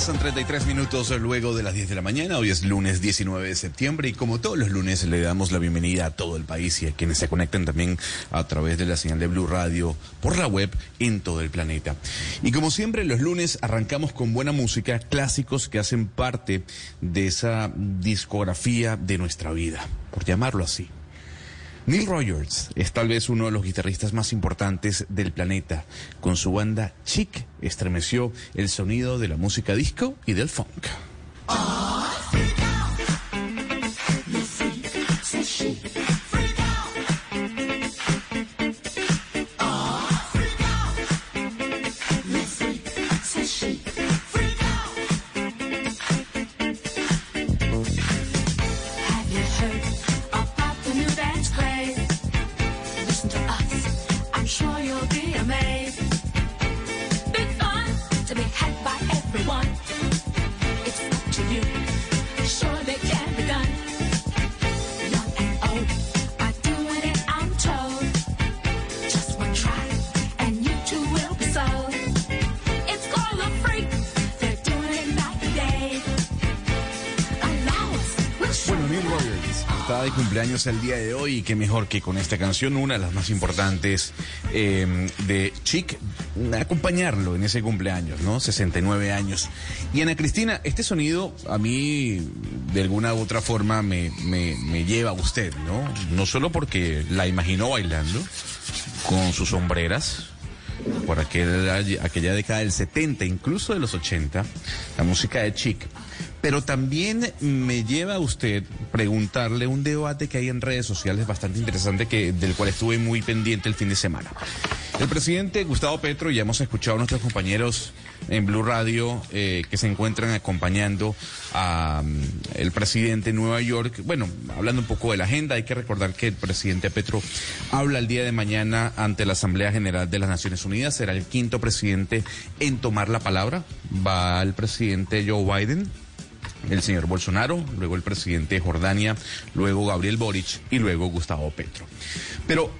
Pasan 33 minutos luego de las 10 de la mañana. Hoy es lunes 19 de septiembre y como todos los lunes le damos la bienvenida a todo el país y a quienes se conectan también a través de la señal de Blue Radio por la web en todo el planeta. Y como siempre los lunes arrancamos con buena música, clásicos que hacen parte de esa discografía de nuestra vida, por llamarlo así. Neil Rogers es tal vez uno de los guitarristas más importantes del planeta. Con su banda Chic estremeció el sonido de la música disco y del funk. El día de hoy y qué mejor que con esta canción, una de las más importantes em, de Chic, acompañarlo en ese cumpleaños, ¿no? 69 años. Y Ana Cristina, este sonido a mí de alguna u otra forma me, me, lleva a usted, ¿no? No solo porque la imaginó bailando con sus sombreras, por aquella, aquella década del 70, incluso de los 80, la música de Chic pero también me lleva a usted preguntarle un debate que hay en redes sociales bastante interesante que, del cual estuve muy pendiente el fin de semana. El presidente Gustavo Petro, ya hemos escuchado a nuestros compañeros en Blue Radio eh, que se encuentran acompañando al mm, presidente en Nueva York. Bueno, hablando un poco de la agenda, hay que recordar que el presidente Petro habla el día de mañana ante la Asamblea General de las Naciones Unidas. Será el quinto presidente en tomar la palabra. Va el presidente Joe Biden el señor Bolsonaro, luego el presidente de Jordania, luego Gabriel Boric y luego Gustavo Petro. Pero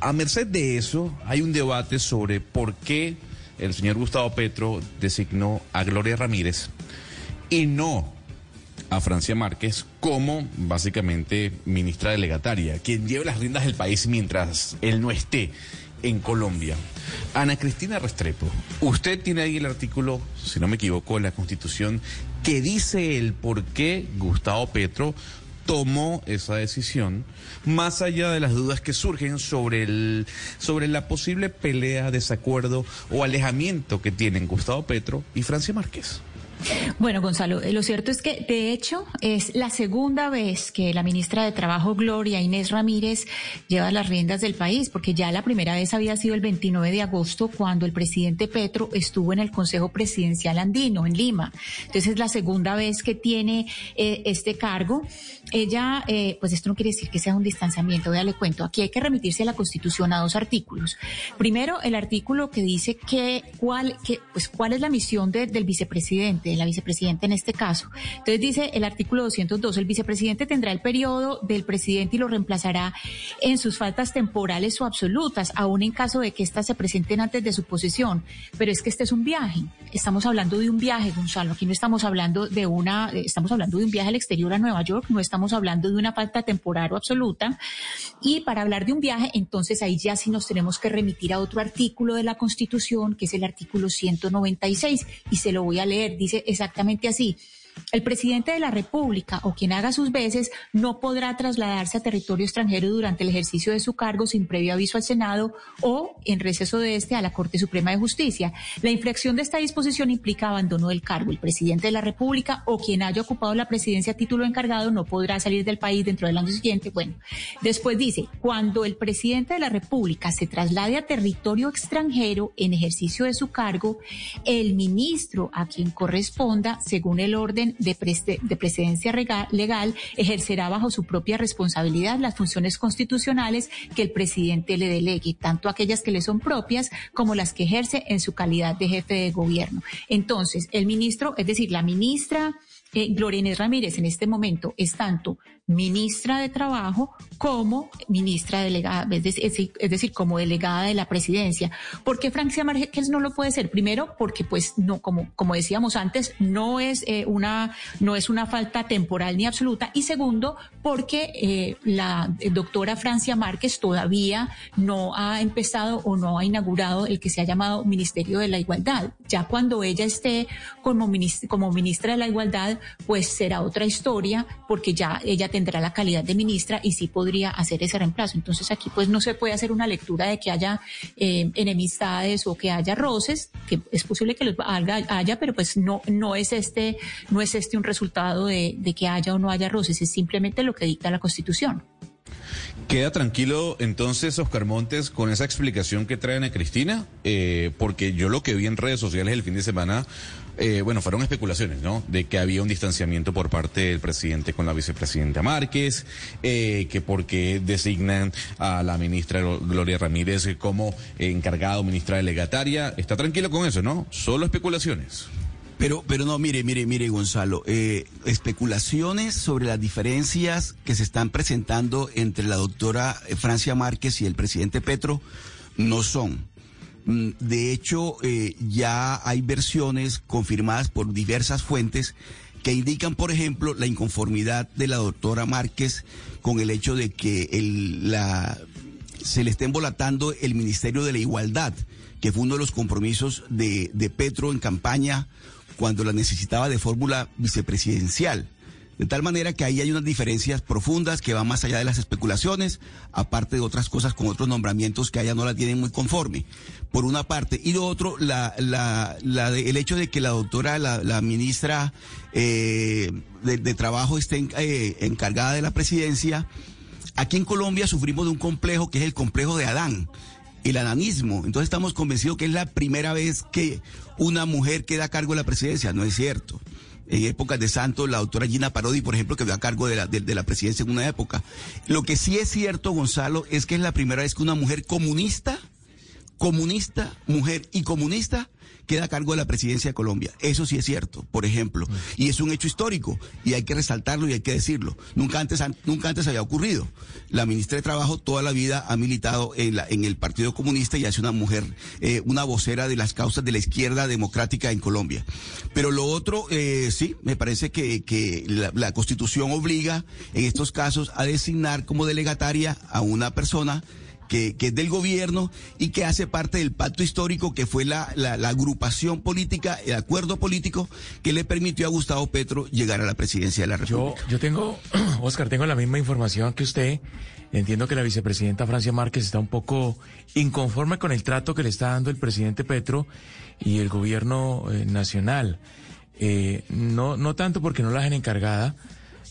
a merced de eso hay un debate sobre por qué el señor Gustavo Petro designó a Gloria Ramírez y no a Francia Márquez como básicamente ministra delegataria, quien lleve las riendas del país mientras él no esté en Colombia. Ana Cristina Restrepo, usted tiene ahí el artículo, si no me equivoco, en la Constitución que dice el por qué Gustavo Petro tomó esa decisión, más allá de las dudas que surgen sobre, el, sobre la posible pelea, desacuerdo o alejamiento que tienen Gustavo Petro y Francia Márquez. Bueno, Gonzalo, eh, lo cierto es que, de hecho, es la segunda vez que la ministra de Trabajo, Gloria Inés Ramírez, lleva las riendas del país, porque ya la primera vez había sido el 29 de agosto, cuando el presidente Petro estuvo en el Consejo Presidencial Andino, en Lima. Entonces, es la segunda vez que tiene eh, este cargo. Ella, eh, pues esto no quiere decir que sea un distanciamiento, ya le cuento. Aquí hay que remitirse a la Constitución a dos artículos. Primero, el artículo que dice que cuál, que, pues, cuál es la misión del vicepresidente de la vicepresidenta en este caso. Entonces dice el artículo 202, el vicepresidente tendrá el periodo del presidente y lo reemplazará en sus faltas temporales o absolutas, aún en caso de que éstas se presenten antes de su posesión. Pero es que este es un viaje. Estamos hablando de un viaje, Gonzalo. Aquí no estamos hablando de una, estamos hablando de un viaje al exterior a Nueva York, no hablando de una falta temporal o absoluta. Y para hablar de un viaje, entonces ahí ya sí nos tenemos que remitir a otro artículo de la Constitución, que es el artículo 196, y se lo voy a leer. Dice exactamente así. El presidente de la República o quien haga sus veces no podrá trasladarse a territorio extranjero durante el ejercicio de su cargo sin previo aviso al Senado o en receso de este a la Corte Suprema de Justicia. La infracción de esta disposición implica abandono del cargo. El presidente de la República o quien haya ocupado la presidencia a título encargado no podrá salir del país dentro del año siguiente. Bueno, después dice, cuando el presidente de la República se traslade a territorio extranjero en ejercicio de su cargo, el ministro a quien corresponda, según el orden de, de precedencia legal ejercerá bajo su propia responsabilidad las funciones constitucionales que el presidente le delegue, tanto aquellas que le son propias como las que ejerce en su calidad de jefe de gobierno. Entonces, el ministro, es decir, la ministra eh, Ramírez en este momento es tanto ministra de Trabajo como ministra delegada, es decir, como delegada de la presidencia. ¿Por qué Francia Márquez no lo puede ser? Primero, porque pues no, como, decíamos antes, no es eh, una, no es una falta temporal ni absoluta. Y segundo, porque eh, la doctora Francia Márquez todavía no ha empezado o no ha inaugurado el que se ha llamado Ministerio de la Igualdad. Ya cuando ella esté como, ministra de la Igualdad, pues será otra historia, porque ya ella la calidad de ministra y sí podría hacer ese reemplazo. Entonces aquí pues no se puede hacer una lectura de que haya eh, enemistades o que haya roces, que es posible que los haya, pero pues no, no es este, no es este un resultado de que haya o no haya roces, es simplemente lo que dicta la Constitución. Queda tranquilo entonces, Oscar Montes, con esa explicación que traen a Cristina, eh, porque yo lo que vi en redes sociales el fin de semana, eh, bueno, fueron especulaciones, ¿no? De que había un distanciamiento por parte del presidente con la vicepresidenta Márquez, eh, que porque designan a la ministra Gloria Ramírez como encargado, ministra delegataria. Está tranquilo con eso, ¿no? Solo especulaciones. Pero, pero no, mire, mire, mire, Gonzalo, eh, especulaciones sobre las diferencias que se están presentando entre la doctora eh, Francia Márquez y el presidente Petro no son. Mm, de hecho, eh, ya hay versiones confirmadas por diversas fuentes que indican, por ejemplo, la inconformidad de la doctora Márquez con el hecho de que se le esté embolatando el Ministerio de la Igualdad, que fue uno de los compromisos de, de Petro en campaña cuando la necesitaba de fórmula vicepresidencial. De tal manera que ahí hay unas diferencias profundas que van más allá de las especulaciones, aparte de otras cosas con otros nombramientos que ella no la tienen muy conforme, por una parte. Y lo otro, la, la, la el hecho de que la doctora, la, ministra eh, de, Trabajo esté eh, encargada de la presidencia. Aquí en Colombia sufrimos de un complejo que es el complejo de Adán el ananismo. Entonces estamos convencidos que es la primera vez que una mujer queda a cargo de la presidencia. No es cierto. En épocas de Santos, la doctora Gina Parodi, por ejemplo, quedó a cargo de la, de la presidencia en una época. Lo que sí es cierto, Gonzalo, es que es la primera vez que una mujer comunista, comunista, mujer y comunista, queda a cargo de la presidencia de Colombia. Eso sí es cierto, por ejemplo. Y es un hecho histórico y hay que resaltarlo y hay que decirlo. Nunca antes, nunca antes había ocurrido. La ministra de Trabajo toda la vida ha militado en, la, en el Partido Comunista y hace una mujer, eh, una vocera de las causas de la izquierda democrática en Colombia. Pero lo otro, eh, sí, me parece que, que la, la Constitución obliga en estos casos a designar como delegataria a una persona que, es del gobierno y que hace parte del pacto histórico que fue la, la, agrupación política, el acuerdo político que le permitió a Gustavo Petro llegar a la presidencia de la República. Yo, yo tengo, Oscar, tengo la misma información que usted. Entiendo que la vicepresidenta Francia Márquez está un poco inconforme con el trato que le está dando el presidente Petro y el gobierno eh, nacional. Eh, no, no tanto porque no la hacen encargada,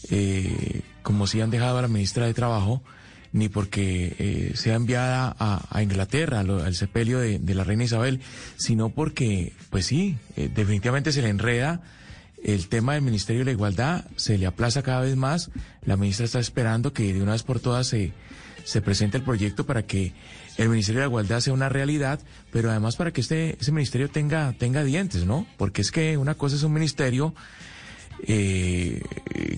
eh, como si han dejado a la ministra de Trabajo, ni porque eh, sea enviada a, Inglaterra, al, sepelio de, la reina Isabel, sino porque, pues sí, eh, definitivamente se le enreda el tema del Ministerio de la Igualdad, se le aplaza cada vez más. La ministra está esperando que de una vez por todas se, se presente el proyecto para que el Ministerio de la Igualdad sea una realidad, pero además para que este, ese ministerio tenga, tenga dientes, ¿no? Porque es que una cosa es un ministerio eh,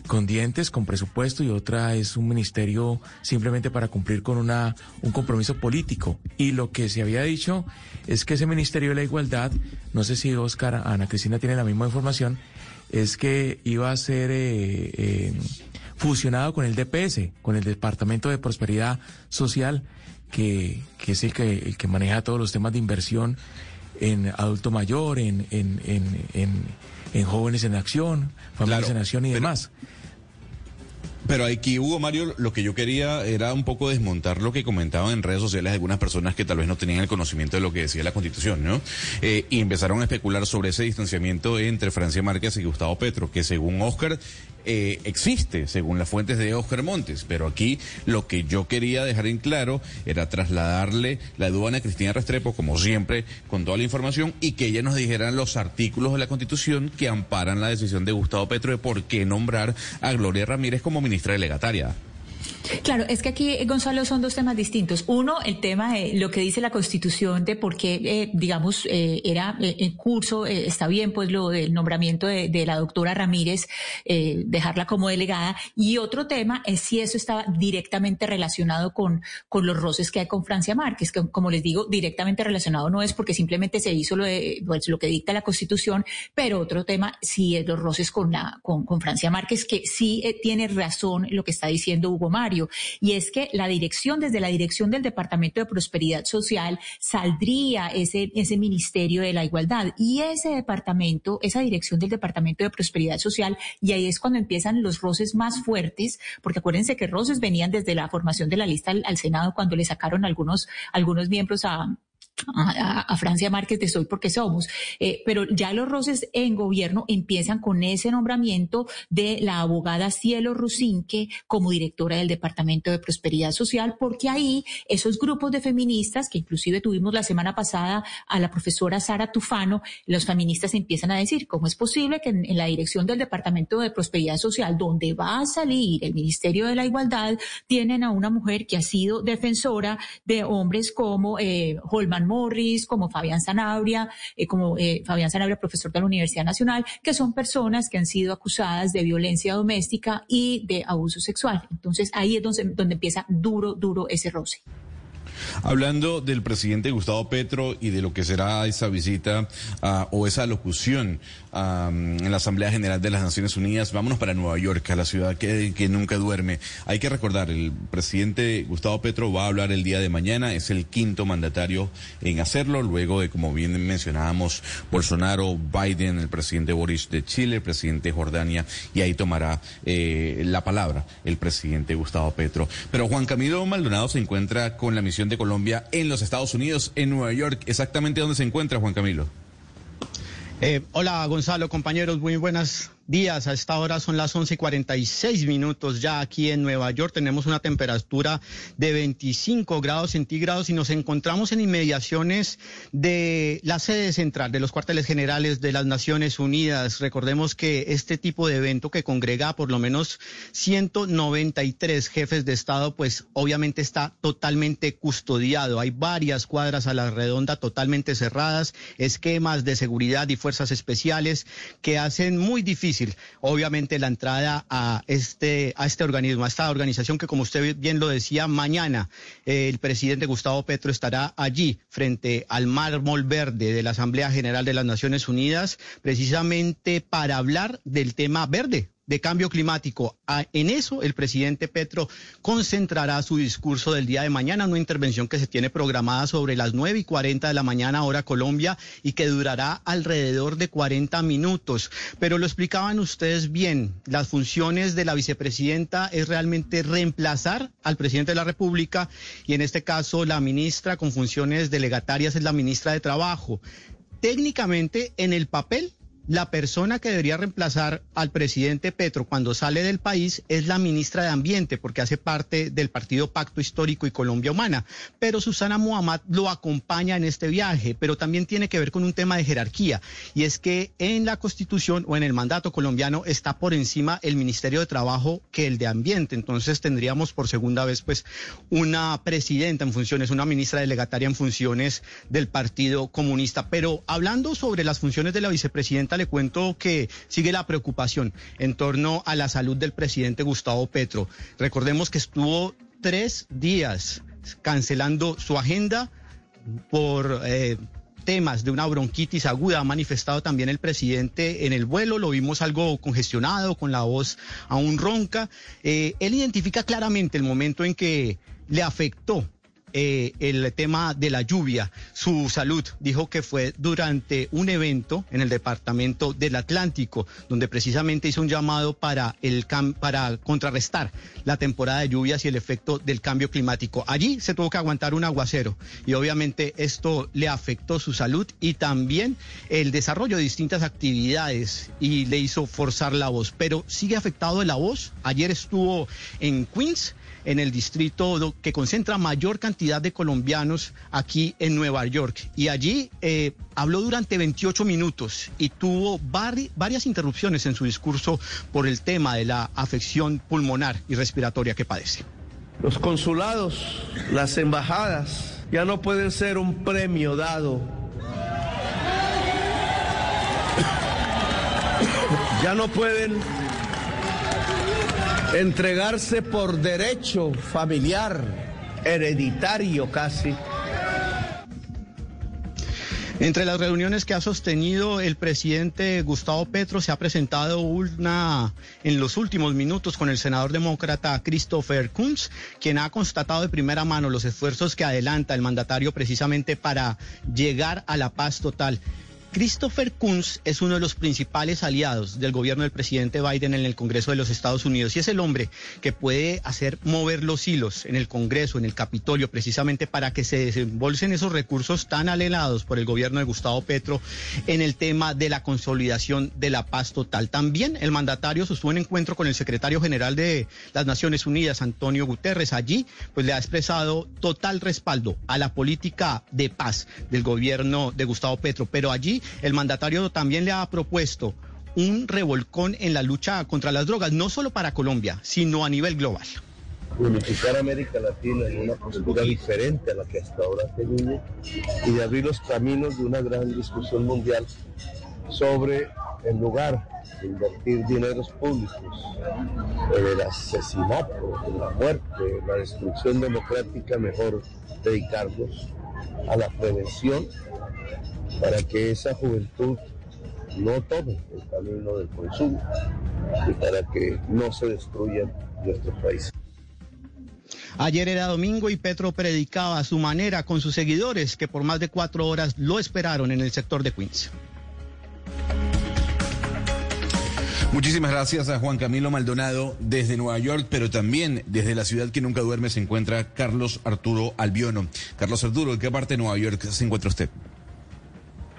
con dientes, con presupuesto y otra es un ministerio simplemente para cumplir con una, un compromiso político. Y lo que se había dicho es que ese Ministerio de la Igualdad, no sé si Oscar, Ana Cristina tiene la misma información, es que iba a ser eh, eh, fusionado con el DPS, con el Departamento de Prosperidad Social, que, es el que, el que maneja todos los temas de inversión en adulto mayor, en Jóvenes en Acción, Familias en Acción y demás. Pero aquí, Hugo Mario, lo que yo quería era un poco desmontar lo que comentaban en redes sociales algunas personas que tal vez no tenían el conocimiento de lo que decía la Constitución, ¿no? Eh, y empezaron a especular sobre ese distanciamiento entre Francia Márquez y Gustavo Petro, que según Oscar eh, existe, según las fuentes de Oscar Montes. Pero aquí lo que yo quería dejar en claro era trasladarle la aduana a Cristina Restrepo, como siempre, con toda la información y que ella nos dijera los artículos de la Constitución que amparan la decisión de Gustavo Petro de por qué nombrar a Gloria Ramírez como ministra delegataria. Claro, es que aquí, Gonzalo, son dos temas distintos. Uno, el tema de lo que dice la Constitución de por qué, eh, digamos, eh, era eh, en curso, está bien, pues lo del nombramiento de, la doctora Ramírez, dejarla como delegada. Y otro tema es si eso estaba directamente relacionado con, con los roces que hay con Francia Márquez, que como les digo, directamente relacionado no es porque simplemente se hizo lo, pues, lo que dicta la Constitución, pero otro tema sí es los roces con, la, con, con Francia Márquez, que sí tiene razón lo que está diciendo Hugo Y es que la dirección, desde la dirección del Departamento de Prosperidad Social, saldría ese, ese Ministerio de la Igualdad y ese departamento, esa dirección del Departamento de Prosperidad Social, y ahí es cuando empiezan los roces más fuertes, porque acuérdense que roces venían desde la formación de la lista al, al Senado cuando le sacaron algunos, algunos miembros a, a, Francia Márquez de Soy porque somos. Eh, pero ya los roces en gobierno empiezan con ese nombramiento de la abogada Cielo Rusinque como directora del Departamento de Prosperidad Social, porque ahí esos grupos de feministas, que inclusive tuvimos la semana pasada a la profesora Sara Tufano, los feministas empiezan a decir, ¿cómo es posible que en, la dirección del Departamento de Prosperidad Social, donde va a salir el Ministerio de la Igualdad, tienen a una mujer que ha sido defensora de hombres como eh, Holman Morris, como Fabián Zanabria, eh, como eh, Fabián Zanabria, profesor de la Universidad Nacional, que son personas que han sido acusadas de violencia doméstica y de abuso sexual. Entonces ahí es donde, donde empieza duro, duro ese roce. Hablando del presidente Gustavo Petro y de lo que será esa visita uh, o esa locución en la Asamblea General de las Naciones Unidas, vámonos para Nueva York, a la ciudad que, que, nunca duerme. Hay que recordar, el presidente Gustavo Petro va a hablar el día de mañana, es el quinto mandatario en hacerlo, luego de, como bien mencionábamos, Bolsonaro, Biden, el presidente Boris de Chile, el presidente de Jordania, y ahí tomará eh, la palabra el presidente Gustavo Petro. Pero Juan Camilo Maldonado se encuentra con la misión de Colombia en los Estados Unidos, en Nueva York. ¿Exactamente dónde se encuentra, Juan Camilo? Eh, hola, Gonzalo, compañeros, muy buenas días. A esta hora son las 11 y 46 minutos ya aquí en Nueva York. Tenemos una temperatura de 25 grados centígrados y nos encontramos en inmediaciones de la sede central de los cuarteles generales de las Naciones Unidas. Recordemos que este tipo de evento que congrega por lo menos 193 jefes de Estado, pues obviamente está totalmente custodiado. Hay varias cuadras a la redonda totalmente cerradas, esquemas de seguridad y fuerzas especiales que hacen muy difícil obviamente, la entrada a este, a este organismo, a esta organización que, como usted bien lo decía, mañana eh, el presidente Gustavo Petro estará allí frente al mármol verde de la Asamblea General de las Naciones Unidas, precisamente para hablar del tema verde, de cambio climático. En eso el presidente Petro concentrará su discurso del día de mañana, una intervención que se tiene programada sobre las 9 y 40 de la mañana hora Colombia y que durará alrededor de 40 minutos. Pero lo explicaban ustedes bien, las funciones de la vicepresidenta es realmente reemplazar al presidente de la República y en este caso la ministra con funciones delegatarias es la ministra de Trabajo. Técnicamente en el papel la persona que debería reemplazar al presidente Petro cuando sale del país es la ministra de Ambiente, porque hace parte del Partido Pacto Histórico y Colombia Humana. Pero Susana Muhammad lo acompaña en este viaje, pero también tiene que ver con un tema de jerarquía, y es que en la Constitución o en el mandato colombiano está por encima el Ministerio de Trabajo que el de Ambiente. Entonces tendríamos por segunda vez pues una presidenta en funciones, una ministra delegataria en funciones del Partido Comunista. Pero hablando sobre las funciones de la vicepresidenta, le cuento que sigue la preocupación en torno a la salud del presidente Gustavo Petro. Recordemos que estuvo tres días cancelando su agenda por eh, temas de una bronquitis aguda. Ha manifestado también el presidente en el vuelo, lo vimos algo congestionado, con la voz aún ronca. Eh, él identifica claramente el momento en que le afectó eh, el tema de la lluvia, su salud. Dijo que fue durante un evento en el departamento del Atlántico, donde precisamente hizo un llamado para, el para contrarrestar la temporada de lluvias y el efecto del cambio climático. Allí se tuvo que aguantar un aguacero y obviamente esto le afectó su salud y también el desarrollo de distintas actividades y le hizo forzar la voz. Pero sigue afectado de la voz. Ayer estuvo en Queens en el distrito que concentra mayor cantidad de colombianos aquí en Nueva York. Y allí eh, habló durante 28 minutos y tuvo varias interrupciones en su discurso por el tema de la afección pulmonar y respiratoria que padece. Los consulados, las embajadas, ya no pueden ser un premio dado. Ya no pueden entregarse por derecho familiar, hereditario casi. Entre las reuniones que ha sostenido el presidente Gustavo Petro se ha presentado una en los últimos minutos con el senador demócrata Christopher Kunz, quien ha constatado de primera mano los esfuerzos que adelanta el mandatario precisamente para llegar a la paz total. Christopher Kunz es uno de los principales aliados del gobierno del presidente Biden en el Congreso de los Estados Unidos y es el hombre que puede hacer mover los hilos en el Congreso, en el Capitolio, precisamente para que se desembolsen esos recursos tan alelados por el gobierno de Gustavo Petro en el tema de la consolidación de la paz total. También el mandatario sostuvo un encuentro con el secretario general de las Naciones Unidas, Antonio Guterres. Allí, pues le ha expresado total respaldo a la política de paz del gobierno de Gustavo Petro, pero allí el mandatario también le ha propuesto un revolcón en la lucha contra las drogas, no solo para Colombia, sino a nivel global. Unificar América Latina en una postura diferente a la que hasta ahora tenemos y de abrir los caminos de una gran discusión mundial sobre el lugar de invertir dineros públicos en el asesinato, en la muerte, en la destrucción democrática, mejor dedicarlos a la prevención para que esa juventud no tome el camino del consumo y para que no se destruyan nuestros países. Ayer era domingo y Petro predicaba a su manera con sus seguidores que por más de cuatro horas lo esperaron en el sector de Queens. Muchísimas gracias a Juan Camilo Maldonado desde Nueva York, pero también desde la ciudad que nunca duerme se encuentra Carlos Arturo Albiono. Carlos Arturo, ¿en qué parte de Nueva York se encuentra usted?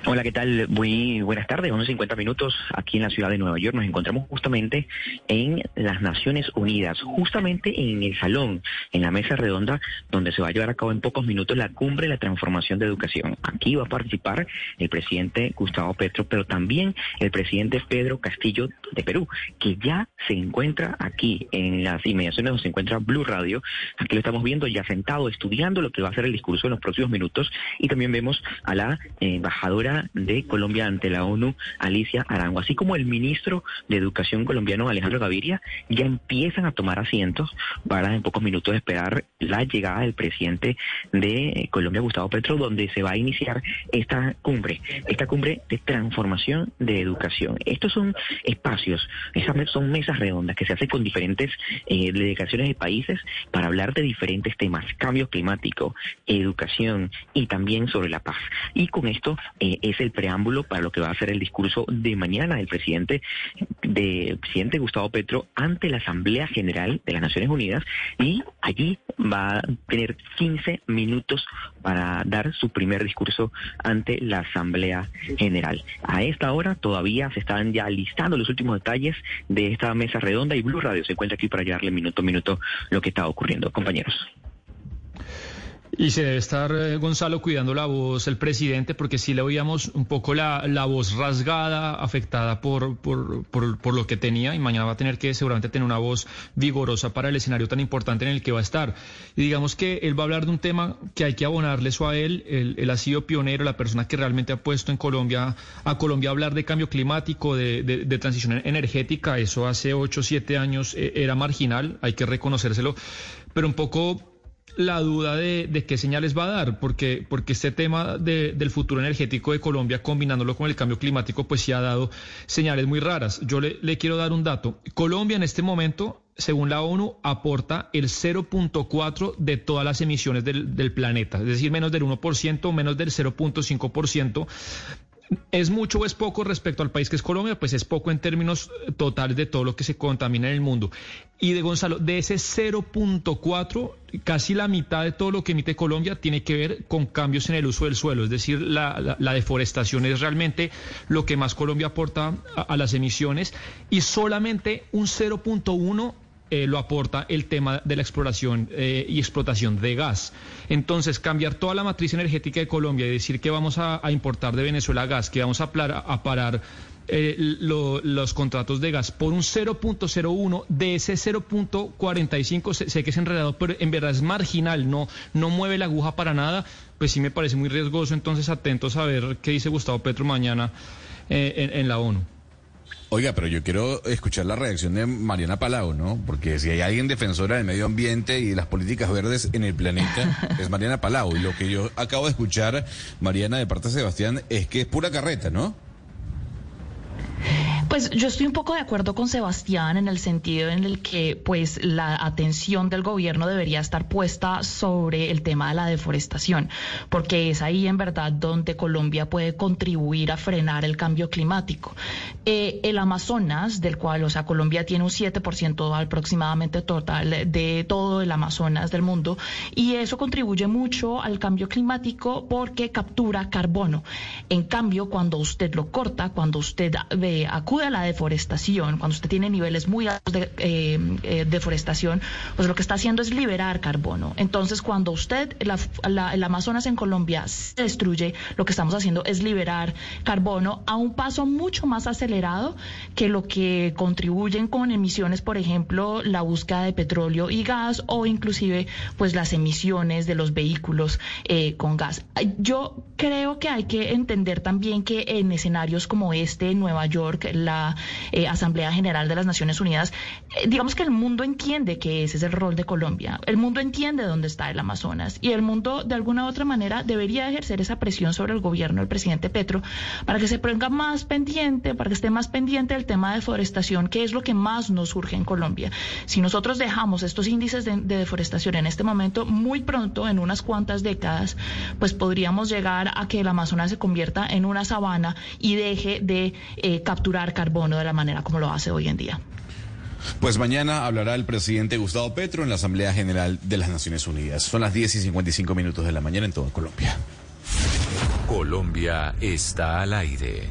Hola, ¿qué tal? Muy buenas tardes, 11.50 minutos aquí en la ciudad de Nueva York. Nos encontramos justamente en las Naciones Unidas, justamente en el salón, en la mesa redonda, donde se va a llevar a cabo en pocos minutos la cumbre de la transformación de educación. Aquí va a participar el presidente Gustavo Petro, pero también el presidente Pedro Castillo de Perú, que ya se encuentra aquí en las inmediaciones donde se encuentra Blue Radio. Aquí lo estamos viendo ya sentado, estudiando lo que va a ser el discurso en los próximos minutos. Y también vemos a la embajadora de Colombia ante la ONU, Alicia Arango, así como el ministro de Educación colombiano, Alejandro Gaviria, ya empiezan a tomar asientos para en pocos minutos esperar la llegada del presidente de Colombia, Gustavo Petro, donde se va a iniciar esta cumbre, esta cumbre de transformación de educación. Estos son espacios, esas son mesas redondas que se hacen con diferentes eh, delegaciones de países para hablar de diferentes temas, cambio climático, educación y también sobre la paz. Y con esto eh, es el preámbulo para lo que va a ser el discurso de mañana del presidente, de presidente Gustavo Petro ante la Asamblea General de las Naciones Unidas y allí va a tener 15 minutos para dar su primer discurso ante la Asamblea General. A esta hora todavía se están ya listando los últimos detalles de esta mesa redonda y Blue Radio se encuentra aquí para llevarle minuto a minuto lo que está ocurriendo. Compañeros. Y se debe estar, eh, Gonzalo, cuidando la voz el presidente, porque sí le oíamos un poco la, la voz rasgada, afectada por, por, por, lo que tenía, y mañana va a tener que seguramente tener una voz vigorosa para el escenario tan importante en el que va a estar. Y digamos que él va a hablar de un tema que hay que abonarle eso a él. Él, ha sido pionero, la persona que realmente ha puesto en Colombia, a Colombia hablar de cambio climático, de, de, de transición energética. Eso hace ocho, siete años eh, era marginal, hay que reconocérselo. Pero un poco la duda de, qué señales va a dar, porque, porque este tema del futuro energético de Colombia, combinándolo con el cambio climático, pues sí ha dado señales muy raras. Yo le, quiero dar un dato. Colombia en este momento según la ONU, aporta el 0.4 de todas las emisiones del, del, planeta, es decir, menos del 1%, menos del 0.5%. ¿Es mucho o es poco respecto al país que es Colombia? Pues es poco en términos totales de todo lo que se contamina en el mundo. Y de Gonzalo, de ese 0.4, casi la mitad de todo lo que emite Colombia tiene que ver con cambios en el uso del suelo. Es decir, la deforestación es realmente lo que más Colombia aporta a, a las emisiones y solamente un 0.1 eh, lo aporta el tema de la exploración eh, y explotación de gas. Entonces, cambiar toda la matriz energética de Colombia y decir que vamos a, importar de Venezuela gas, que vamos a, parar eh, lo, los contratos de gas por un 0.01 de ese 0.45, sé, sé, que es enredado, pero en verdad es marginal, no, no mueve la aguja para nada, pues sí me parece muy riesgoso. Entonces, atentos a ver qué dice Gustavo Petro mañana en, en la ONU. Oiga, pero yo quiero escuchar la reacción de Mariana Palau, ¿no? Porque si hay alguien defensora del medio ambiente y de las políticas verdes en el planeta, es Mariana Palau. Y lo que yo acabo de escuchar, Mariana, de parte de Sebastián, es que es pura carreta, ¿no? Pues yo estoy un poco de acuerdo con Sebastián en el sentido en el que pues la atención del gobierno debería estar puesta sobre el tema de la deforestación, porque es ahí en verdad donde Colombia puede contribuir a frenar el cambio climático. Eh, el Amazonas, del cual, o sea, Colombia tiene un 7% aproximadamente total de todo el Amazonas del mundo, y eso contribuye mucho al cambio climático porque captura carbono. En cambio, cuando usted lo corta, cuando usted eh, acude a la deforestación, cuando usted tiene niveles muy altos de eh, eh, deforestación, pues lo que está haciendo es liberar carbono. Entonces, cuando usted, la, la, el Amazonas en Colombia se destruye, lo que estamos haciendo es liberar carbono a un paso mucho más acelerado que lo que contribuyen con emisiones, por ejemplo, la búsqueda de petróleo y gas o inclusive pues las emisiones de los vehículos eh, con gas. Yo creo que hay que entender también que en escenarios como este, en Nueva York, la eh, Asamblea General de las Naciones Unidas, eh, digamos que el mundo entiende que ese es el rol de Colombia, el mundo entiende dónde está el Amazonas y el mundo de alguna u otra manera debería ejercer esa presión sobre el gobierno del presidente Petro para que se ponga más pendiente, para que esté más pendiente del tema de deforestación, que es lo que más nos surge en Colombia. Si nosotros dejamos estos índices de, de deforestación en este momento, muy pronto, en unas cuantas décadas, pues podríamos llegar a que el Amazonas se convierta en una sabana y deje de eh, capturar carbono de la manera como lo hace hoy en día. Pues mañana hablará el presidente Gustavo Petro en la Asamblea General de las Naciones Unidas. Son las 10 y 55 minutos de la mañana en toda Colombia. Colombia está al aire.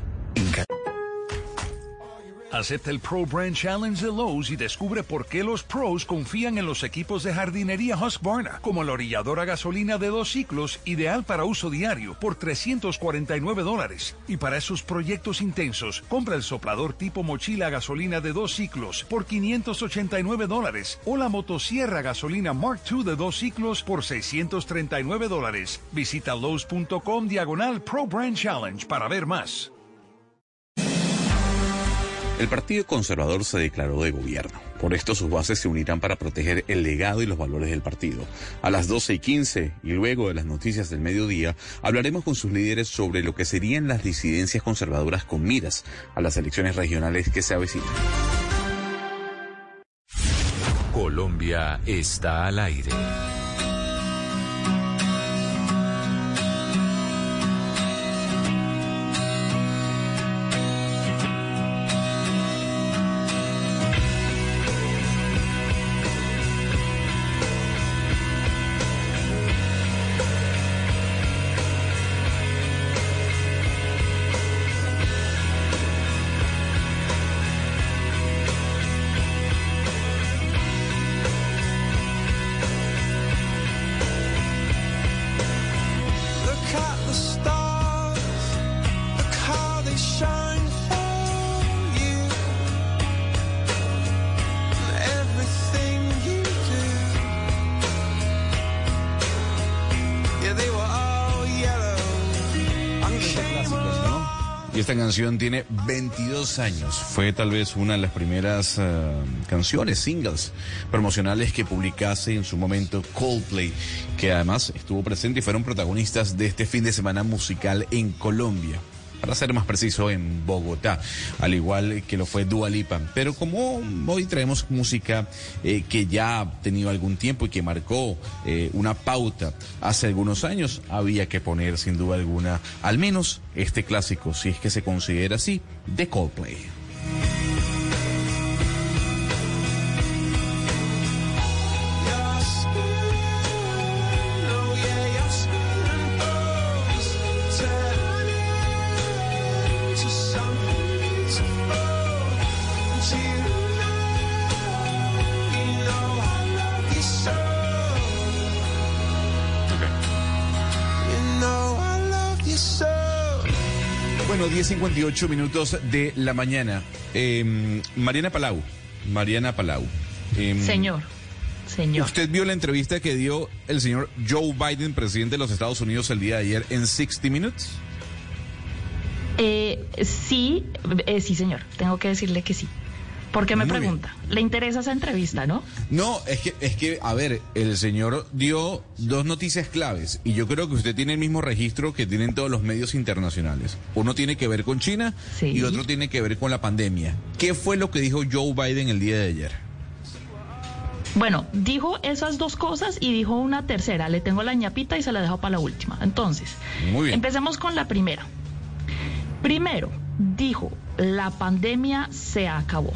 Acepta el Pro Brand Challenge de Lowe's y descubre por qué los pros confían en los equipos de jardinería Husqvarna, como la orilladora gasolina de dos ciclos, ideal para uso diario, por 349 dólares. Y para esos proyectos intensos, compra el soplador tipo mochila gasolina de dos ciclos por 589 dólares o la motosierra gasolina Mark II de dos ciclos por 639 dólares. Visita Lowe's.com diagonal Pro Brand Challenge para ver más. El Partido Conservador se declaró de gobierno. Por esto sus bases se unirán para proteger el legado y los valores del partido. A las 12 y 15 y luego de las noticias del mediodía, hablaremos con sus líderes sobre lo que serían las disidencias conservadoras con miras a las elecciones regionales que se avecinan. Colombia está al aire. Canción tiene 22 años. Fue tal vez una de las primeras uh, canciones, singles promocionales que publicase en su momento Coldplay, que además estuvo presente y fueron protagonistas de este fin de semana musical en Colombia. Para ser más preciso, en Bogotá, al igual que lo fue Dua Lipa. Pero como hoy traemos música eh, que ya ha tenido algún tiempo y que marcó eh, una pauta hace algunos años, había que poner sin duda alguna al menos este clásico, si es que se considera así, de Coldplay. Bueno, 10.58 minutos de la mañana. Eh, Mariana Palau. Mariana Palau. Eh, Señor. Señor. ¿Usted vio la entrevista que dio el señor Joe Biden, presidente de los Estados Unidos, el día de ayer en 60 Minutes? Eh, sí, eh, sí, señor. Tengo que decirle que sí. ¿Por qué me Muy pregunta? ¿Le interesa esa entrevista, no? No, es que, es que, a ver, el señor dio dos noticias claves y yo creo que usted tiene el mismo registro que tienen todos los medios internacionales. Uno tiene que ver con China Sí. y otro tiene que ver con la pandemia. ¿Qué fue lo que dijo Joe Biden el día de ayer? Bueno, dijo esas dos cosas y dijo una tercera. Le tengo la ñapita y se la dejo para la última. Entonces, Muy bien. empecemos con la primera. Primero, dijo, la pandemia se acabó.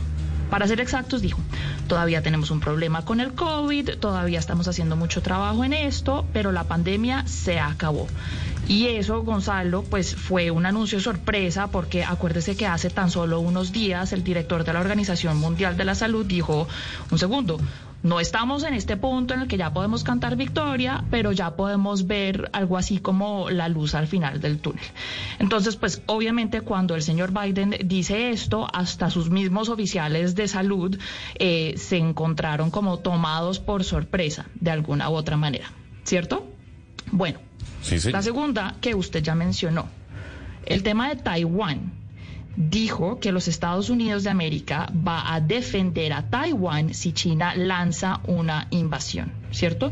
Para ser exactos, dijo, todavía tenemos un problema con el COVID, todavía estamos haciendo mucho trabajo en esto, pero la pandemia se acabó. Y eso, Gonzalo, pues fue un anuncio sorpresa porque acuérdese que hace tan solo unos días el director de la Organización Mundial de la Salud dijo, un segundo, no estamos en este punto en el que ya podemos cantar victoria, pero ya podemos ver algo así como la luz al final del túnel. Entonces, pues obviamente cuando el señor Biden dice esto, hasta sus mismos oficiales de salud eh, se encontraron como tomados por sorpresa de alguna u otra manera, ¿cierto? Bueno, Sí, sí. la segunda que usted ya mencionó, el tema de Taiwán. Dijo que los Estados Unidos de América va a defender a Taiwán si China lanza una invasión, ¿cierto?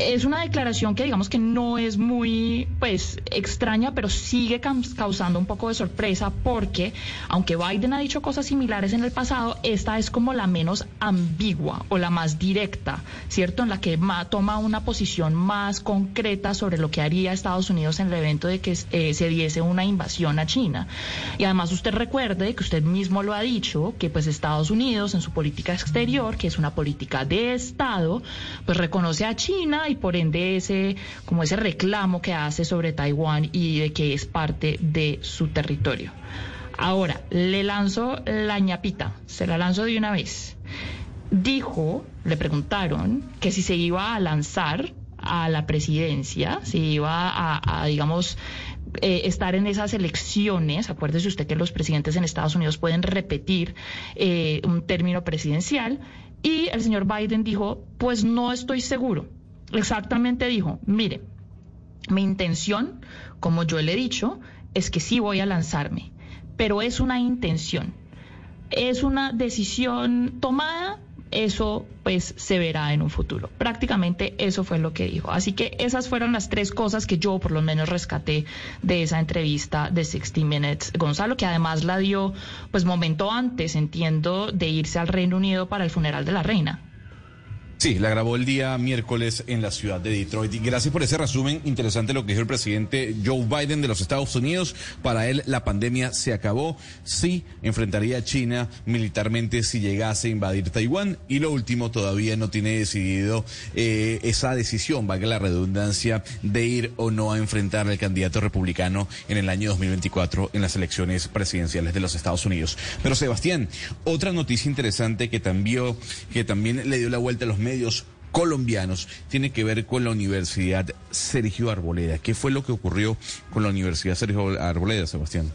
Es una declaración que digamos que no es muy pues extraña, pero sigue causando un poco de sorpresa porque aunque Biden ha dicho cosas similares en el pasado, esta es como la menos ambigua o la más directa, ¿cierto? En la que ma- toma una posición más concreta sobre lo que haría Estados Unidos en el evento de que eh, se diese una invasión a China. Y además usted recuerde que usted mismo lo ha dicho, que pues Estados Unidos en su política exterior, que es una política de Estado, pues reconoce a China y por ende ese como ese reclamo que hace sobre Taiwán y de que es parte de su territorio. Ahora, le lanzo la ñapita, se la lanzo de una vez. Dijo, le preguntaron que si se iba a lanzar a la presidencia, si iba a, digamos, eh, estar en esas elecciones. Acuérdese usted que los presidentes en Estados Unidos pueden repetir eh, un término presidencial. Y el señor Biden dijo, pues no estoy seguro. Exactamente dijo, mire, mi intención, como yo le he dicho, es que sí voy a lanzarme, pero es una intención. Es una decisión tomada, eso pues se verá en un futuro. Prácticamente eso fue lo que dijo. Así que esas fueron las tres cosas que yo por lo menos rescaté de esa entrevista de 60 Minutes. Gonzalo, que además la dio pues momento antes, entiendo, de irse al Reino Unido para el funeral de la reina. Sí, la grabó el día miércoles en la ciudad de Detroit. Y gracias por ese resumen interesante lo que dijo el presidente Joe Biden de los Estados Unidos. Para él la pandemia se acabó. Sí, enfrentaría a China militarmente si llegase a invadir Taiwán. Y lo último, todavía no tiene decidido eh, esa decisión, valga la redundancia, de ir o no a enfrentar al candidato republicano en el año 2024 en las elecciones presidenciales de los Estados Unidos. Pero Sebastián, otra noticia interesante que también, que también le dio la vuelta a los medios colombianos tiene que ver con la Universidad Sergio Arboleda. ¿Qué fue lo que ocurrió con la Universidad Sergio Arboleda, Sebastián?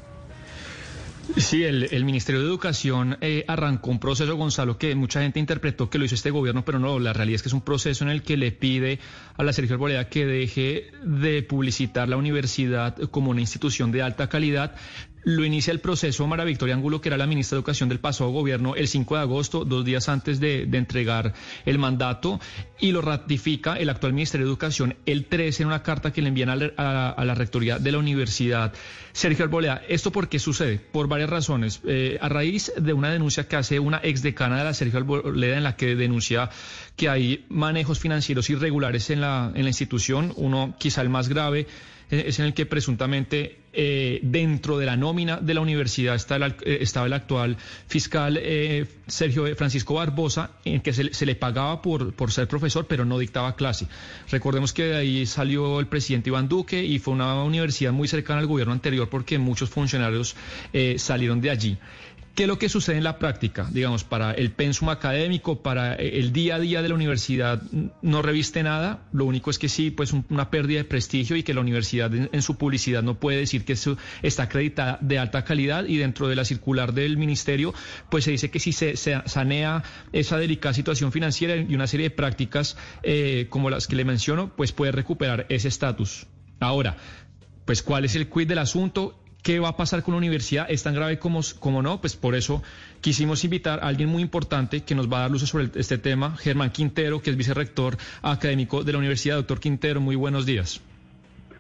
Sí, el, el, Ministerio de Educación eh, arrancó un proceso, Gonzalo, que mucha gente interpretó que lo hizo este gobierno, pero no, la realidad es que es un proceso en el que le pide a la Sergio Arboleda que deje de publicitar la universidad como una institución de alta calidad lo inicia el proceso Mara Victoria Angulo, que era la ministra de Educación del pasado gobierno, el 5 de agosto, dos días antes de, entregar el mandato, y lo ratifica el actual Ministerio de Educación el 13 en una carta que le envían a la, rectoría de la universidad. Sergio Arboleda, ¿esto por qué sucede? Por varias razones. Eh, a raíz de una denuncia que hace una exdecana de la Sergio Arboleda en la que denuncia que hay manejos financieros irregulares en la, en la institución, uno quizá el más grave es en el que presuntamente eh, dentro de la nómina de la universidad está eh, estaba el actual fiscal Sergio Francisco Barbosa, en que se, le pagaba por, por, ser profesor, pero no dictaba clase. Recordemos que de ahí salió el presidente Iván Duque y fue una universidad muy cercana al gobierno anterior porque muchos funcionarios salieron de allí. ¿Qué es lo que sucede en la práctica? Digamos, para el pensum académico, para el día a día de la universidad, no reviste nada. Lo único es que sí, pues una pérdida de prestigio y que la universidad en, su publicidad no puede decir que eso está acreditada de alta calidad y dentro de la circular del ministerio, pues se dice que si se, sanea esa delicada situación financiera y una serie de prácticas eh, como las que le menciono, pues puede recuperar ese estatus. Ahora, pues cuál es el quid del asunto ¿Qué va a pasar con la universidad? ¿Es tan grave como, como no? Pues por eso quisimos invitar a alguien muy importante que nos va a dar luces sobre este tema, Germán Quintero, que es vicerrector académico de la Universidad. Doctor Quintero, muy buenos días.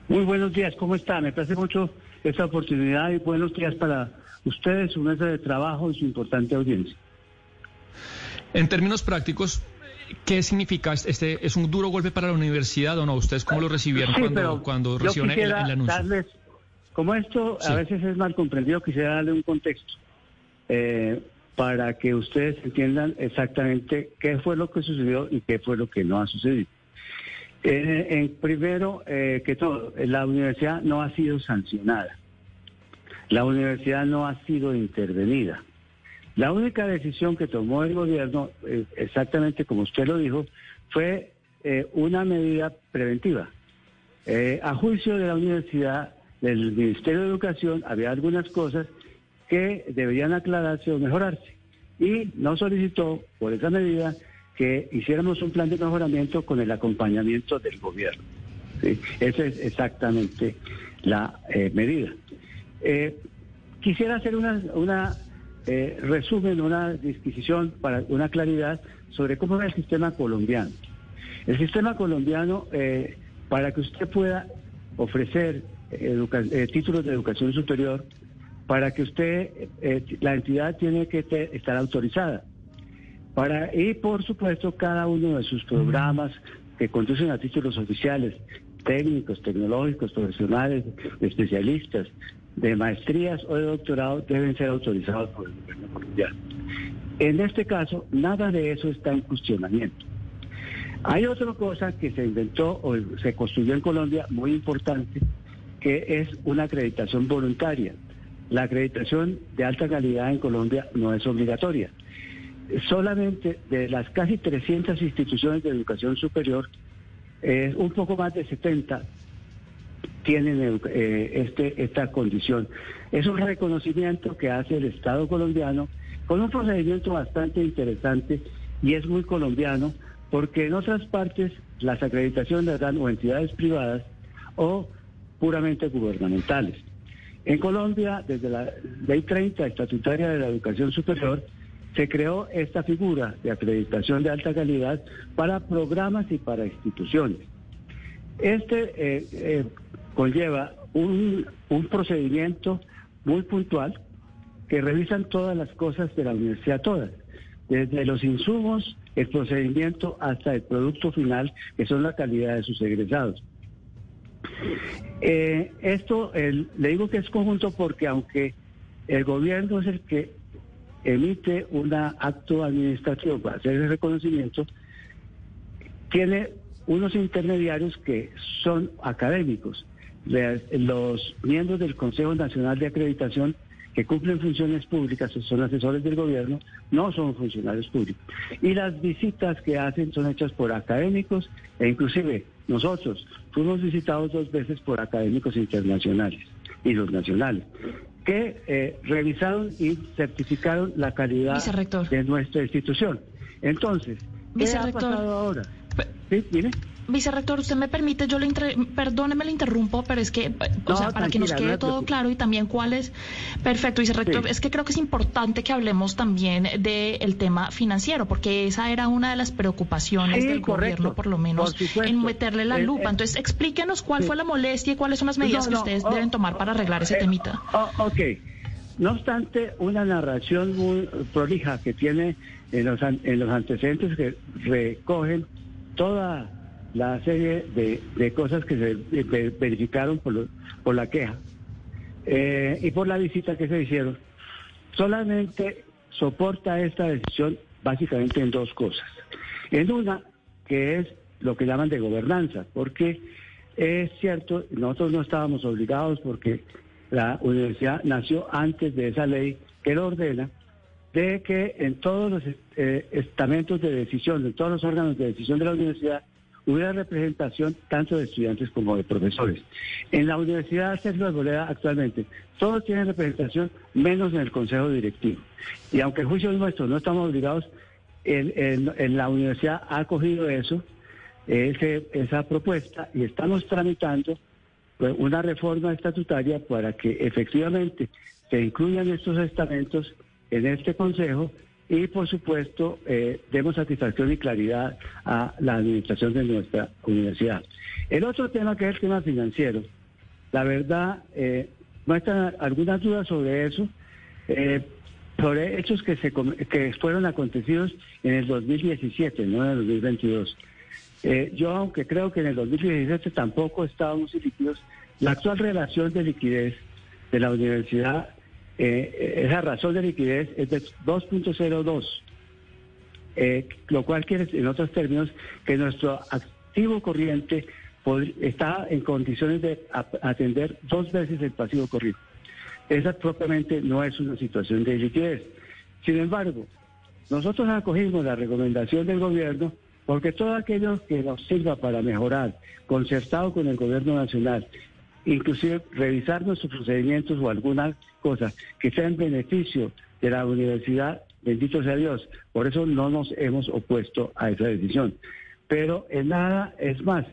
Muy buenos días, ¿cómo está? Me parece mucho esta oportunidad y buenos días para ustedes, su mesa de trabajo y su importante audiencia. En términos prácticos, ¿Qué significa este? ¿Es un duro golpe para la universidad o no? ¿Ustedes cómo lo recibieron cuando, cuando recibieron el, anuncio? Como esto a veces es mal comprendido, quisiera darle un contexto eh, para que ustedes entiendan exactamente qué fue lo que sucedió y qué fue lo que no ha sucedido. Eh, en primero eh, que todo, la universidad no ha sido sancionada. La universidad no ha sido intervenida. La única decisión que tomó el gobierno, exactamente como usted lo dijo, fue una medida preventiva. a juicio de la universidad, del Ministerio de Educación había algunas cosas que deberían aclararse o mejorarse. Y nos solicitó, por esa medida, que hiciéramos un plan de mejoramiento con el acompañamiento del gobierno. Esa es exactamente la eh, medida. Eh, quisiera hacer una, una eh, resumen, una disquisición para una claridad sobre cómo es el sistema colombiano. El sistema colombiano, para que usted pueda ofrecer eh, títulos de educación superior, para que usted, eh, la entidad tiene que estar autorizada. Para, y por supuesto, cada uno de sus programas que conducen a títulos oficiales, técnicos, tecnológicos, profesionales, especialistas, de maestrías o de doctorado, deben ser autorizados por el gobierno colombiano. En este caso, nada de eso está en cuestionamiento. Hay otra cosa que se inventó o se construyó en Colombia muy importante, que es una acreditación voluntaria. La acreditación de alta calidad en Colombia no es obligatoria. Solamente de las casi 300 instituciones de educación superior, un poco más de 70 tienen eh, este, esta condición. Es un reconocimiento que hace el Estado colombiano con un procedimiento bastante interesante y es muy colombiano porque en otras partes las acreditaciones dan o entidades privadas o puramente gubernamentales. En Colombia, desde la Ley 30 estatutaria de la educación superior, se creó esta figura de acreditación de alta calidad para programas y para instituciones. Este eh, eh, conlleva un, un procedimiento muy puntual que revisan todas las cosas de la universidad, todas, desde los insumos, el procedimiento hasta el producto final, que son la calidad de sus egresados. Eh, esto le digo que es conjunto porque aunque el gobierno es el que emite un acto administrativo para hacer el reconocimiento, tiene unos intermediarios que son académicos. Los miembros del Consejo Nacional de Acreditación que cumplen funciones públicas, son asesores del gobierno, no son funcionarios públicos. Y las visitas que hacen son hechas por académicos e inclusive nosotros fuimos visitados dos veces por académicos internacionales y los nacionales que eh, revisaron y certificaron la calidad de nuestra institución. Entonces, ¿qué ha pasado ahora? ¿Sí? Vicerrector, usted me permite, yo le perdóneme, le interrumpo, pero es que, o sea, para que nos quede todo claro y también cuál es. Perfecto, Vicerrector, es que creo que es importante que hablemos también del tema financiero, porque esa era una de las preocupaciones del gobierno, por lo menos, en meterle la lupa. Entonces, explíquenos cuál fue la molestia y cuáles son las medidas que ustedes deben tomar para arreglar ese eh, temita. Oh, ok. No obstante, una narración muy prolija que tiene en los, en los antecedentes que recogen toda la serie de, cosas que se verificaron por, por la queja eh, y por la visita que se hicieron, solamente soporta esta decisión básicamente en dos cosas. En una, que es lo que llaman de gobernanza, porque es cierto, nosotros no estábamos obligados porque la universidad nació antes de esa ley que lo ordena, de que en todos los eh, estamentos de decisión, en todos los órganos de decisión de la universidad, hubiera representación tanto de estudiantes como de profesores. En la Universidad Sergio Arboleda actualmente todos tienen representación menos en el Consejo Directivo. Y aunque el juicio es nuestro, no estamos obligados, en, la universidad ha acogido eso, esa propuesta, y estamos tramitando pues, una reforma estatutaria para que efectivamente se incluyan estos estamentos en este Consejo y por supuesto eh, demos satisfacción y claridad a la administración de nuestra universidad. El otro tema que es el tema financiero, la verdad, eh, muestran algunas dudas sobre eso, eh, sobre hechos que, se, que fueron acontecidos en el 2017, no en el 2022. Eh, yo, aunque creo que en el 2017 tampoco estábamos líquidos, la actual relación de liquidez de la universidad eh, esa razón de liquidez es de 2.02, eh, lo cual quiere, en otros términos, que nuestro activo corriente está en condiciones de atender dos veces el pasivo corriente. Esa propiamente no es una situación de liquidez. Sin embargo, nosotros acogimos la recomendación del gobierno porque todo aquello que nos sirva para mejorar, concertado con el gobierno nacional, inclusive revisar nuestros procedimientos o alguna cosa que sea en beneficio de la universidad, bendito sea Dios. Por eso no nos hemos opuesto a esa decisión. Pero en nada es más.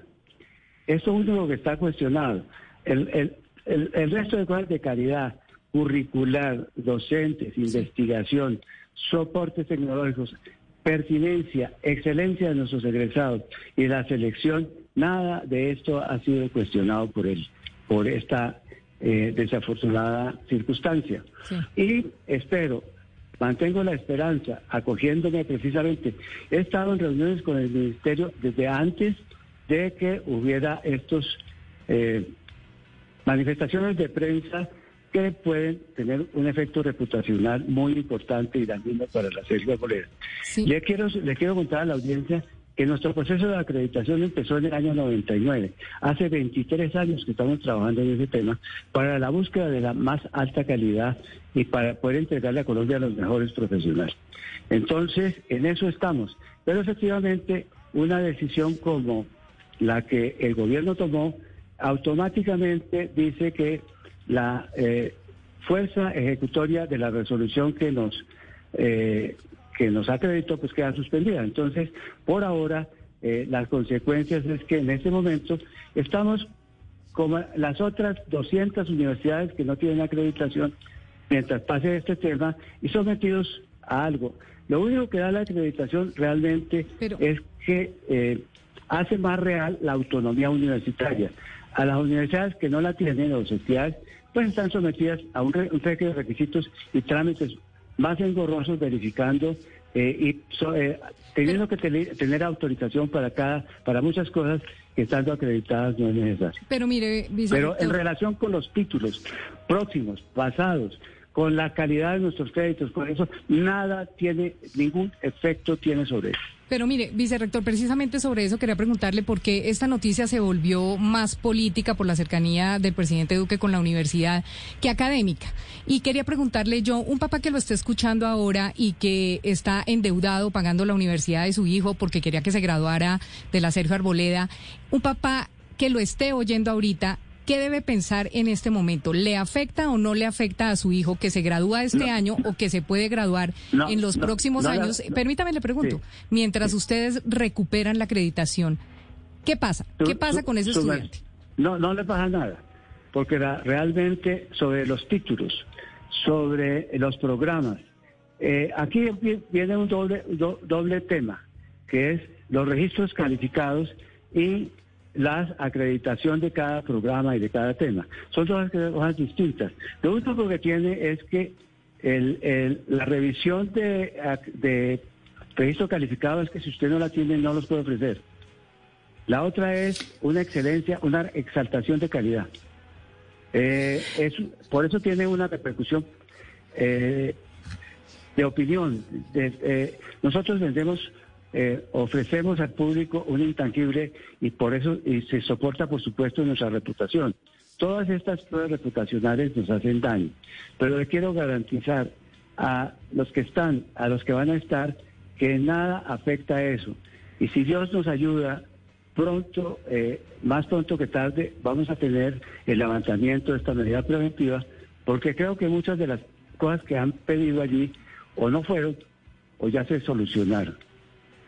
Esto único que está cuestionado. El, el, resto de cosas de calidad, curricular, docentes, investigación, soportes tecnológicos, pertinencia, excelencia de nuestros egresados y la selección, nada de esto ha sido cuestionado por él por esta eh, desafortunada circunstancia. Y espero, mantengo la esperanza, acogiéndome precisamente. He estado en reuniones con el Ministerio desde antes de que hubiera estos eh, manifestaciones de prensa que pueden tener un efecto reputacional muy importante y dañino para la selva bolera. Le quiero le quiero contar a la audiencia que nuestro proceso de acreditación empezó en el año 99. Hace 23 años que estamos trabajando en ese tema para la búsqueda de la más alta calidad y para poder entregarle a Colombia a los mejores profesionales. Entonces, en eso estamos. Pero efectivamente, una decisión como la que el gobierno tomó automáticamente dice que la eh, fuerza ejecutoria de la resolución que nos eh, que nos acreditó pues queda suspendida. Entonces, por ahora, eh, las consecuencias es que en este momento estamos como las otras 200 universidades que no tienen acreditación mientras pase este tema y sometidos a algo. Lo único que da la acreditación realmente es que eh, hace más real la autonomía universitaria. A las universidades que no la tienen, las universidades, pues están sometidas a un, un de requisitos y trámites más engorrosos verificando eh, y eh, teniendo que tener, autorización para cada para muchas cosas que estando acreditadas no es necesario. Pero mire, Pero en relación con los títulos próximos, pasados, con la calidad de nuestros créditos, con eso nada tiene, ningún efecto tiene sobre eso. Pero mire, vicerrector, precisamente sobre eso quería preguntarle por qué esta noticia se volvió más política por la cercanía del presidente Duque con la universidad que académica. Y quería preguntarle yo, un papá que lo está escuchando ahora y que está endeudado pagando la universidad de su hijo porque quería que se graduara de la Sergio Arboleda, un papá que lo esté oyendo ahorita, ¿Qué debe pensar en este momento? ¿Le afecta o no le afecta a su hijo que se gradúa este año o que se puede graduar en los próximos años? Permítame le pregunto, mientras ustedes recuperan la acreditación, ¿Qué pasa? ¿Qué pasa con ese estudiante? No, no le pasa nada, porque realmente sobre los títulos, sobre los programas, eh, aquí viene un doble, doble tema, que es los registros calificados y la acreditación de cada programa y de cada tema. Son dos cosas distintas. Lo único que tiene es que la revisión de, de registro calificado es que si usted no la tiene no los puede ofrecer. La otra es una excelencia, una exaltación de calidad. Eh, es, por eso tiene una repercusión eh, de opinión. Eh, nosotros vendemos, ofrecemos al público un intangible y por eso y se soporta, por supuesto, nuestra reputación. Todas estas pruebas reputacionales nos hacen daño, pero le quiero garantizar a los que están, a los que van a estar, que nada afecta a eso. Y si Dios nos ayuda, pronto, eh, más pronto que tarde, vamos a tener el levantamiento de esta medida preventiva, porque creo que muchas de las cosas que han pedido allí o no fueron o ya se solucionaron.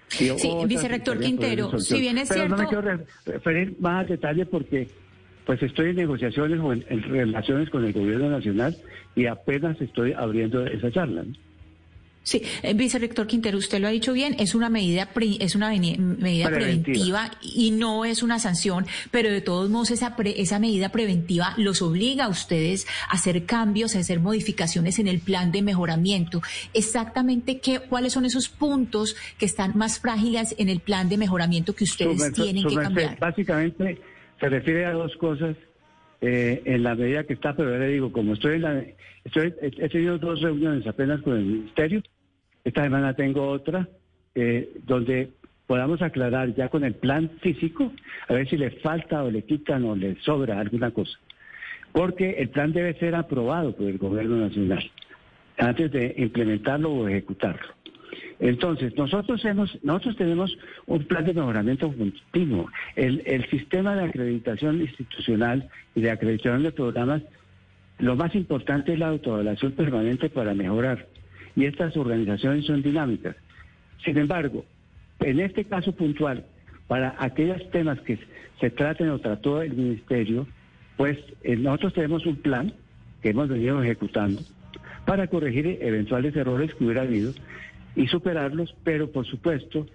Sí, vicerrector Quintero, si bien es Pero cierto... no me quiero referir más a detalle porque pues estoy en negociaciones o en, relaciones con el gobierno nacional y apenas estoy abriendo esa charla. Sí, eh, vicerrector Quintero, usted lo ha dicho bien, es una medida es una medida preventiva. y no es una sanción, pero de todos modos esa esa medida preventiva los obliga a ustedes a hacer cambios, a hacer modificaciones en el plan de mejoramiento. Exactamente qué cuáles son esos puntos que están más frágiles en el plan de mejoramiento que ustedes tienen que cambiar. Básicamente se refiere a dos cosas eh, en la medida que está, pero le digo, como estoy en la estoy, he tenido dos reuniones apenas con el ministerio esta semana tengo otra eh, donde podamos aclarar ya con el plan físico, a ver si le falta o le quitan o le sobra alguna cosa. Porque el plan debe ser aprobado por el gobierno nacional antes de implementarlo o ejecutarlo. Entonces, nosotros hemos, nosotros tenemos un plan de mejoramiento continuo. El, el sistema de acreditación institucional y de acreditación de programas, lo más importante es la autoevaluación permanente para mejorar y estas organizaciones son dinámicas. Sin embargo, en este caso puntual, para aquellos temas que se traten o trató el Ministerio, pues eh, nosotros tenemos un plan que hemos venido ejecutando para corregir eventuales errores que hubiera habido y superarlos, pero por supuesto,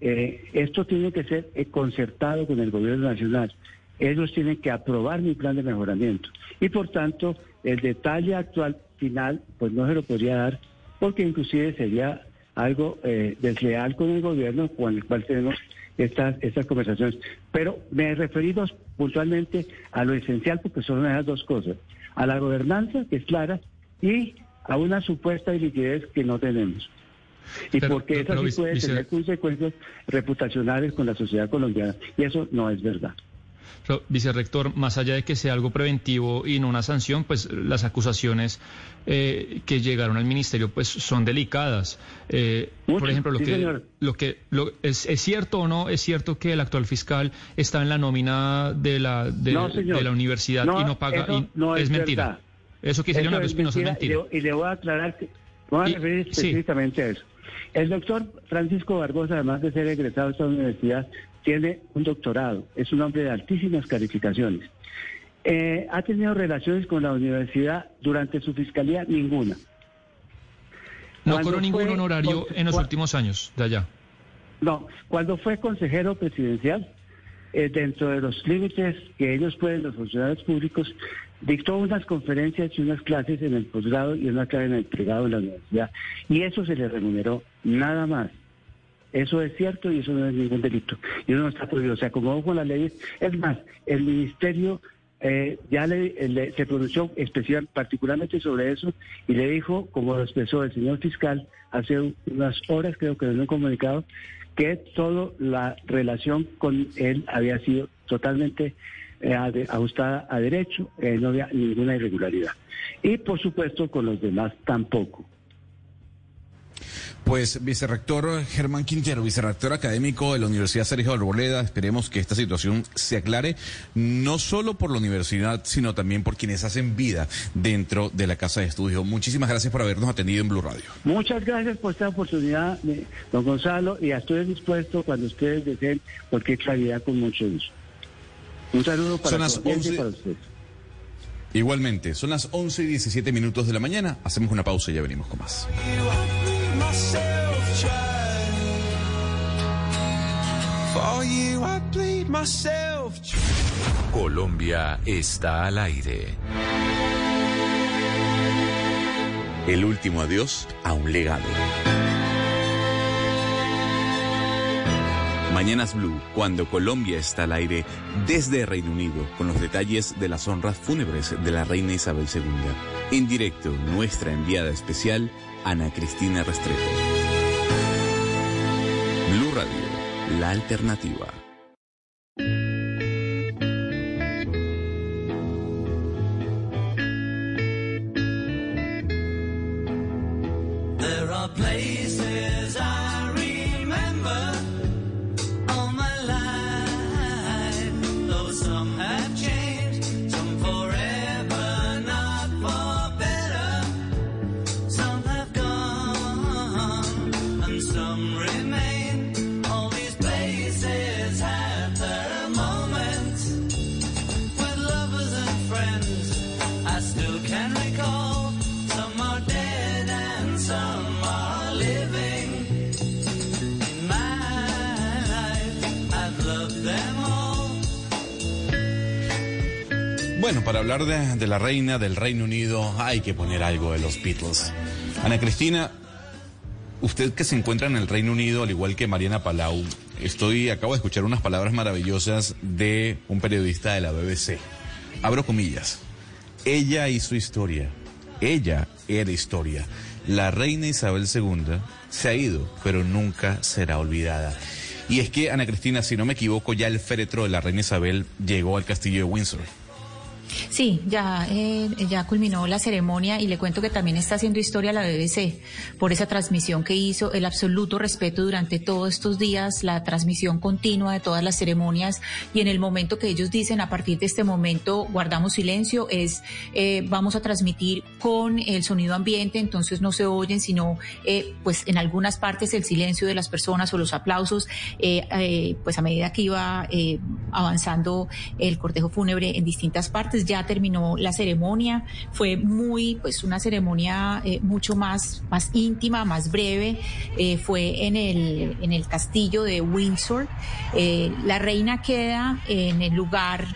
eh, esto tiene que ser eh, concertado con el gobierno nacional. Ellos tienen que aprobar mi plan de mejoramiento y por tanto el detalle actual final pues no se lo podría dar porque inclusive sería algo eh, desleal con el gobierno con el cual tenemos estas, estas conversaciones. Pero me he referido puntualmente a lo esencial porque son esas dos cosas, a la gobernanza, que es clara, y a una supuesta liquidez que no tenemos. Y porque eso sí puede tener consecuencias reputacionales con la sociedad colombiana, y eso no es verdad vicerrector, más allá de que sea algo preventivo y no una sanción, pues las acusaciones eh, que llegaron al ministerio pues son delicadas. Eh, por ejemplo, lo que, lo que lo, es, es, cierto o no es cierto que el actual fiscal está en la nómina de la de, la universidad y no paga no es, mentira. Eso que sería una espinosa mentira. Y le, voy a aclarar que voy a referir específicamente a eso. El doctor Francisco Barbosa, además de ser egresado de esta universidad, tiene un doctorado, es un hombre de altísimas calificaciones. Eh, ¿Ha tenido relaciones con la universidad durante su fiscalía? Ninguna. No cobró ningún honorario en los últimos años de allá. No, cuando fue consejero presidencial, eh, dentro de los límites que ellos pueden, los funcionarios públicos, dictó unas conferencias y unas clases en el posgrado y una clase en el privado de la universidad. Y eso se le remuneró, nada más. Eso es cierto y eso no es ningún delito. Y eso no está prohibido. Se acomodó con las leyes. Es más, el ministerio eh, ya le, se pronunció especial, particularmente sobre eso y le dijo, como lo expresó el señor fiscal hace unas horas, creo que en un comunicado, que toda la relación con él había sido totalmente eh, ajustada a derecho, eh, no había ninguna irregularidad. Y por supuesto con los demás tampoco. Pues, vicerrector Germán Quintero, vicerrector académico de la Universidad Sergio Arboleda, esperemos que esta situación se aclare, no solo por la universidad, sino también por quienes hacen vida dentro de la Casa de Estudio. Muchísimas gracias por habernos atendido en Blue Radio. Muchas gracias por esta oportunidad, don Gonzalo, y estoy dispuesto cuando ustedes deseen cualquier claridad con mucho gusto. Un saludo para, las 11... para ustedes. Igualmente, son las 11 y 17 minutos de la mañana. Hacemos una pausa y ya venimos con más. Colombia está al aire. El último adiós a un legado. Mañanas Blue, cuando Colombia está al aire desde Reino Unido, con los detalles de las honras fúnebres de la reina Isabel II. En directo, nuestra enviada especial, Ana Cristina Restrepo. Blue Radio, la alternativa. Bueno, para hablar de, la reina del Reino Unido hay que poner algo de los Beatles. Ana Cristina, usted que se encuentra en el Reino Unido, al igual que Mariana Palau, estoy, acabo de escuchar unas palabras maravillosas de un periodista de la BBC. Abro comillas. Ella hizo historia. Ella era historia. La reina Isabel II se ha ido, pero nunca será olvidada. Y es que, Ana Cristina, si no me equivoco, ya el féretro de la reina Isabel llegó al castillo de Windsor. Sí, ya, eh, ya culminó la ceremonia y le cuento que también está haciendo historia la BBC por esa transmisión que hizo, el absoluto respeto durante todos estos días, la transmisión continua de todas las ceremonias y en el momento que ellos dicen a partir de este momento guardamos silencio es eh, vamos a transmitir con el sonido ambiente, entonces no se oyen sino eh, pues en algunas partes el silencio de las personas o los aplausos, pues a medida que iba avanzando el cortejo fúnebre en distintas partes ya terminó la ceremonia. Fue muy, pues una ceremonia eh, mucho más, más íntima, más breve. Eh, fue en el, en el castillo de Windsor. Eh, la reina queda en el lugar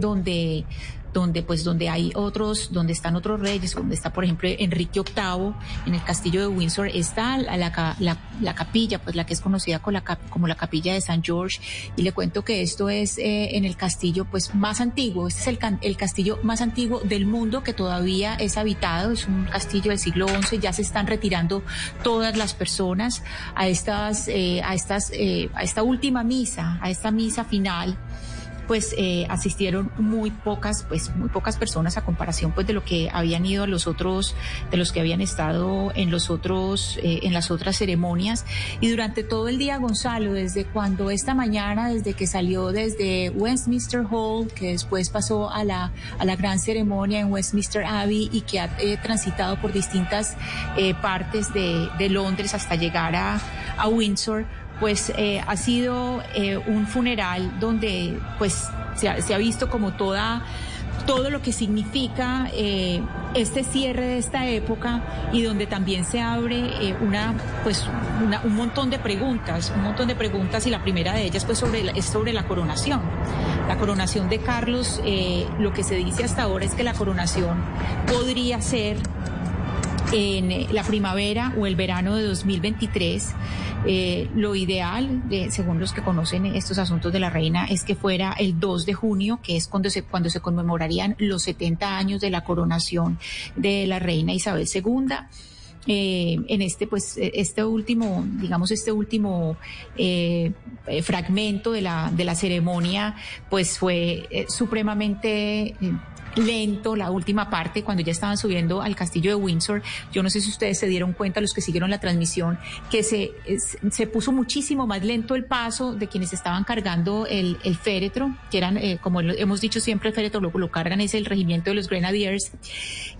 donde donde pues donde hay otros, donde están otros reyes, donde está por ejemplo Enrique VIII, en el castillo de Windsor está la, la, capilla, pues la que es conocida como la, capilla de San George, y le cuento que esto es eh, en el castillo pues más antiguo, este es el, el castillo más antiguo del mundo que todavía es habitado, es un castillo del siglo XI, ya se están retirando todas las personas a estas, eh, a estas, eh, a esta última misa, a esta misa final pues eh, asistieron muy pocas, pues muy pocas personas a comparación pues de lo que habían ido a los otros, de los que habían estado en los otros, eh, en las otras ceremonias. Y durante todo el día, Gonzalo, desde cuando esta mañana, desde que salió desde Westminster Hall, que después pasó a la, a la gran ceremonia en Westminster Abbey y que ha eh, transitado por distintas partes de, de Londres hasta llegar a, a Windsor, pues eh, ha sido eh, un funeral donde pues se ha, visto como toda todo lo que significa eh, este cierre de esta época y donde también se abre una pues un montón de preguntas un montón de preguntas y la primera de ellas pues sobre es sobre la coronación. La coronación de Carlos lo que se dice hasta ahora es que la coronación podría ser en la primavera o el verano de 2023. Eh, lo ideal, según los que conocen estos asuntos de la reina, es que fuera el 2 de junio, que es cuando se, cuando se conmemorarían los 70 años de la coronación de la reina Isabel II. eh, en este, pues, este último, digamos, este último eh, fragmento de la, de la ceremonia, pues fue supremamente lento la última parte cuando ya estaban subiendo al castillo de Windsor. Yo no sé si ustedes se dieron cuenta, los que siguieron la transmisión, que se, se puso muchísimo más lento el paso de quienes estaban cargando el, féretro, que eran, eh, como hemos dicho siempre, el féretro lo, lo cargan es el regimiento de los Grenadiers.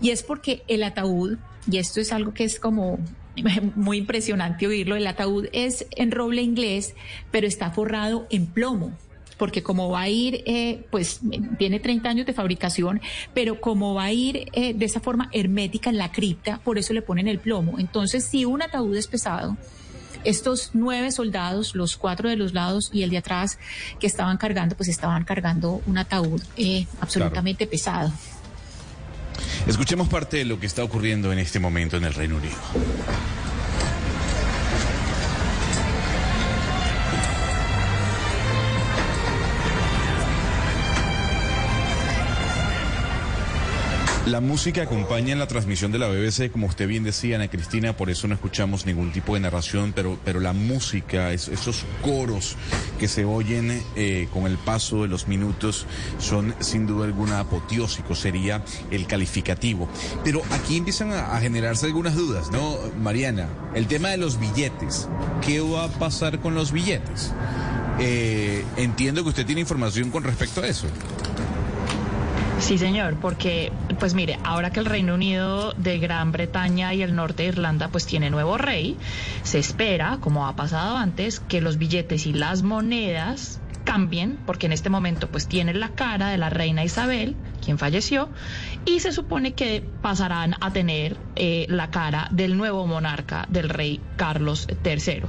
Y es porque el ataúd, y esto es algo que es como muy impresionante oírlo, el ataúd es en roble inglés, pero está forrado en plomo porque como va a ir, eh, pues tiene 30 años de fabricación, pero como va a ir eh, de esa forma hermética en la cripta, por eso le ponen el plomo. Entonces, si un ataúd es pesado, estos nueve soldados, los cuatro de los lados y el de atrás que estaban cargando, pues estaban cargando un ataúd eh, absolutamente pesado. Escuchemos parte de lo que está ocurriendo en este momento en el Reino Unido. La música acompaña en la transmisión de la BBC, como usted bien decía, Ana Cristina, por eso no escuchamos ningún tipo de narración, pero, pero la música, esos coros que se oyen eh, con el paso de los minutos son sin duda alguna apoteósicos, sería el calificativo. Pero aquí empiezan a, generarse algunas dudas, ¿no, Mariana? El tema de los billetes, ¿qué va a pasar con los billetes? Eh, entiendo que usted tiene información con respecto a eso. Sí, señor, porque, pues mire, ahora que el Reino Unido de Gran Bretaña y el norte de Irlanda pues tiene nuevo rey, se espera, como ha pasado antes, que los billetes y las monedas cambien, porque en este momento pues tienen la cara de la reina Isabel, quien falleció, y se supone que pasarán a tener eh, la cara del nuevo monarca, del rey Carlos III.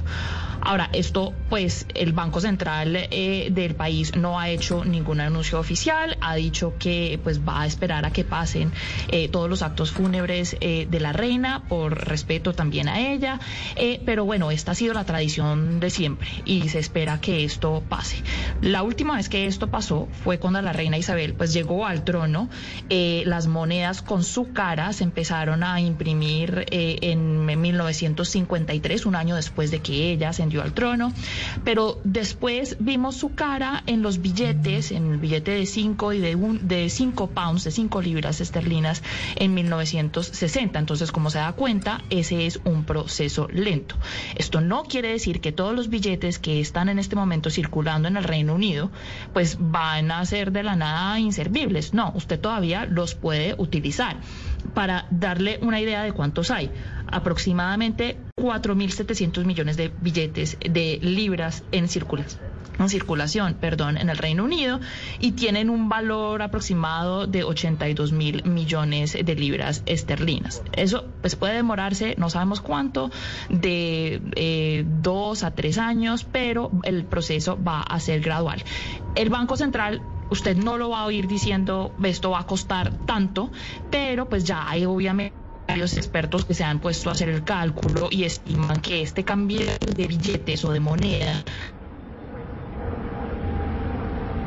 Ahora, esto, pues, el Banco Central eh, del país no ha hecho ningún anuncio oficial, ha dicho que, pues, va a esperar a que pasen eh, todos los actos fúnebres de la reina, por respeto también a ella, pero bueno, esta ha sido la tradición de siempre y se espera que esto pase. La última vez que esto pasó fue cuando la reina Isabel, pues, llegó al trono, las monedas con su cara se empezaron a imprimir en 1953, un año después de que ella se al trono, pero después vimos su cara en los billetes, en el billete de 5 y de, un, de 5 pounds, de 5 libras esterlinas en 1960. Entonces, como se da cuenta, ese es un proceso lento. Esto no quiere decir que todos los billetes que están en este momento circulando en el Reino Unido, pues van a ser de la nada inservibles. No, usted todavía los puede utilizar. Para darle una idea de cuántos hay, aproximadamente 4.700 millones de billetes de libras en circulación en circulación, perdón, en el Reino Unido y tienen un valor aproximado de 82 mil millones de libras esterlinas. Eso pues puede demorarse, no sabemos cuánto, de eh, dos a tres años, pero el proceso va a ser gradual. El Banco Central usted no lo va a oír diciendo esto va a costar tanto, pero pues ya hay obviamente varios expertos que se han puesto a hacer el cálculo y estiman que este cambio de billetes o de moneda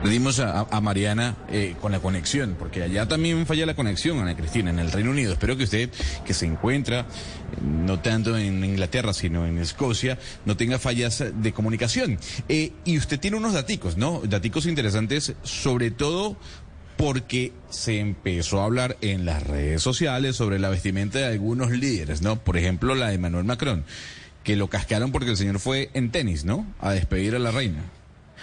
le dimos a, Mariana eh, con la conexión, porque allá también falla la conexión, Ana Cristina, en el Reino Unido. Espero que usted, que se encuentra no tanto en Inglaterra, sino en Escocia, no tenga fallas de comunicación. Eh, y usted tiene unos daticos, ¿no? Daticos interesantes, sobre todo porque se empezó a hablar en las redes sociales sobre la vestimenta de algunos líderes, ¿no? Por ejemplo, la de Emmanuel Macron, que lo cascaron porque el señor fue en tenis, ¿no? A despedir a la reina.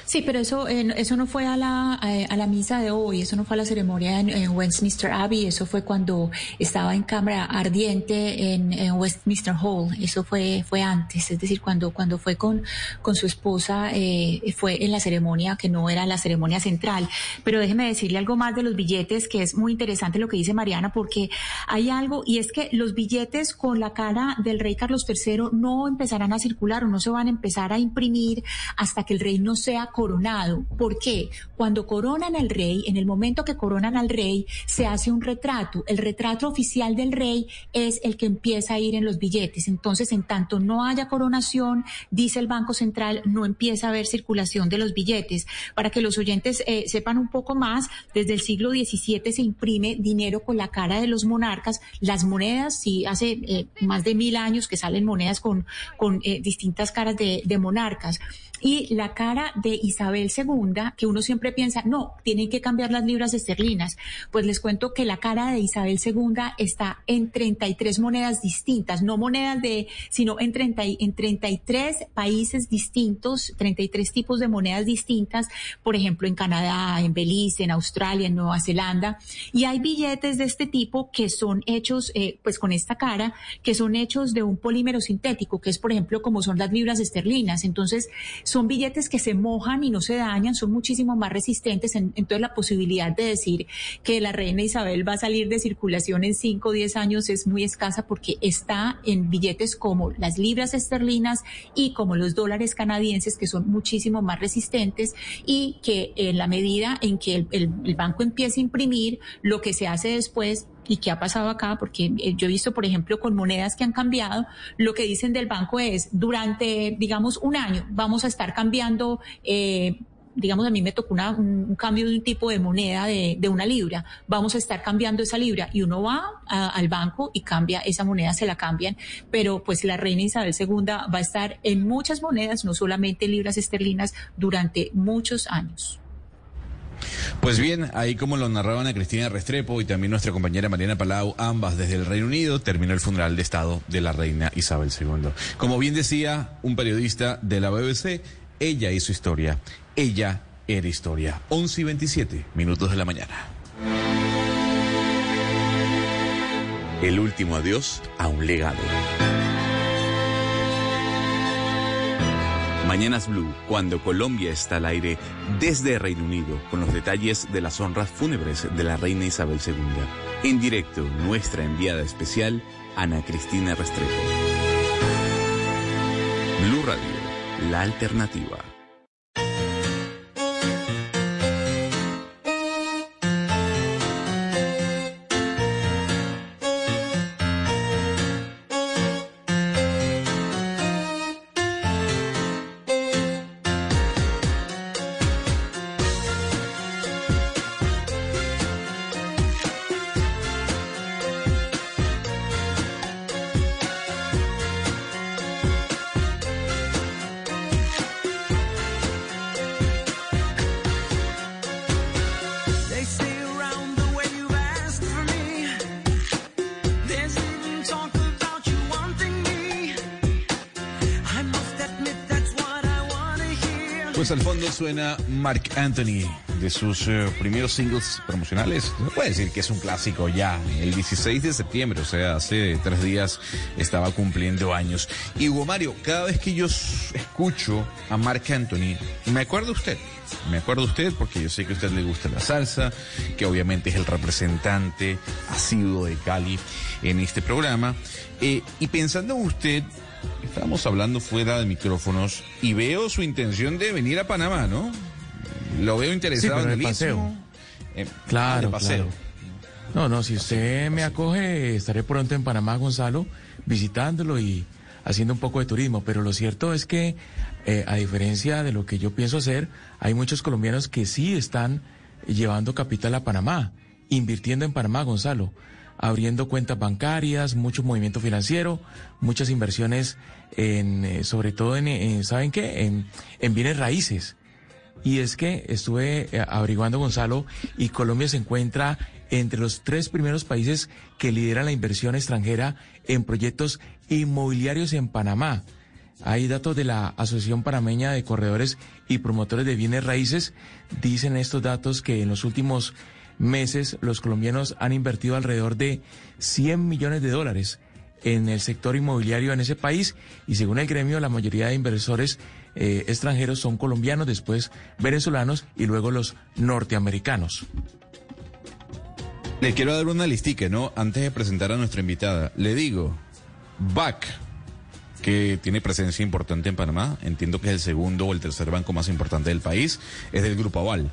Sí, pero eso, eh, eso no fue a la, a, la misa de hoy, eso no fue a la ceremonia en, Westminster Abbey, eso fue cuando estaba en cámara ardiente en, Westminster Hall, eso fue, fue antes, es decir, cuando, cuando fue con, con su esposa, eh, fue en la ceremonia que no era la ceremonia central. Pero déjeme decirle algo más de los billetes, que es muy interesante lo que dice Mariana, porque hay algo, y es que los billetes con la cara del rey Carlos III no empezarán a circular o no se van a empezar a imprimir hasta que el rey no sea coronado. ¿Por qué? Cuando coronan al rey, en el momento que coronan al rey, se hace un retrato. El retrato oficial del rey es el que empieza a ir en los billetes. Entonces, en tanto no haya coronación, dice el Banco Central, no empieza a haber circulación de los billetes. Para que los oyentes eh, sepan un poco más, desde el siglo XVII se imprime dinero con la cara de los monarcas. Las monedas, sí, hace eh, más de mil años que salen monedas con, con eh, distintas caras de, de monarcas y la cara de Isabel II, que uno siempre piensa, no, tienen que cambiar las libras esterlinas. Pues les cuento que la cara de Isabel II está en 33 monedas distintas, no monedas de, sino en, 30, en 33 países distintos, 33 tipos de monedas distintas, por ejemplo, en Canadá, en Belice, en Australia, en Nueva Zelanda. Y hay billetes de este tipo que son hechos, eh, pues con esta cara, que son hechos de un polímero sintético, que es, por ejemplo, como son las libras esterlinas. Entonces, son billetes que se mojan y no se dañan, son muchísimo más resistentes. entonces la posibilidad de decir que la reina Isabel va a salir de circulación en 5 o 10 años es muy escasa porque está en billetes como las libras esterlinas y como los dólares canadienses que son muchísimo más resistentes y que en la medida en que el, el banco empiece a imprimir, lo que se hace después y qué ha pasado acá, porque eh, yo he visto, por ejemplo, con monedas que han cambiado, lo que dicen del banco es, durante, digamos, un año vamos a estar cambiando. Eh, digamos, a mí me tocó un, cambio de un tipo de moneda de, de, una libra, vamos a estar cambiando esa libra y uno va al banco y cambia esa moneda, se la cambian, pero pues la reina Isabel II va a estar en muchas monedas, no solamente libras esterlinas, durante muchos años. Pues bien, ahí como lo narraban a Cristina Restrepo y también nuestra compañera Mariana Palau, ambas desde el Reino Unido, terminó el funeral de Estado de la reina Isabel II. Como bien decía un periodista de la BBC, ella hizo historia, ella era historia. 11 y 27 minutos de la mañana. El último adiós a un legado. Mañanas Blue, cuando Colombia está al aire desde Reino Unido, con los detalles de las honras fúnebres de la reina Isabel II. En directo, nuestra enviada especial, Ana Cristina Restrepo. Blue Radio, la alternativa. Suena Mark Anthony de sus eh, primeros singles promocionales. Se puede decir que es un clásico ya. El 16 de septiembre, o sea, hace tres días estaba cumpliendo años. Y Hugo Mario, cada vez que yo escucho a Mark Anthony, me acuerdo usted. Me acuerdo usted porque yo sé que a usted le gusta la salsa, que obviamente es el representante asiduo de Cali en este programa. Eh, y pensando en usted, Estamos hablando fuera de micrófonos y veo su intención de venir a Panamá, ¿no? Lo veo interesado en el paseo. Eh, claro, paseo. No, no, si usted me acoge, estaré pronto en Panamá, Gonzalo, visitándolo y haciendo un poco de turismo. Pero lo cierto es que, eh, a diferencia de lo que yo pienso hacer, hay muchos colombianos que sí están llevando capital a Panamá, invirtiendo en Panamá, Gonzalo abriendo cuentas bancarias, mucho movimiento financiero, muchas inversiones en, eh, sobre todo en, ¿saben qué? En, en, bienes raíces. Y es que estuve eh, averiguando, Gonzalo, y Colombia se encuentra entre los tres primeros países que lideran la inversión extranjera en proyectos inmobiliarios en Panamá. Hay datos de la Asociación Panameña de Corredores y Promotores de Bienes Raíces. Dicen estos datos que en los últimos meses los colombianos han invertido alrededor de 100 millones de dólares en el sector inmobiliario en ese país y según el gremio la mayoría de inversores eh, extranjeros son colombianos, después venezolanos y luego los norteamericanos. Le quiero dar una listica, ¿no? Antes de presentar a nuestra invitada. Le digo, BAC, que tiene presencia importante en Panamá, entiendo que es el segundo o el tercer banco más importante del país, es del Grupo Aval.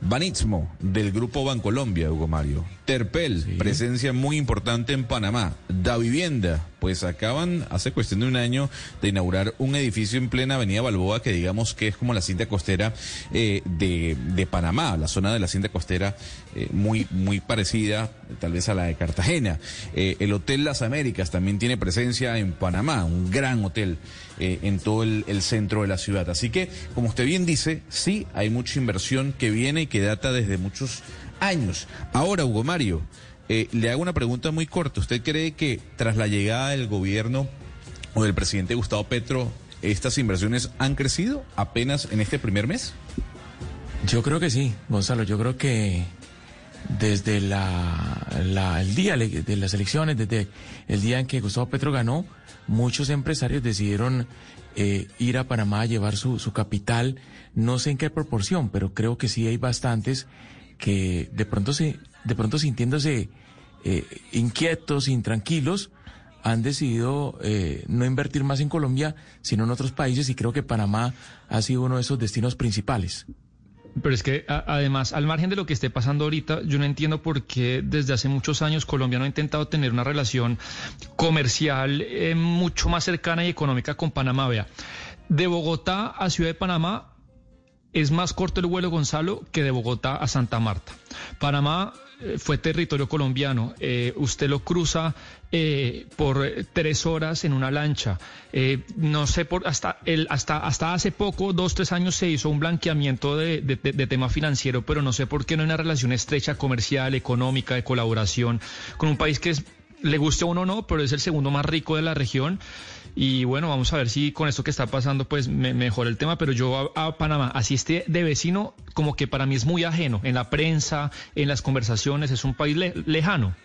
Banitsmo, del Grupo Bancolombia, Hugo Mario. Terpel, presencia muy importante en Panamá. Da Vivienda, pues acaban hace cuestión de un año de inaugurar un edificio en plena Avenida Balboa que digamos que es como la cinta costera eh, de, de, Panamá, la zona de la cinta costera eh, muy, muy parecida tal vez a la de Cartagena. Eh, el Hotel Las Américas también tiene presencia en Panamá, un gran hotel en todo el, centro de la ciudad. Así que, como usted bien dice, sí, hay mucha inversión que viene y que data desde muchos años. Ahora, Hugo Mario, eh, le hago una pregunta muy corta. ¿Usted cree que tras la llegada del gobierno o del presidente Gustavo Petro, estas inversiones han crecido apenas en este primer mes? Yo creo que sí, Gonzalo. Yo creo que desde el día de las elecciones, desde el día en que Gustavo Petro ganó, muchos empresarios decidieron eh, ir a Panamá a llevar su, su capital. No sé en qué proporción, pero creo que sí hay bastantes que de pronto se, de pronto sintiéndose eh, inquietos, intranquilos, han decidido eh, no invertir más en Colombia, sino en otros países, y creo que Panamá ha sido uno de esos destinos principales. Pero es que además, al margen de lo que esté pasando ahorita, yo no entiendo por qué desde hace muchos años Colombia no ha intentado tener una relación comercial eh, mucho más cercana y económica con Panamá. Vea, de Bogotá a Ciudad de Panamá es más corto el vuelo, Gonzalo, que de Bogotá a Santa Marta. Panamá fue territorio colombiano. Eh, usted lo cruza eh, por tres horas en una lancha. no sé, por hasta, el, hasta, hasta hace poco, dos, tres años, se hizo un blanqueamiento de, tema financiero, pero no sé por qué no hay una relación estrecha comercial, económica, de colaboración con un país que le guste a uno o no, pero es el segundo más rico de la región. Y bueno, vamos a ver si con esto que está pasando, pues me, mejora el tema. Pero yo a, Panamá, así esté de vecino, como que para mí es muy ajeno. En la prensa, en las conversaciones, es un país lejano.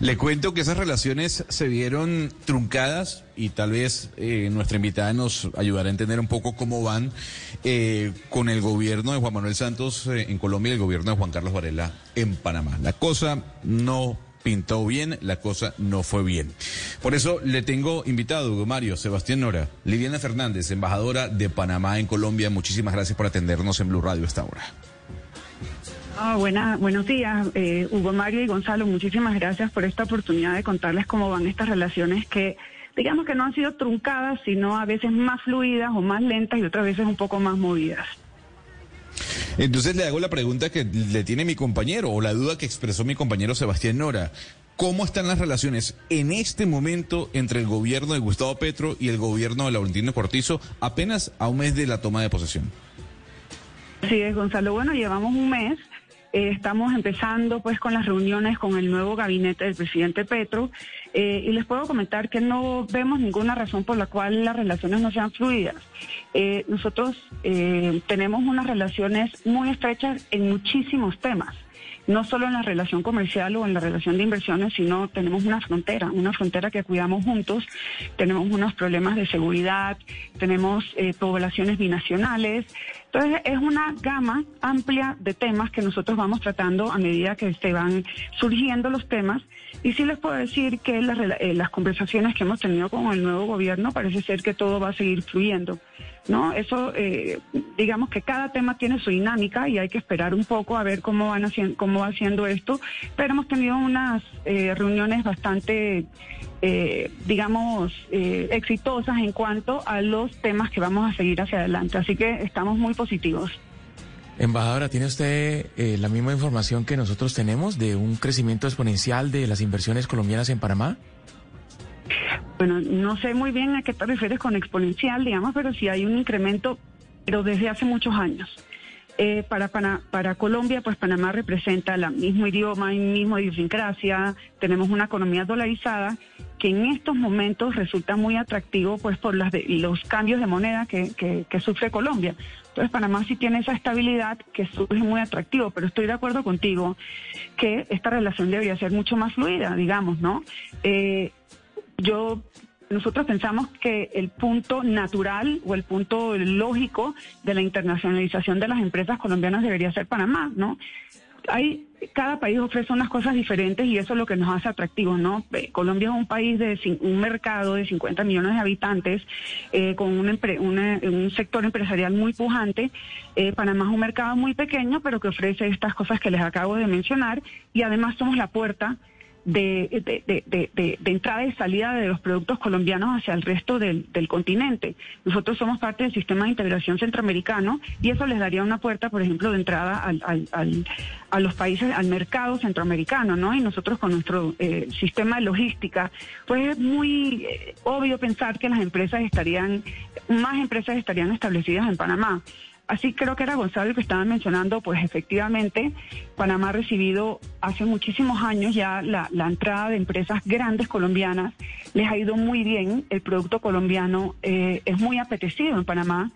Le cuento que esas relaciones se vieron truncadas y tal vez eh, nuestra invitada nos ayudará a entender un poco cómo van eh, con el gobierno de Juan Manuel Santos eh, en Colombia y el gobierno de Juan Carlos Varela en Panamá. La cosa no pintó bien, la cosa no fue bien. Por eso le tengo invitado, Hugo Mario, Sebastián Nora, Liliana Fernández, embajadora de Panamá en Colombia. Muchísimas gracias por atendernos en Blue Radio esta hora. Ah, buena, buenos días, eh, Hugo Mario y Gonzalo. Muchísimas gracias por esta oportunidad de contarles cómo van estas relaciones que, digamos que no han sido truncadas, sino a veces más fluidas o más lentas y otras veces un poco más movidas. Entonces le hago la pregunta que le tiene mi compañero o la duda que expresó mi compañero Sebastián Nora. ¿Cómo están las relaciones en este momento entre el gobierno de Gustavo Petro y el gobierno de Laurentino Cortizo apenas a un mes de la toma de posesión? Sí, Gonzalo. Bueno, llevamos un mes eh, estamos empezando pues con las reuniones con el nuevo gabinete del presidente Petro eh, y les puedo comentar que no vemos ninguna razón por la cual las relaciones no sean fluidas. Eh, nosotros tenemos unas relaciones muy estrechas en muchísimos temas no solo en la relación comercial o en la relación de inversiones, sino tenemos una frontera, una frontera que cuidamos juntos, tenemos unos problemas de seguridad, tenemos poblaciones binacionales, entonces, es una gama amplia de temas que nosotros vamos tratando a medida que se van surgiendo los temas. Y sí les puedo decir que las, eh, las conversaciones que hemos tenido con el nuevo gobierno parece ser que todo va a seguir fluyendo. ¿no? Eso, eh, digamos que cada tema tiene su dinámica y hay que esperar un poco a ver cómo van haciendo, cómo va haciendo esto. Pero hemos tenido unas eh, reuniones bastante eh, digamos, eh, exitosas en cuanto a los temas que vamos a seguir hacia adelante. Así que estamos muy positivos. Embajadora, ¿tiene usted eh, la misma información que nosotros tenemos de un crecimiento exponencial de las inversiones colombianas en Panamá? Bueno, no sé muy bien a qué te refieres con exponencial, digamos, pero sí hay un incremento, pero desde hace muchos años. Eh, para, para, Colombia, pues Panamá representa el mismo idioma, la misma idiosincrasia, tenemos una economía dolarizada que en estos momentos resulta muy atractivo pues por las los cambios de moneda que, sufre Colombia. Entonces Panamá sí tiene esa estabilidad que es muy atractivo, pero estoy de acuerdo contigo que esta relación debería ser mucho más fluida, digamos, ¿no? Eh, yo nosotros pensamos que el punto natural o el punto lógico de la internacionalización de las empresas colombianas debería ser Panamá, ¿no? Hay cada país ofrece unas cosas diferentes y eso es lo que nos hace atractivos, ¿no? Colombia es un país de un mercado de 50 millones de habitantes eh, con un, un, sector empresarial muy pujante. Eh, Panamá es un mercado muy pequeño, pero que ofrece estas cosas que les acabo de mencionar y además somos la puerta de, de, de, entrada y salida de los productos colombianos hacia el resto del, continente. Nosotros somos parte del sistema de integración centroamericano y eso les daría una puerta, por ejemplo, de entrada al, al, a los países, al mercado centroamericano, ¿no? Y nosotros con nuestro eh, sistema de logística, pues es muy eh, obvio pensar que las empresas estarían, más empresas estarían establecidas en Panamá. Así creo que era Gonzalo el que estaba mencionando, pues efectivamente Panamá ha recibido hace muchísimos años ya la, entrada de empresas grandes colombianas, les ha ido muy bien, el producto colombiano eh, es muy apetecido en Panamá.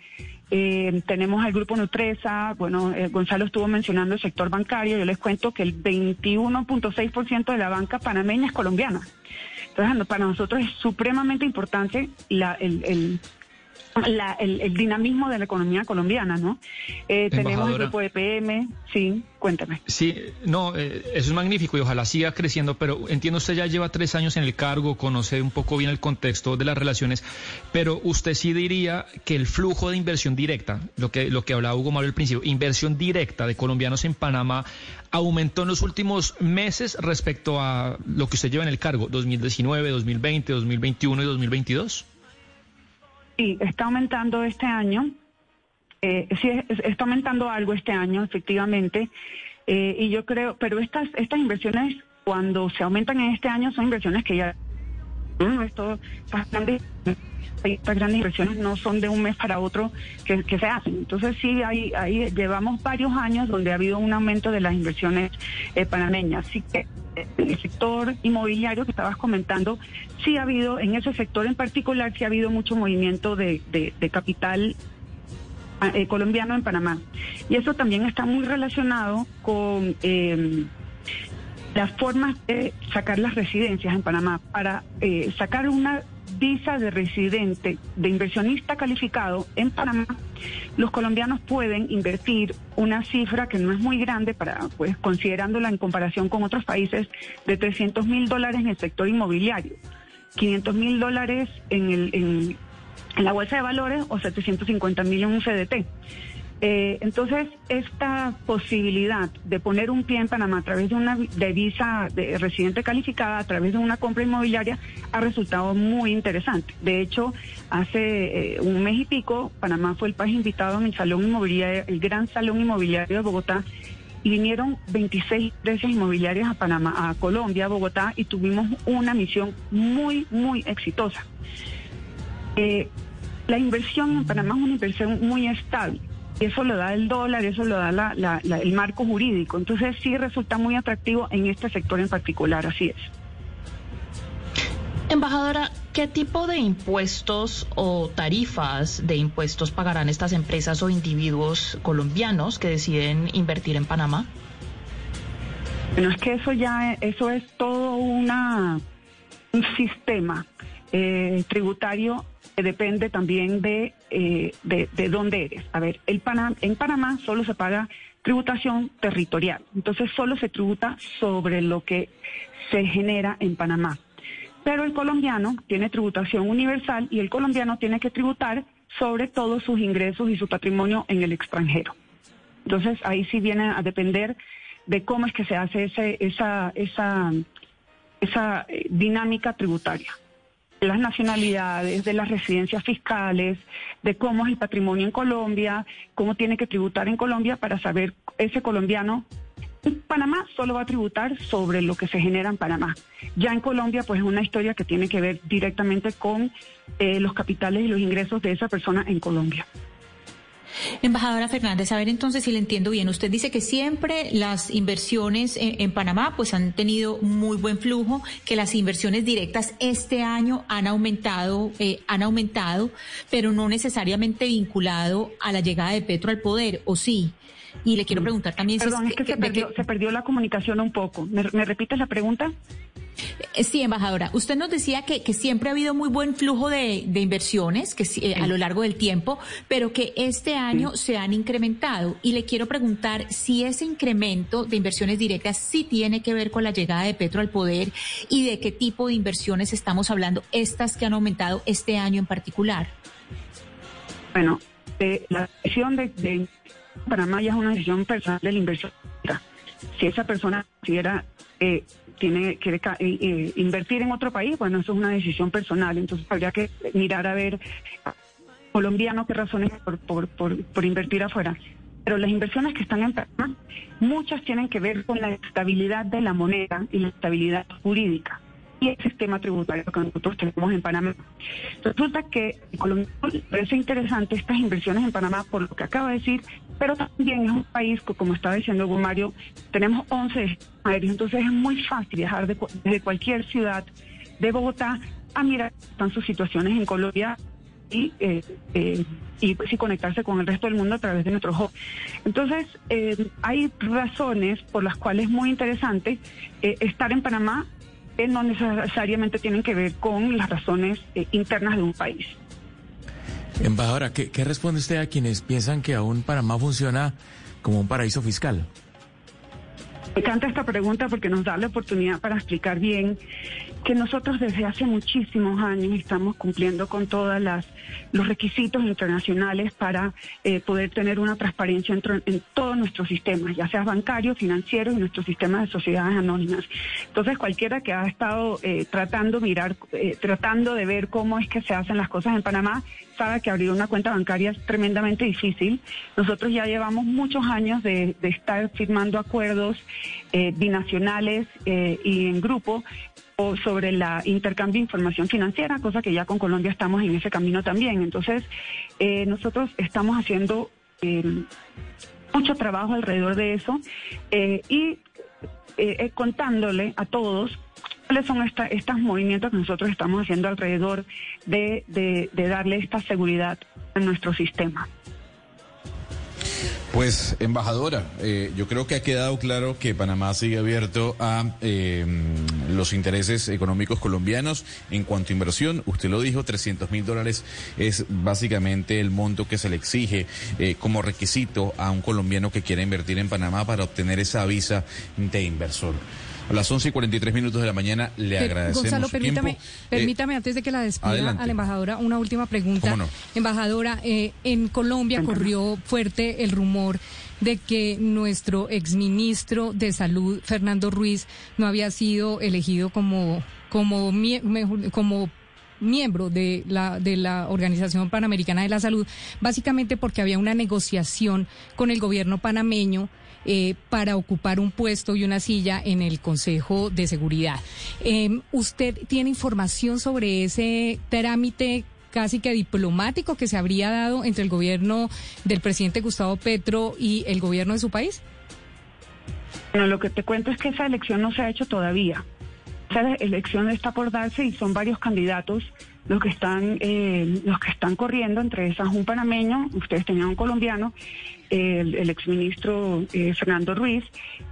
Eh, tenemos al grupo Nutresa, bueno, eh, Gonzalo estuvo mencionando el sector bancario, yo les cuento que el 21.6% de la banca panameña es colombiana. Entonces, para nosotros es supremamente importante la, el el, dinamismo de la economía colombiana, ¿no? Eh, tenemos el grupo de PM, sí, cuéntame. Sí, no, eh, eso es magnífico y ojalá siga creciendo, pero entiendo usted ya lleva tres años en el cargo, conoce un poco bien el contexto de las relaciones, pero usted sí diría que el flujo de inversión directa, lo que, lo que hablaba Hugo Mario al principio, inversión directa de colombianos en Panamá, aumentó en los últimos meses respecto a lo que usted lleva en el cargo, 2019, 2020, 2021 y 2022. Sí, está aumentando este año. Eh, sí, está aumentando algo este año, efectivamente. Eh, y yo creo, pero estas, estas inversiones, cuando se aumentan en este año, son inversiones que ya. Esto, grandes, estas grandes inversiones no son de un mes para otro que, se hacen. Entonces, sí, hay, hay, llevamos varios años donde ha habido un aumento de las inversiones eh, panameñas. Así que en el sector inmobiliario que estabas comentando, sí ha habido, en ese sector en particular, sí ha habido mucho movimiento de, capital ah, eh, colombiano en Panamá. Y eso también está muy relacionado con eh, las formas de sacar las residencias en Panamá. Para eh, sacar una visa de residente, de inversionista calificado en Panamá, los colombianos pueden invertir una cifra que no es muy grande para, pues, considerándola en comparación con otros países, de 300 mil dólares en el sector inmobiliario, 500 mil dólares en, el, en, en la bolsa de valores o 750 mil en un CDT. Eh, entonces, esta posibilidad de poner un pie en Panamá a través de una de visa de residente calificada, a través de una compra inmobiliaria, ha resultado muy interesante. De hecho, hace eh, un mes y pico, Panamá fue el país invitado a mi salón inmobiliario, el gran salón inmobiliario de Bogotá, y vinieron 26 empresas inmobiliarias a Panamá, a Colombia, a Bogotá, y tuvimos una misión muy, muy exitosa. Eh, la inversión en Panamá es una inversión muy estable eso lo da el dólar, eso lo da el marco jurídico. Entonces sí resulta muy atractivo en este sector en particular, así es. Embajadora, ¿qué tipo de impuestos o tarifas de impuestos pagarán estas empresas o individuos colombianos que deciden invertir en Panamá? Bueno, es que eso ya, eso es todo una, un sistema eh, tributario depende también de, eh, de, de, dónde eres. A ver, el en Panamá solo se paga tributación territorial, entonces solo se tributa sobre lo que se genera en Panamá. Pero el colombiano tiene tributación universal y el colombiano tiene que tributar sobre todos sus ingresos y su patrimonio en el extranjero. Entonces ahí sí viene a depender de cómo es que se hace ese, esa, esa, esa eh, dinámica tributaria las nacionalidades, de las residencias fiscales, de cómo es el patrimonio en Colombia, cómo tiene que tributar en Colombia para saber ese colombiano. Panamá solo va a tributar sobre lo que se genera en Panamá. Ya en Colombia, pues es una historia que tiene que ver directamente con eh, los capitales y los ingresos de esa persona en Colombia. Embajadora Fernández, a ver entonces si le entiendo bien, usted dice que siempre las inversiones en, Panamá pues han tenido muy buen flujo, que las inversiones directas este año han aumentado, eh, han aumentado, pero no necesariamente vinculado a la llegada de Petro al poder, ¿o sí? Y le quiero mm. preguntar también Perdón, si es, que, se, perdió, se perdió la comunicación un poco. ¿Me, ¿Me repites la pregunta? Sí, embajadora. Usted nos decía que, siempre ha habido muy buen flujo de, inversiones que eh, a lo largo del tiempo, pero que este año se han incrementado. Y le quiero preguntar si ese incremento de inversiones directas sí tiene que ver con la llegada de Petro al poder y de qué tipo de inversiones estamos hablando, estas que han aumentado este año en particular. Bueno, eh, la decisión de, de Panamá ya es una decisión personal de la inversión. Si esa persona considera eh, tiene quiere eh, eh, invertir en otro país, bueno, eso es una decisión personal. Entonces habría que mirar a ver colombiano qué razones por, por, por, invertir afuera. Pero las inversiones que están en Panamá, muchas tienen que ver con la estabilidad de la moneda y la estabilidad jurídica el sistema tributario que nosotros tenemos en Panamá. Resulta que Colombia parece interesante estas inversiones en Panamá por lo que acaba de decir, pero también es un país que, como estaba diciendo Mario, tenemos 11 aéreos, entonces es muy fácil viajar de, desde cualquier ciudad de Bogotá a mirar están sus situaciones en Colombia y, eh, eh, y, pues, conectarse con el resto del mundo a través de nuestro hub. Entonces, eh, hay razones por las cuales es muy interesante estar en Panamá que no necesariamente tienen que ver con las razones internas de un país. Embajadora, ¿qué, ¿qué, responde usted a quienes piensan que aún Panamá funciona como un paraíso fiscal? Me encanta esta pregunta porque nos da la oportunidad para explicar bien que nosotros desde hace muchísimos años estamos cumpliendo con todas las los requisitos internacionales para eh, poder tener una transparencia en, en, todos nuestros sistemas, ya sea bancarios, financieros y nuestros sistemas de sociedades anónimas. Entonces, cualquiera que ha estado eh, tratando mirar, eh, tratando de ver cómo es que se hacen las cosas en Panamá, sabe que abrir una cuenta bancaria es tremendamente difícil. Nosotros ya llevamos muchos años de, de estar firmando acuerdos binacionales y en grupo o sobre la intercambio de información financiera, cosa que ya con Colombia estamos en ese camino también. Entonces, eh, nosotros estamos haciendo em, mucho trabajo alrededor de eso eh, y eh, contándole a todos cuáles son estos movimientos que nosotros estamos haciendo alrededor de, de darle esta seguridad a nuestro sistema. Pues, embajadora, eh, yo creo que ha quedado claro que Panamá sigue abierto a eh, los intereses económicos colombianos en cuanto a inversión. Usted lo dijo, 300 mil dólares es básicamente el monto que se le exige eh, como requisito a un colombiano que quiera invertir en Panamá para obtener esa visa de inversor. A las 11 y 43 minutos de la mañana le agradecemos. Gonzalo, permítame, eh, permítame antes de que la despida a la embajadora una última pregunta. Embajadora, eh, en Colombia corrió fuerte el rumor de que nuestro exministro de Salud, Fernando Ruiz, no había sido elegido como, como, como miembro de la, de la Organización Panamericana de la Salud, básicamente porque había una negociación con el gobierno panameño eh, para ocupar un puesto y una silla en el Consejo de Seguridad. Em, ¿Usted tiene información sobre ese trámite casi que diplomático que se habría dado entre el gobierno del presidente Gustavo Petro y el gobierno de su país? Bueno, lo que te cuento es que esa elección no se ha hecho todavía. Esa elección está por darse y son varios candidatos los que están eh, los que están corriendo entre esas un panameño, ustedes tenían un colombiano, el, el exministro eh, Fernando Ruiz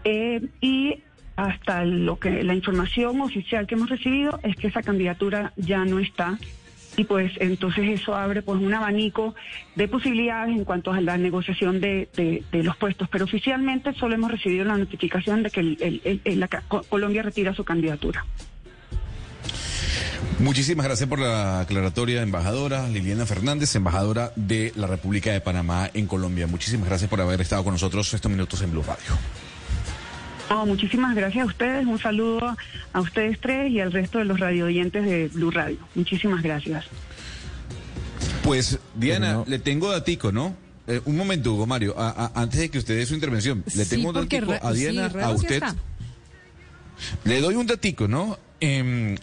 eh, y hasta lo que la información oficial que hemos recibido es que esa candidatura ya no está y pues entonces eso abre pues un abanico de posibilidades en cuanto a la negociación de, de, los puestos pero oficialmente solo hemos recibido la notificación de que el, Colombia retira su candidatura. Muchísimas gracias por la aclaratoria, embajadora Liliana Fernández, embajadora de la República de Panamá en Colombia. Muchísimas gracias por haber estado con nosotros estos minutos en Blue Radio. muchísimas gracias a ustedes. Un saludo a ustedes tres y al resto de los radio oyentes de Blue Radio. Muchísimas gracias. Pues, Diana, le tengo datico, ¿no? Eh, un momento, Hugo Mario, antes de que usted dé su intervención, le tengo un datico a Diana, a usted. Le doy un datico, ¿no? Eh,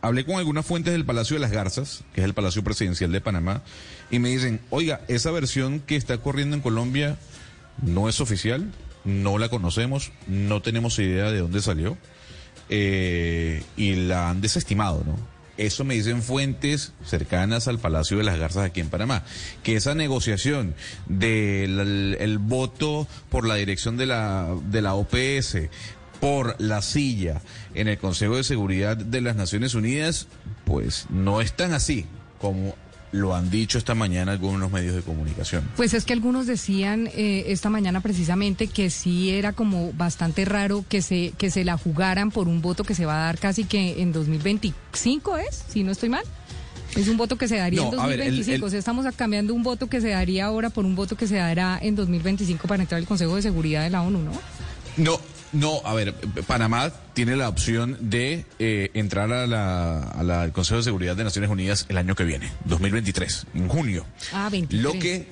hablé con algunas fuentes del Palacio de las Garzas, que es el Palacio Presidencial de Panamá, y me dicen, oiga, esa versión que está corriendo en Colombia no es oficial, no la conocemos, no tenemos idea de dónde salió, eh, y la han desestimado, ¿no? Eso me dicen fuentes cercanas al Palacio de las Garzas aquí en Panamá, que esa negociación del el voto por la dirección de la, de la OPS, por la silla en el Consejo de Seguridad de las Naciones Unidas, pues no es tan así como lo han dicho esta mañana algunos medios de comunicación. Pues es que algunos decían eh, esta mañana precisamente que sí era como bastante raro que se que se la jugaran por un voto que se va a dar casi que en 2025 es, si no estoy mal. Es un voto que se daría en 2025. O sea, estamos cambiando un voto que se daría ahora por un voto que se dará en 2025 para entrar al Consejo de Seguridad de la ONU, ¿no? No, no, a ver, Panamá tiene la opción de eh, entrar a la, al Consejo de Seguridad de Naciones Unidas el año que viene, 2023, en junio. Ah, 23. Lo que,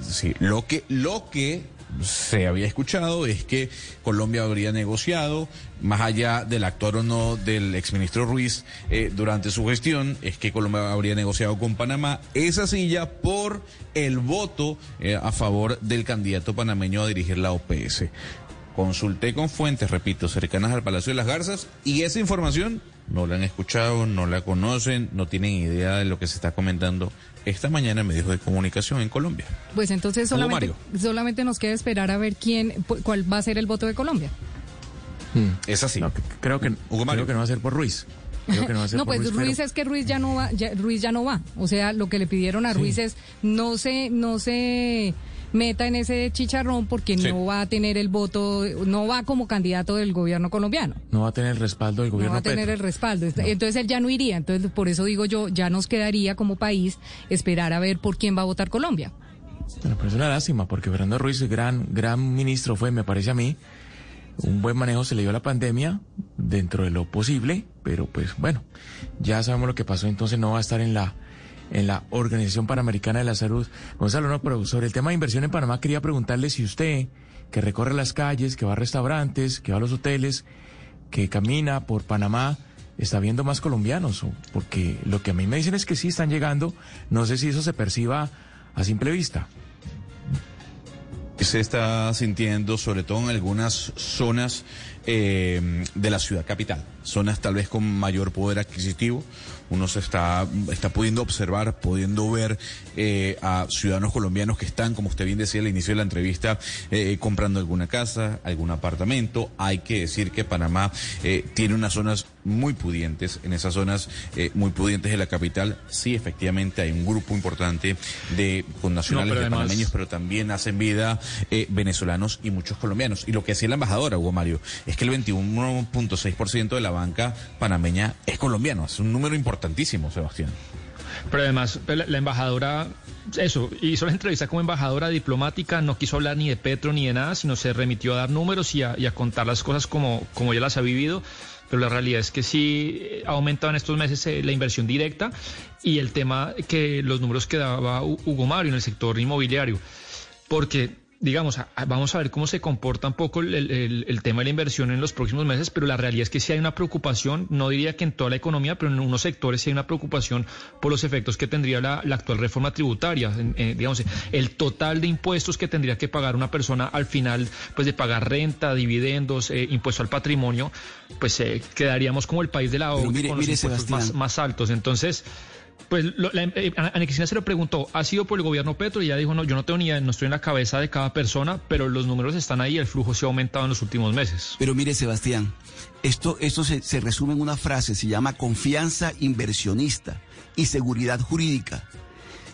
sí, lo que, lo que se había escuchado es que Colombia habría negociado, más allá del actor o no del exministro Ruiz eh, durante su gestión, es que Colombia habría negociado con Panamá esa silla por el voto eh, a favor del candidato panameño a dirigir la OPS. Consulté con fuentes, repito, cercanas al Palacio de las Garzas y esa información no la han escuchado, no la conocen, no tienen idea de lo que se está comentando esta mañana en medios de comunicación en Colombia. Pues entonces solamente, solamente nos queda esperar a ver quién, cuál va a ser el voto de Colombia. Hmm. Es así. creo que creo que no va a ser por Ruiz. no, pues Ruiz, es que Ruiz ya no va, Ruiz ya no va. O sea, lo que le pidieron a Ruiz es no se, no se meta en ese chicharrón porque no va a tener el voto, no va como candidato del gobierno colombiano. No va a tener el respaldo del gobierno. No va a tener el respaldo. Entonces él ya no iría. Entonces por eso digo yo, ya nos quedaría como país esperar a ver por quién va a votar Colombia. Bueno, pues es una lástima porque Fernando Ruiz, gran, gran ministro fue, me parece a mí. Un buen manejo se le dio a la pandemia dentro de lo posible, pero pues bueno, ya sabemos lo que pasó, entonces no va a estar en la en la Organización Panamericana de la Salud. Gonzalo, no, pero sobre el tema de inversión en Panamá quería preguntarle si usted, que recorre las calles, que va a restaurantes, que va a los hoteles, que camina por Panamá, está viendo más colombianos, porque lo que a mí me dicen es que sí están llegando, no sé si eso se perciba a simple vista. Se está sintiendo sobre todo en algunas zonas eh, de la ciudad capital, zonas tal vez con mayor poder adquisitivo, uno se está, está pudiendo observar, pudiendo ver eh, a ciudadanos colombianos que están, como usted bien decía al inicio de la entrevista, eh, comprando alguna casa, algún apartamento. Hay que decir que Panamá eh, tiene unas zonas muy pudientes, en esas zonas muy pudientes de la capital, sí, efectivamente hay un grupo importante de connacionales de panameños, pero también hacen vida venezolanos y muchos colombianos. Y lo que decía la embajadora, Hugo Mario, es que el 21.6% de la banca panameña es colombiano, es un número importantísimo, Sebastián. Pero además, la, embajadora, eso, hizo la entrevista como embajadora diplomática, no quiso hablar ni de Petro ni de nada, sino se remitió a dar números y a, contar las cosas como, como ella las ha vivido. Pero la realidad es que sí ha aumentado en estos meses eh, la inversión directa y el tema que los números que daba Hugo Mario en el sector inmobiliario. Porque digamos, vamos a ver cómo se comporta un poco el, tema de la inversión en los próximos meses, pero la realidad es que sí hay una preocupación, no diría que en toda la economía, pero en unos sectores sí hay una preocupación por los efectos que tendría la, actual reforma tributaria. digamos, el total de impuestos que tendría que pagar una persona al final, pues de pagar renta, dividendos, eh, impuesto al patrimonio, pues eh, quedaríamos como el país de la OCDE con los impuestos más, más altos. Entonces, pues la, eh, Ana Cristina se lo preguntó, ¿ha sido por el gobierno Petro? Y ella dijo, no, yo no tengo ni idea, no estoy en la cabeza de cada persona, pero los números están ahí, el flujo se ha aumentado en los últimos meses. Pero mire, Sebastián, esto, esto se, se resume en una frase, se llama confianza inversionista y seguridad jurídica.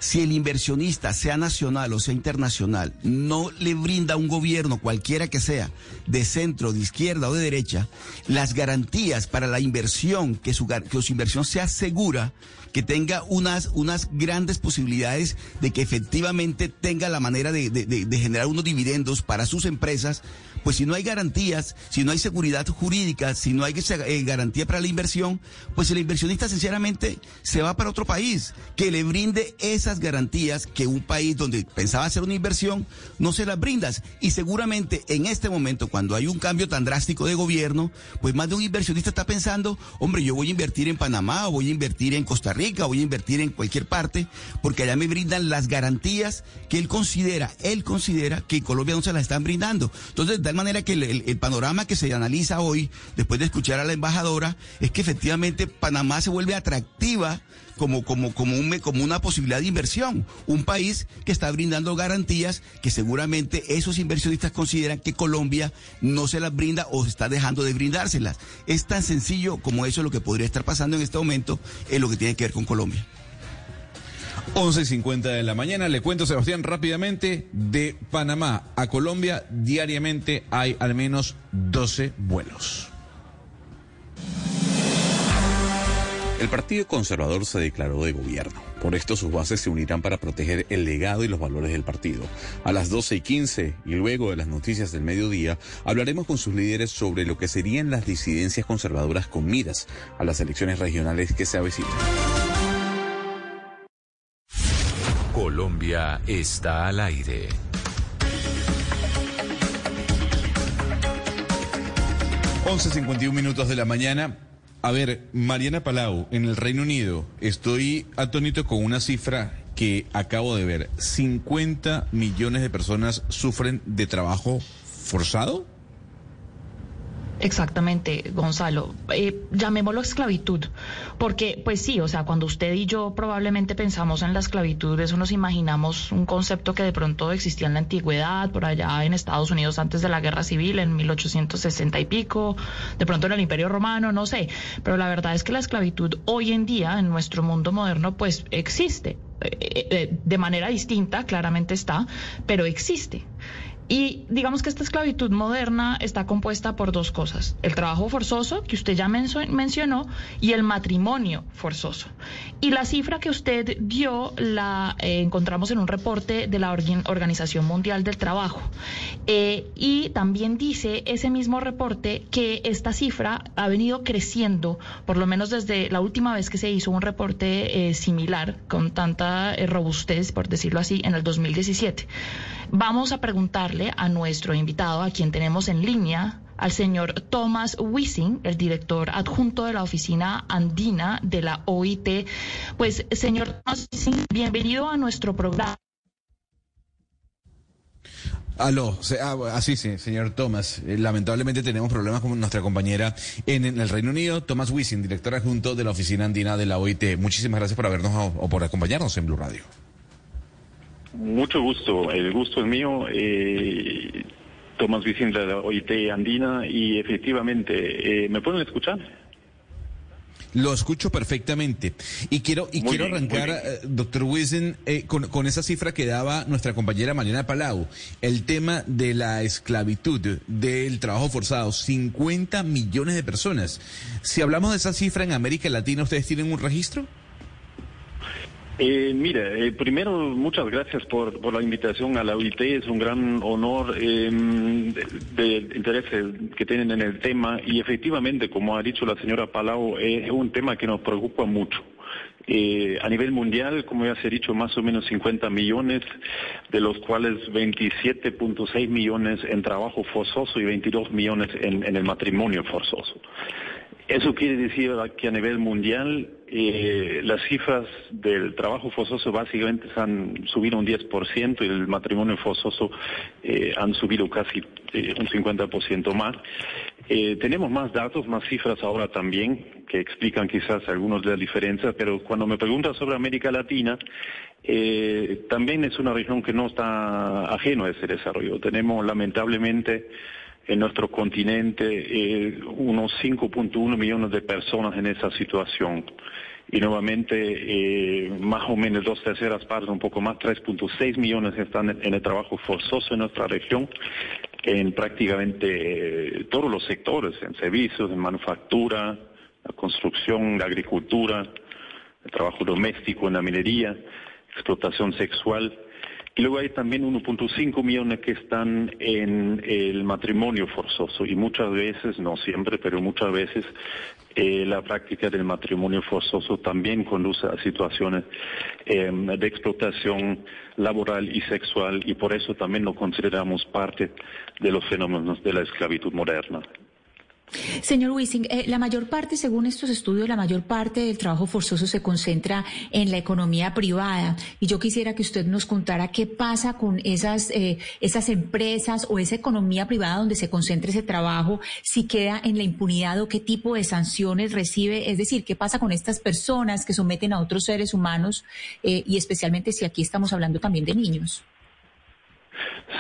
Si el inversionista, sea nacional o sea internacional, no le brinda a un gobierno, cualquiera que sea, de centro, de izquierda o de derecha, las garantías para la inversión, que su, que su inversión sea segura, que tenga unas, unas grandes posibilidades de que efectivamente tenga la manera de, de, generar unos dividendos para sus empresas, pues si no hay garantías, si no hay seguridad jurídica, si no hay eh, garantía para la inversión, pues el inversionista sinceramente se va para otro país que le brinde esas garantías que un país donde pensaba hacer una inversión no se las brindas. Y seguramente en este momento, cuando hay un cambio tan drástico de gobierno, pues más de un inversionista está pensando, hombre, yo voy a invertir en Panamá o voy a invertir en Costa Rica, o voy a invertir en cualquier parte, porque allá me brindan las garantías que él considera, él considera que Colombia no se las están brindando. Entonces, tal manera que el, panorama que se analiza hoy, después de escuchar a la embajadora, es que efectivamente Panamá se vuelve atractiva como, como, como, como una posibilidad de inversión. Un país que está brindando garantías que seguramente esos inversionistas consideran que Colombia no se las brinda o está dejando de brindárselas. Es tan sencillo como eso lo que podría estar pasando en este momento en lo que tiene que ver con Colombia. 11.50 de la mañana. Le cuento, Sebastián, rápidamente, de Panamá a Colombia diariamente hay al menos 12 vuelos. El Partido Conservador se declaró de gobierno. Por esto sus bases se unirán para proteger el legado y los valores del partido. A las 12 y 15 y luego de las noticias del mediodía, hablaremos con sus líderes sobre lo que serían las disidencias conservadoras con miras a las elecciones regionales que se avecinan. Colombia está al aire. ...11.51 minutos de la mañana... A ver, Mariana Palau, en el Reino Unido, estoy atónito con una cifra que acabo de ver. 50 millones de personas sufren de trabajo forzado. Exactamente, Gonzalo. Eh, llamémoslo esclavitud, porque pues sí, o sea, cuando usted y yo probablemente pensamos en la esclavitud, eso nos imaginamos un concepto que de pronto existía en la antigüedad, por allá en Estados Unidos antes de la Guerra Civil, en 1860 y pico, de pronto en el Imperio Romano, no sé, pero la verdad es que la esclavitud hoy en día en nuestro mundo moderno pues existe. Eh, eh, de manera distinta, claramente está, pero existe. Y digamos que esta esclavitud moderna está compuesta por dos cosas, el trabajo forzoso, que usted ya mencionó, y el matrimonio forzoso. Y la cifra que usted dio la eh, encontramos en un reporte de la Organización Mundial del Trabajo. Eh, y también dice ese mismo reporte que esta cifra ha venido creciendo, por lo menos desde la última vez que se hizo un reporte eh, similar, con tanta robustez, por decirlo así, en el 2017. Vamos a preguntarle a nuestro invitado, a quien tenemos en línea, al señor Thomas Wissing, el director adjunto de la oficina andina de la OIT. Pues, señor Thomas Wissing, bienvenido a nuestro programa. Aló, ah, así sí, señor Thomas. Eh, lamentablemente tenemos problemas con nuestra compañera en, el Reino Unido, Thomas Wissing, director adjunto de la oficina andina de la OIT. Muchísimas gracias por habernos o por acompañarnos en Blue Radio. Mucho gusto, el gusto es mío. Eh, Tomás Vicente de la OIT Andina y efectivamente, eh, ¿me pueden escuchar? Lo escucho perfectamente. Y quiero, y quiero arrancar, eh, doctor Wiesen, eh, con, con, esa cifra que daba nuestra compañera Mariana Palau. El tema de la esclavitud, del trabajo forzado, 50 millones de personas. Si hablamos de esa cifra en América Latina, ¿ustedes tienen un registro? Eh, mire, eh, primero muchas gracias por, la invitación a la OIT, es un gran honor eh, de, interés que tienen en el tema y efectivamente, como ha dicho la señora Palau, es un tema que nos preocupa mucho. Eh, a nivel mundial, como ya se ha dicho, más o menos 50 millones, de los cuales 27.6 millones en trabajo forzoso y 22 millones en el matrimonio forzoso. Eso quiere decir que a nivel mundial eh, las cifras del trabajo forzoso básicamente han subido un 10% y el matrimonio forzoso eh, han subido casi eh, un 50% más. tenemos más datos, más cifras ahora también que explican quizás algunas de las diferencias, pero cuando me preguntas sobre América Latina, también es una región que no está ajeno a ese desarrollo. Tenemos lamentablemente en nuestro continente eh, unos 5.1 millones de personas en esa situación. Y nuevamente, eh, más o menos dos terceras partes, un poco más, 3.6 millones están en el trabajo forzoso en nuestra región, en prácticamente eh, todos los sectores, en servicios, en manufactura, la construcción, la agricultura, el trabajo doméstico, en la minería, explotación sexual. Y luego hay también 1.5 millones que están en el matrimonio forzoso y muchas veces, no siempre, pero muchas veces eh, la práctica del matrimonio forzoso también conduce a situaciones em, de explotación laboral y sexual y por eso también lo consideramos parte de los fenómenos de la esclavitud moderna. Señor Wissing, eh, la mayor parte, según estos estudios, la mayor parte del trabajo forzoso se concentra en la economía privada. Y yo quisiera que usted nos contara qué pasa con esas, eh, esas empresas o esa economía privada donde se concentra ese trabajo, si queda en la impunidad o qué tipo de sanciones recibe. Es decir, qué pasa con estas personas que someten a otros seres humanos eh, y especialmente si aquí estamos hablando también de niños.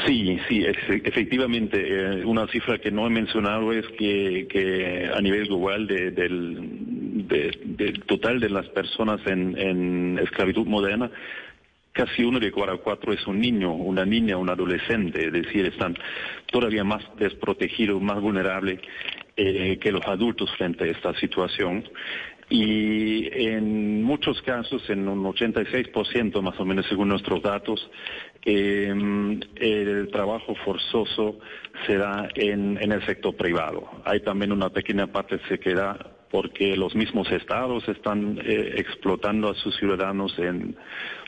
Sí, sí, efectivamente. Eh, una cifra que no he mencionado es que, a nivel global del, total de las personas en, esclavitud moderna, casi uno de cada cuatro es un niño, una niña, un adolescente, es decir, están todavía más desprotegidos, más vulnerables eh, que los adultos frente a esta situación. Y en muchos casos, en un 86% más o menos según nuestros datos, eh, el trabajo forzoso se da en, el sector privado. Hay también una pequeña parte que se queda porque los mismos estados están eh, explotando a sus ciudadanos en,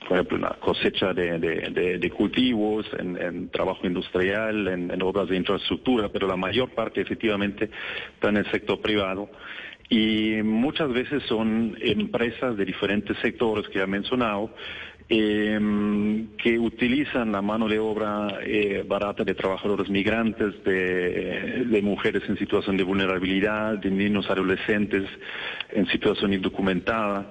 por ejemplo, la cosecha de, cultivos, en, trabajo industrial, en, obras de infraestructura, pero la mayor parte efectivamente está en el sector privado. Y muchas veces son empresas de diferentes sectores que ha mencionado, eh, que utilizan la mano de obra eh, barata de trabajadores migrantes, de, mujeres en situación de vulnerabilidad, de niños adolescentes en situación indocumentada.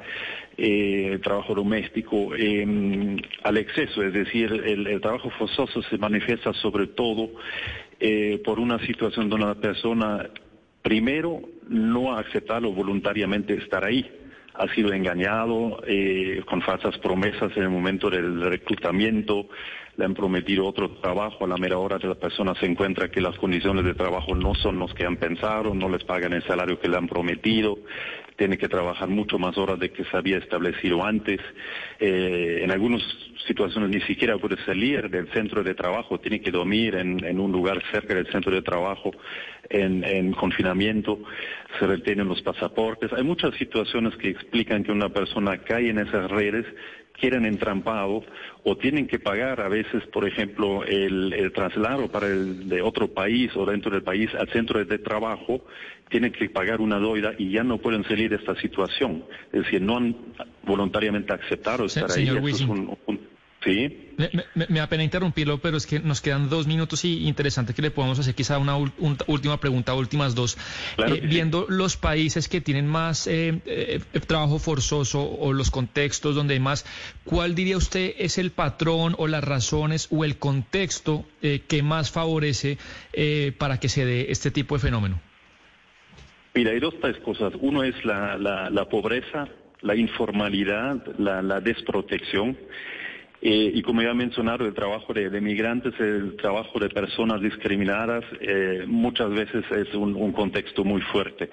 Eh, trabajo doméstico em, al exceso, es decir, el, trabajo forzoso se manifiesta sobre todo eh, por una situación donde una persona primero no ha aceptado voluntariamente estar ahí. Ha sido engañado eh, con falsas promesas en el momento del reclutamiento, le han prometido otro trabajo, a la mera hora de la persona se encuentra que las condiciones de trabajo no son los que han pensado, no les pagan el salario que le han prometido, tiene que trabajar mucho más horas de que se había establecido antes. Eh, en algunas situaciones ni siquiera puede salir del centro de trabajo, tiene que dormir en, un lugar cerca del centro de trabajo en, confinamiento, se retienen los pasaportes. Hay muchas situaciones que explican que una persona cae en esas redes quieran entrampado o tienen que pagar a veces, por ejemplo, el, el traslado para el de otro país o dentro del país al centro de trabajo tienen que pagar una doida y ya no pueden salir de esta situación. Es decir, no han voluntariamente aceptado estar ahí. Sí. Me, da pena interrumpirlo, pero es que nos quedan dos minutos y interesante que le podamos hacer quizá una última pregunta, últimas dos. Eh, viendo los países que tienen más eh, eh, trabajo forzoso o los contextos donde hay más, ¿cuál diría usted es el patrón o las razones o el contexto que más favorece para que se dé este tipo de fenómeno? Mira, hay dos cosas. Uno es la, la, pobreza, la informalidad, la, la desprotección. Eh, y como ya he mencionado, el trabajo de, migrantes, el trabajo de personas discriminadas, eh, muchas veces es un, contexto muy fuerte.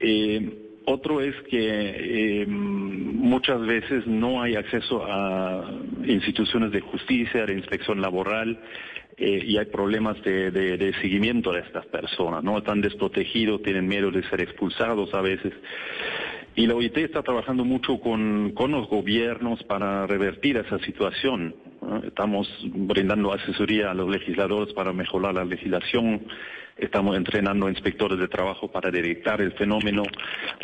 Eh, otro es que muchas veces no hay acceso a instituciones de justicia, de inspección laboral, y hay problemas de, seguimiento de estas personas, ¿no? Están desprotegidos, tienen miedo de ser expulsados a veces. Y la OIT está trabajando mucho con, los gobiernos para revertir esa situación. Estamos brindando asesoría a los legisladores para mejorar la legislación. Estamos entrenando inspectores de trabajo para detectar el fenómeno.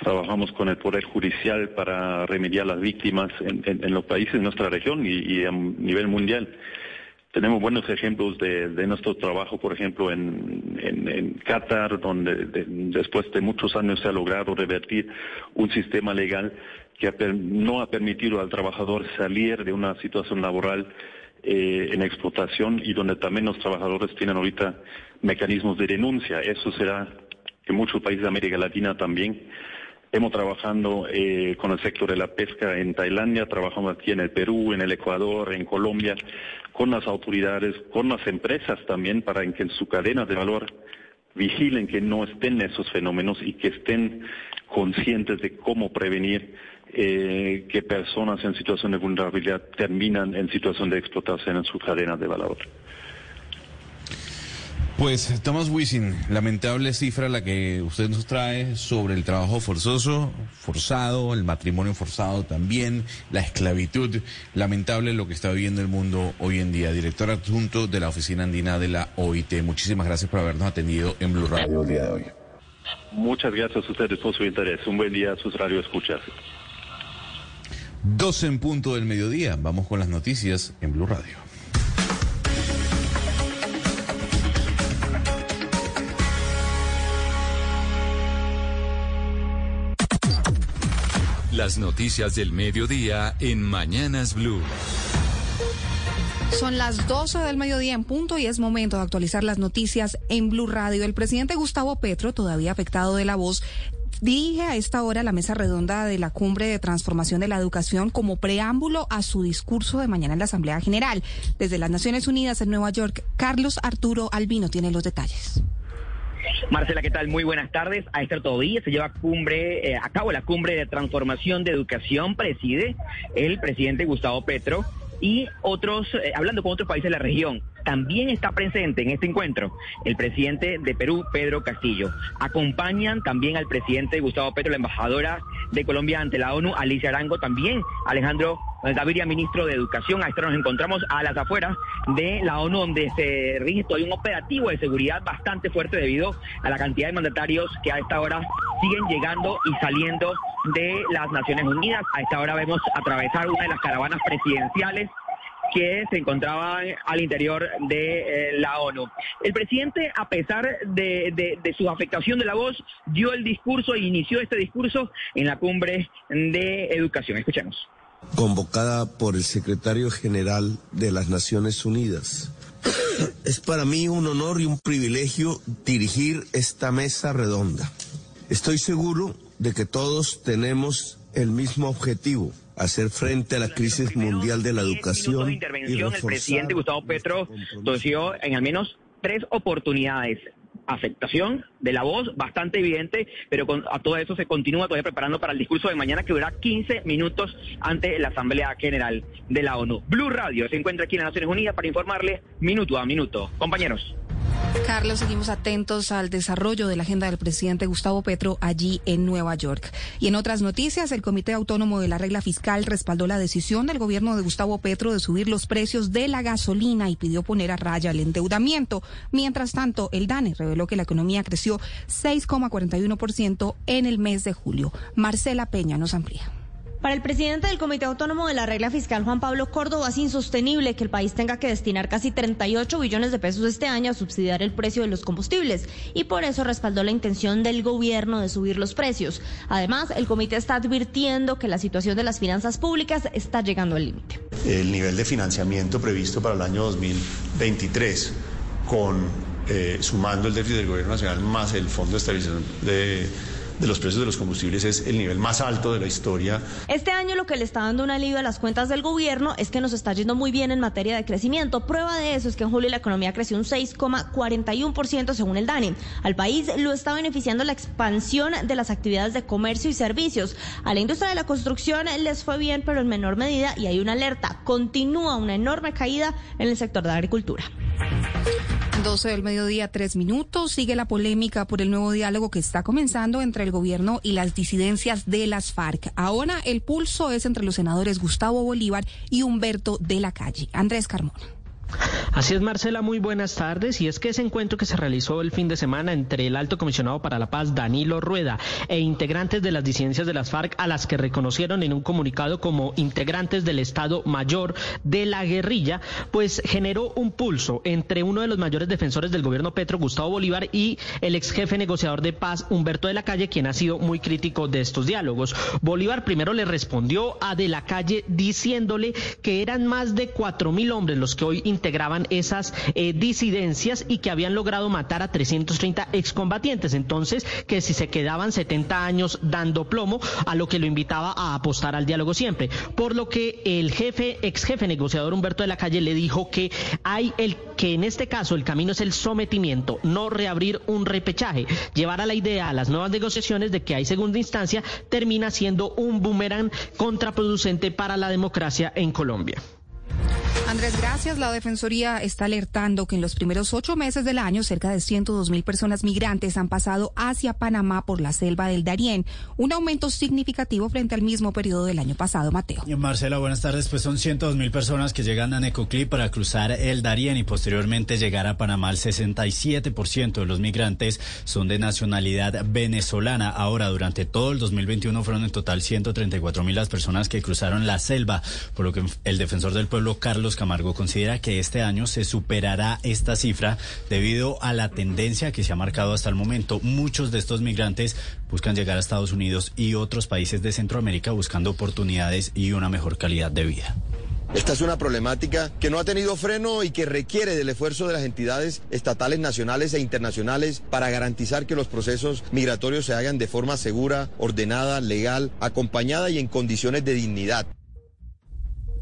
Trabajamos con el Poder Judicial para remediar las víctimas en, los países de nuestra región y a nivel mundial. Tenemos buenos ejemplos de, nuestro trabajo, por ejemplo, en, en, Qatar, donde después de muchos años se ha logrado revertir un sistema legal que no ha permitido al trabajador salir de una situación laboral eh, en explotación y donde también los trabajadores tienen ahorita mecanismos de denuncia. Eso será en muchos países de América Latina también. Hemos trabajando eh, con el sector de la pesca en Tailandia, trabajamos aquí en el Perú, en el Ecuador, en Colombia, con las autoridades, con las empresas también, para que en su cadena de valor vigilen que no estén esos fenómenos y que estén conscientes de cómo prevenir eh, que personas en situación de vulnerabilidad terminan en situación de explotación en su cadena de valor. Pues Thomas Wisin, lamentable cifra la que usted nos trae sobre el trabajo forzoso, forzado, el matrimonio forzado también, la esclavitud. Lamentable lo que está viviendo el mundo hoy en día. Director adjunto de la Oficina Andina de la OIT. Muchísimas gracias por habernos atendido en Blue Radio el día de hoy. Muchas gracias a ustedes por su interés. Un buen día a sus radio escuchas. 12 en punto del mediodía. Vamos con las noticias en Blue Radio. Las noticias del mediodía en Mañanas Blue. Son las 12 del mediodía en punto y es momento de actualizar las noticias en Blue Radio. El presidente Gustavo Petro, todavía afectado de la voz, dirige a esta hora la mesa redonda de la cumbre de transformación de la educación como preámbulo a su discurso de mañana en la Asamblea General. Desde las Naciones Unidas en Nueva York, Carlos Arturo Albino tiene los detalles. Marcela, ¿qué tal? Muy buenas tardes. A este día se lleva cumbre, eh, a cabo la cumbre de transformación de educación, preside el presidente Gustavo Petro y otros, eh, hablando con otros países de la región. También está presente en este encuentro el presidente de Perú, Pedro Castillo. Acompañan también al presidente Gustavo Petro, la embajadora de Colombia ante la ONU, Alicia Arango, también Alejandro Daviria, ministro de Educación. A esto nos encontramos a las afueras de la ONU, donde se rige un operativo de seguridad bastante fuerte debido a la cantidad de mandatarios que a esta hora siguen llegando y saliendo de las Naciones Unidas. A esta hora vemos atravesar una de las caravanas presidenciales que se encontraban al interior de eh, la ONU. El presidente, a pesar de, su afectación de la voz, dio el discurso e inició este discurso en la cumbre de educación. Escuchemos. Convocada por el secretario general de las Naciones Unidas. Es para mí un honor y un privilegio dirigir esta mesa redonda. Estoy seguro de que todos tenemos el mismo objetivo hacer frente a la crisis mundial de la educación. De intervención, el presidente Gustavo Petro tosió en al menos tres oportunidades afectación de la voz bastante evidente, pero con, a todo eso se continúa todavía preparando para el discurso de mañana que durará 15 minutos ante la Asamblea General de la ONU. Blue Radio se encuentra aquí en las Naciones Unidas para informarle minuto a minuto. Compañeros. Carlos, seguimos atentos al desarrollo de la agenda del presidente Gustavo Petro allí en Nueva York. Y en otras noticias, el Comité Autónomo de la Regla Fiscal respaldó la decisión del gobierno de Gustavo Petro de subir los precios de la gasolina y pidió poner a raya el endeudamiento. Mientras tanto, el DANE reveló que la economía creció 6,41% en el mes de julio. Marcela Peña nos amplía. Para el presidente del Comité Autónomo de la Regla Fiscal, Juan Pablo Córdoba, es insostenible que el país tenga que destinar casi 38 billones de pesos este año a subsidiar el precio de los combustibles y por eso respaldó la intención del gobierno de subir los precios. Además, el comité está advirtiendo que la situación de las finanzas públicas está llegando al límite. El nivel de financiamiento previsto para el año 2023 con eh, sumando el déficit del gobierno nacional más el Fondo de Estabilización de de los precios de los combustibles es el nivel más alto de la historia. Este año lo que le está dando un alivio a las cuentas del gobierno es que nos está yendo muy bien en materia de crecimiento. Prueba de eso es que en julio la economía creció un 6,41% según el DANE. Al país lo está beneficiando la expansión de las actividades de comercio y servicios. A la industria de la construcción les fue bien, pero en menor medida y hay una alerta. Continúa una enorme caída en el sector de la agricultura. 12 del mediodía, tres minutos. Sigue la polémica por el nuevo diálogo que está comenzando entre gobierno y las disidencias de las FARC. Ahora el pulso es entre los senadores Gustavo Bolívar y Humberto de la Calle. Andrés Carmona. Así es, Marcela, muy buenas tardes. Y es que ese encuentro que se realizó el fin de semana entre el alto comisionado para la paz, Danilo Rueda, e integrantes de las disidencias de las FARC, a las que reconocieron en un comunicado como integrantes del Estado Mayor de la guerrilla, pues generó un pulso entre uno de los mayores defensores del gobierno Petro, Gustavo Bolívar, y el ex jefe negociador de paz, Humberto de la Calle, quien ha sido muy crítico de estos diálogos. Bolívar primero le respondió a de la Calle diciéndole que eran más de cuatro mil hombres los que hoy integraban esas eh, disidencias y que habían logrado matar a 330 excombatientes. Entonces, que si se quedaban 70 años dando plomo, a lo que lo invitaba a apostar al diálogo siempre. Por lo que el jefe, ex jefe negociador Humberto de la Calle le dijo que hay el que en este caso el camino es el sometimiento, no reabrir un repechaje. Llevar a la idea a las nuevas negociaciones de que hay segunda instancia termina siendo un boomerang contraproducente para la democracia en Colombia. Andrés, gracias. La Defensoría está alertando que en los primeros ocho meses del año, cerca de 102 mil personas migrantes han pasado hacia Panamá por la selva del Darién, un aumento significativo frente al mismo periodo del año pasado, Mateo. Marcela, buenas tardes. Pues son 102 mil personas que llegan a Necoclí para cruzar el Darién y posteriormente llegar a Panamá. El 67% de los migrantes son de nacionalidad venezolana. Ahora, durante todo el 2021 fueron en total 134 mil las personas que cruzaron la selva, por lo que el defensor del pueblo, Carlos Camargo considera que este año se superará esta cifra debido a la tendencia que se ha marcado hasta el momento. Muchos de estos migrantes buscan llegar a Estados Unidos y otros países de Centroamérica buscando oportunidades y una mejor calidad de vida. Esta es una problemática que no ha tenido freno y que requiere del esfuerzo de las entidades estatales, nacionales e internacionales para garantizar que los procesos migratorios se hagan de forma segura, ordenada, legal, acompañada y en condiciones de dignidad.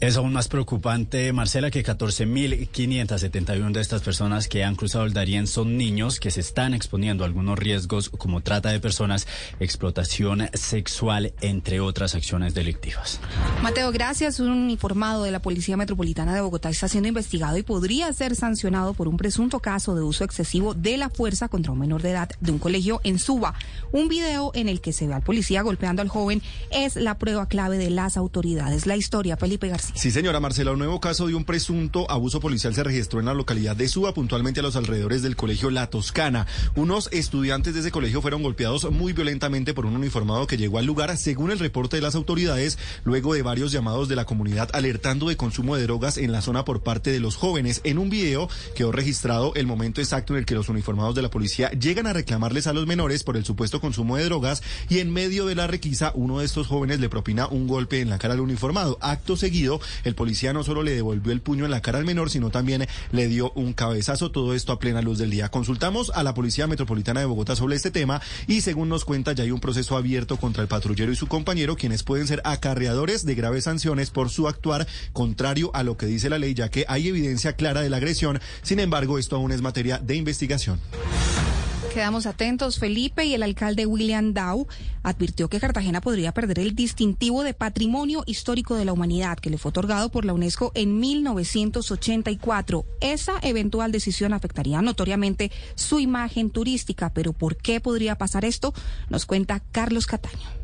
Es aún más preocupante, Marcela, que 14.571 de estas personas que han cruzado el Darién son niños que se están exponiendo a algunos riesgos como trata de personas, explotación sexual, entre otras acciones delictivas. Mateo, gracias. Un uniformado de la Policía Metropolitana de Bogotá está siendo investigado y podría ser sancionado por un presunto caso de uso excesivo de la fuerza contra un menor de edad de un colegio en Suba. Un video en el que se ve al policía golpeando al joven es la prueba clave de las autoridades. La historia, Felipe García. Sí, señora Marcela, un nuevo caso de un presunto abuso policial se registró en la localidad de Suba, puntualmente a los alrededores del colegio La Toscana. Unos estudiantes de ese colegio fueron golpeados muy violentamente por un uniformado que llegó al lugar, según el reporte de las autoridades, luego de varios llamados de la comunidad alertando de consumo de drogas en la zona por parte de los jóvenes. En un video quedó registrado el momento exacto en el que los uniformados de la policía llegan a reclamarles a los menores por el supuesto consumo de drogas y en medio de la requisa uno de estos jóvenes le propina un golpe en la cara al uniformado. Acto seguido, el policía no solo le devolvió el puño en la cara al menor, sino también le dio un cabezazo. Todo esto a plena luz del día. Consultamos a la Policía Metropolitana de Bogotá sobre este tema y según nos cuenta ya hay un proceso abierto contra el patrullero y su compañero, quienes pueden ser acarreadores de graves sanciones por su actuar contrario a lo que dice la ley, ya que hay evidencia clara de la agresión. Sin embargo, esto aún es materia de investigación. Quedamos atentos, Felipe, y el alcalde William Dow advirtió que Cartagena podría perder el distintivo de Patrimonio Histórico de la Humanidad que le fue otorgado por la UNESCO en 1984. Esa eventual decisión afectaría notoriamente su imagen turística, pero ¿por qué podría pasar esto? Nos cuenta Carlos Cataño.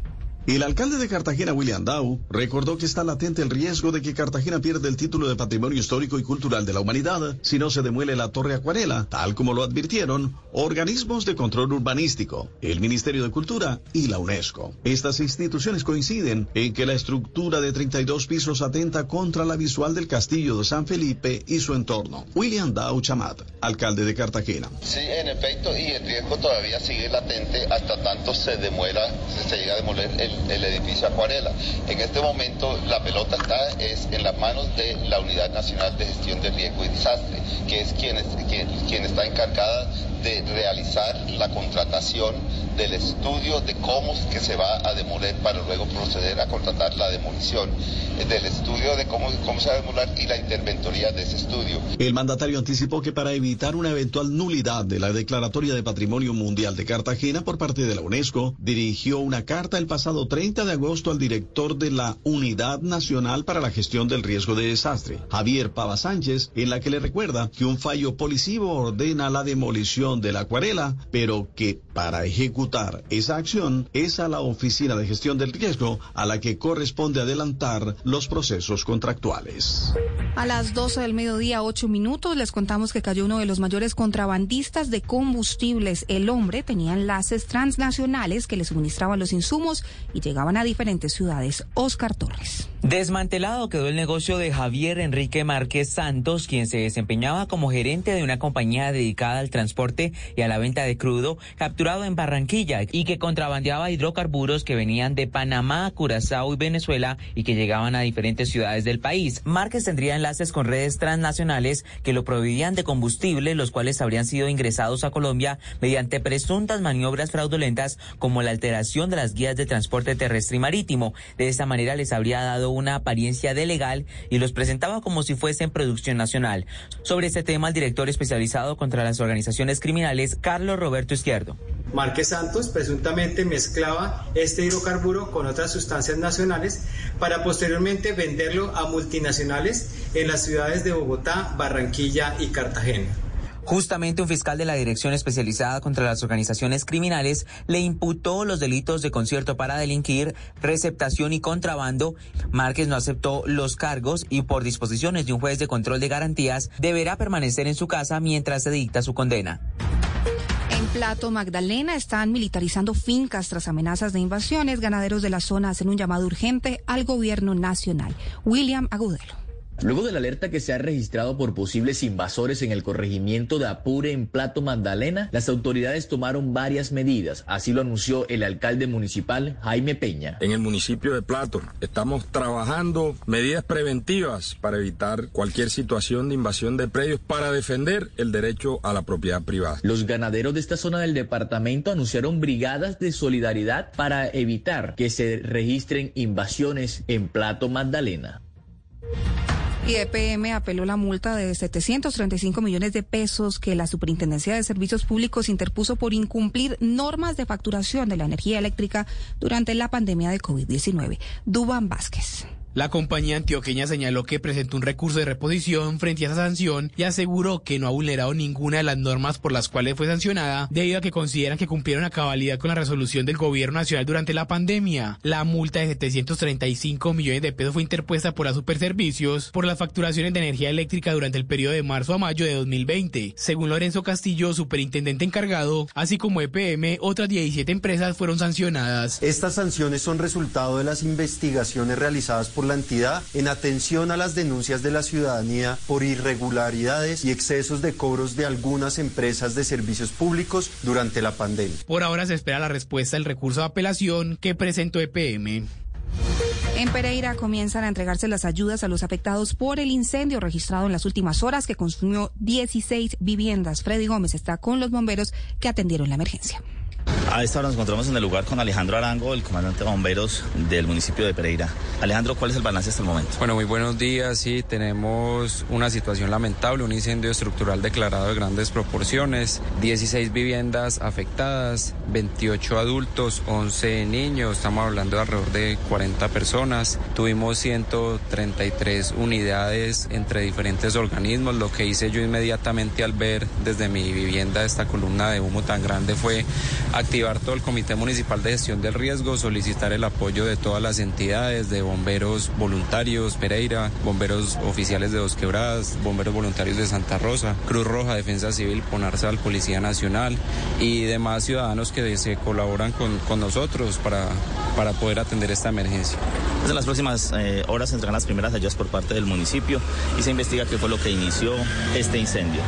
El alcalde de Cartagena, William Dow, recordó que está latente el riesgo de que Cartagena pierda el título de Patrimonio Histórico y Cultural de la Humanidad si no se demuele la Torre Acuarela, tal como lo advirtieron organismos de control urbanístico, el Ministerio de Cultura y la UNESCO. Estas instituciones coinciden en que la estructura de 32 pisos atenta contra la visual del castillo de San Felipe y su entorno. William Dow Chamat, alcalde de Cartagena. Sí, en efecto, y el riesgo todavía sigue latente hasta tanto se demuela, se llega a demoler el el edificio Acuarela. En este momento la pelota está es en las manos de la Unidad Nacional de Gestión de Riesgo y Desastre, que es quien, quien, quien está encargada de realizar la contratación del estudio de cómo que se va a demoler para luego proceder a contratar la demolición, eh, del estudio de cómo, cómo se va a demoler y la interventoría de ese estudio. El mandatario anticipó que para evitar una eventual nulidad de la Declaratoria de Patrimonio Mundial de Cartagena por parte de la UNESCO, dirigió una carta el pasado 30 de agosto al director de la Unidad Nacional para la Gestión del Riesgo de Desastre, Javier Pava Sánchez, en la que le recuerda que un fallo policivo ordena la demolición de la acuarela, pero que para ejecutar esa acción es a la Oficina de Gestión del Riesgo a la que corresponde adelantar los procesos contractuales. A las 12 del mediodía, 8 minutos, les contamos que cayó uno de los mayores contrabandistas de combustibles. El hombre tenía enlaces transnacionales que le suministraban los insumos y llegaban a diferentes ciudades. Oscar Torres. Desmantelado quedó el negocio de Javier Enrique Márquez Santos, quien se desempeñaba como gerente de una compañía dedicada al transporte y a la venta de crudo, capturado en Barranquilla y que contrabandeaba hidrocarburos que venían de Panamá, Curazao y Venezuela y que llegaban a diferentes ciudades del país. Márquez tendría enlaces con redes transnacionales que lo proveían de combustible, los cuales habrían sido ingresados a Colombia mediante presuntas maniobras fraudulentas como la alteración de las guías de transporte terrestre y marítimo. De esa manera les habría dado una apariencia de legal y los presentaba como si fuesen producción nacional. Sobre este tema, el director especializado contra las organizaciones criminales, Carlos Roberto Izquierdo. Márquez Santos presuntamente mezclaba este hidrocarburo con otras sustancias nacionales para posteriormente venderlo a multinacionales en las ciudades de Bogotá, Barranquilla y Cartagena. Justamente un fiscal de la Dirección Especializada contra las Organizaciones Criminales le imputó los delitos de concierto para delinquir, receptación y contrabando. Márquez no aceptó los cargos y por disposiciones de un juez de control de garantías deberá permanecer en su casa mientras se dicta su condena. Plato Magdalena están militarizando fincas tras amenazas de invasiones. Ganaderos de la zona hacen un llamado urgente al gobierno nacional. William Agudelo. Luego de la alerta que se ha registrado por posibles invasores en el corregimiento de Apure en Plato Magdalena, las autoridades tomaron varias medidas. Así lo anunció el alcalde municipal Jaime Peña. En el municipio de Plato estamos trabajando medidas preventivas para evitar cualquier situación de invasión de predios para defender el derecho a la propiedad privada. Los ganaderos de esta zona del departamento anunciaron brigadas de solidaridad para evitar que se registren invasiones en Plato Magdalena. Y EPM apeló la multa de 735 millones de pesos que la Superintendencia de Servicios Públicos interpuso por incumplir normas de facturación de la energía eléctrica durante la pandemia de COVID-19. Duban Vázquez. La compañía antioqueña señaló que presentó un recurso de reposición frente a esa sanción y aseguró que no ha vulnerado ninguna de las normas por las cuales fue sancionada, debido a que consideran que cumplieron a cabalidad con la resolución del gobierno nacional durante la pandemia. La multa de 735 millones de pesos fue interpuesta por la Superservicios por las facturaciones de energía eléctrica durante el periodo de marzo a mayo de 2020. Según Lorenzo Castillo, superintendente encargado, así como EPM, otras 17 empresas fueron sancionadas. Estas sanciones son resultado de las investigaciones realizadas por la entidad en atención a las denuncias de la ciudadanía por irregularidades y excesos de cobros de algunas empresas de servicios públicos durante la pandemia. Por ahora se espera la respuesta del recurso de apelación que presentó EPM. En Pereira comienzan a entregarse las ayudas a los afectados por el incendio registrado en las últimas horas que consumió 16 viviendas. Freddy Gómez está con los bomberos que atendieron la emergencia. A esta hora nos encontramos en el lugar con Alejandro Arango, el comandante de bomberos del municipio de Pereira. Alejandro, ¿cuál es el balance hasta el momento? Bueno, muy buenos días. Sí, tenemos una situación lamentable, un incendio estructural declarado de grandes proporciones, 16 viviendas afectadas, 28 adultos, 11 niños, estamos hablando de alrededor de 40 personas. Tuvimos 133 unidades entre diferentes organismos. Lo que hice yo inmediatamente al ver desde mi vivienda esta columna de humo tan grande fue activar todo el Comité Municipal de Gestión del Riesgo, solicitar el apoyo de todas las entidades, de bomberos voluntarios, Pereira, bomberos oficiales de Dos Quebradas, bomberos voluntarios de Santa Rosa, Cruz Roja, Defensa Civil, Ponarsal, Policía Nacional y demás ciudadanos que se colaboran con, con nosotros para, para poder atender esta emergencia. Pues en las próximas eh, horas se entregan las primeras ayudas por parte del municipio y se investiga qué fue lo que inició este incendio.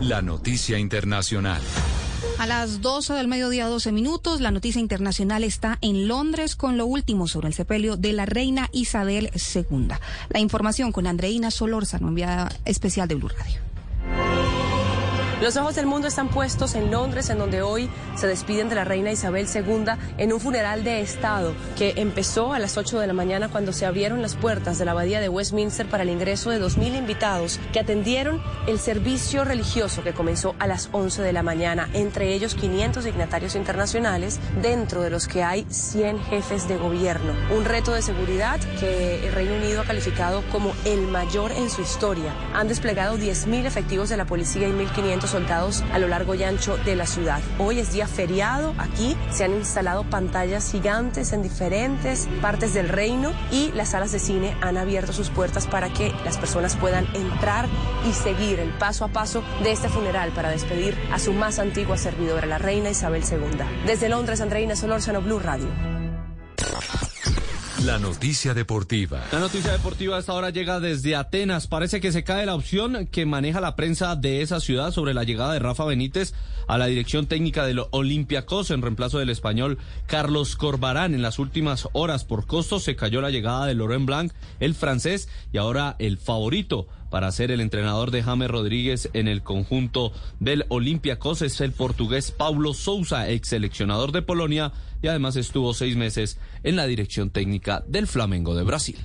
La noticia internacional. A las 12 del mediodía, 12 minutos, la noticia internacional está en Londres con lo último sobre el sepelio de la reina Isabel II. La información con Andreina Solórzano, enviada especial de Blue Radio. Los ojos del mundo están puestos en Londres, en donde hoy se despiden de la reina Isabel II en un funeral de Estado que empezó a las 8 de la mañana cuando se abrieron las puertas de la abadía de Westminster para el ingreso de 2.000 invitados que atendieron el servicio religioso que comenzó a las 11 de la mañana, entre ellos 500 dignatarios internacionales, dentro de los que hay 100 jefes de gobierno. Un reto de seguridad que el Reino Unido ha calificado como el mayor en su historia. Han desplegado 10.000 efectivos de la policía y 1.500 soldados a lo largo y ancho de la ciudad. Hoy es día feriado aquí, se han instalado pantallas gigantes en diferentes partes del reino y las salas de cine han abierto sus puertas para que las personas puedan entrar y seguir el paso a paso de este funeral para despedir a su más antigua servidora, la reina Isabel II. Desde Londres, Andreina Solórzano, Blue Radio. La noticia deportiva. La noticia deportiva a esta hora llega desde Atenas. Parece que se cae la opción que maneja la prensa de esa ciudad sobre la llegada de Rafa Benítez a la dirección técnica del Olympiacos en reemplazo del español Carlos Corbarán. En las últimas horas por costos se cayó la llegada de Laurent Blanc, el francés, y ahora el favorito para ser el entrenador de James Rodríguez en el conjunto del Olympiacos es el portugués Paulo Sousa, ex seleccionador de Polonia y además estuvo seis meses en la dirección técnica del Flamengo de Brasil.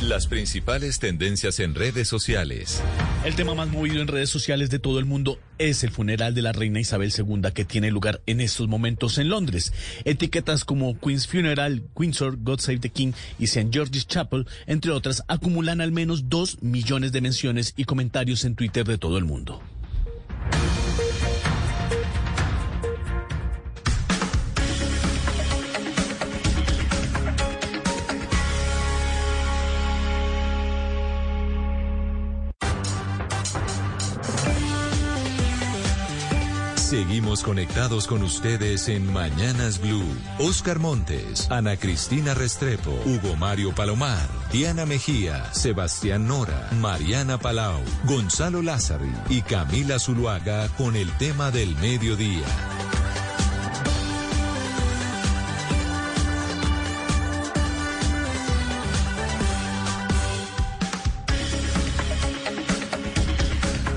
Las principales tendencias en redes sociales. El tema más movido en redes sociales de todo el mundo es el funeral de la reina Isabel II que tiene lugar en estos momentos en Londres. Etiquetas como Queen's Funeral, Windsor, God Save the King y St. George's Chapel, entre otras, acumulan al menos dos millones de menciones y comentarios en Twitter de todo el mundo. Seguimos conectados con ustedes en Mañanas Blue. Oscar Montes, Ana Cristina Restrepo, Hugo Mario Palomar, Diana Mejía, Sebastián Nora, Mariana Palau, Gonzalo Lázari y Camila Zuluaga con el tema del mediodía.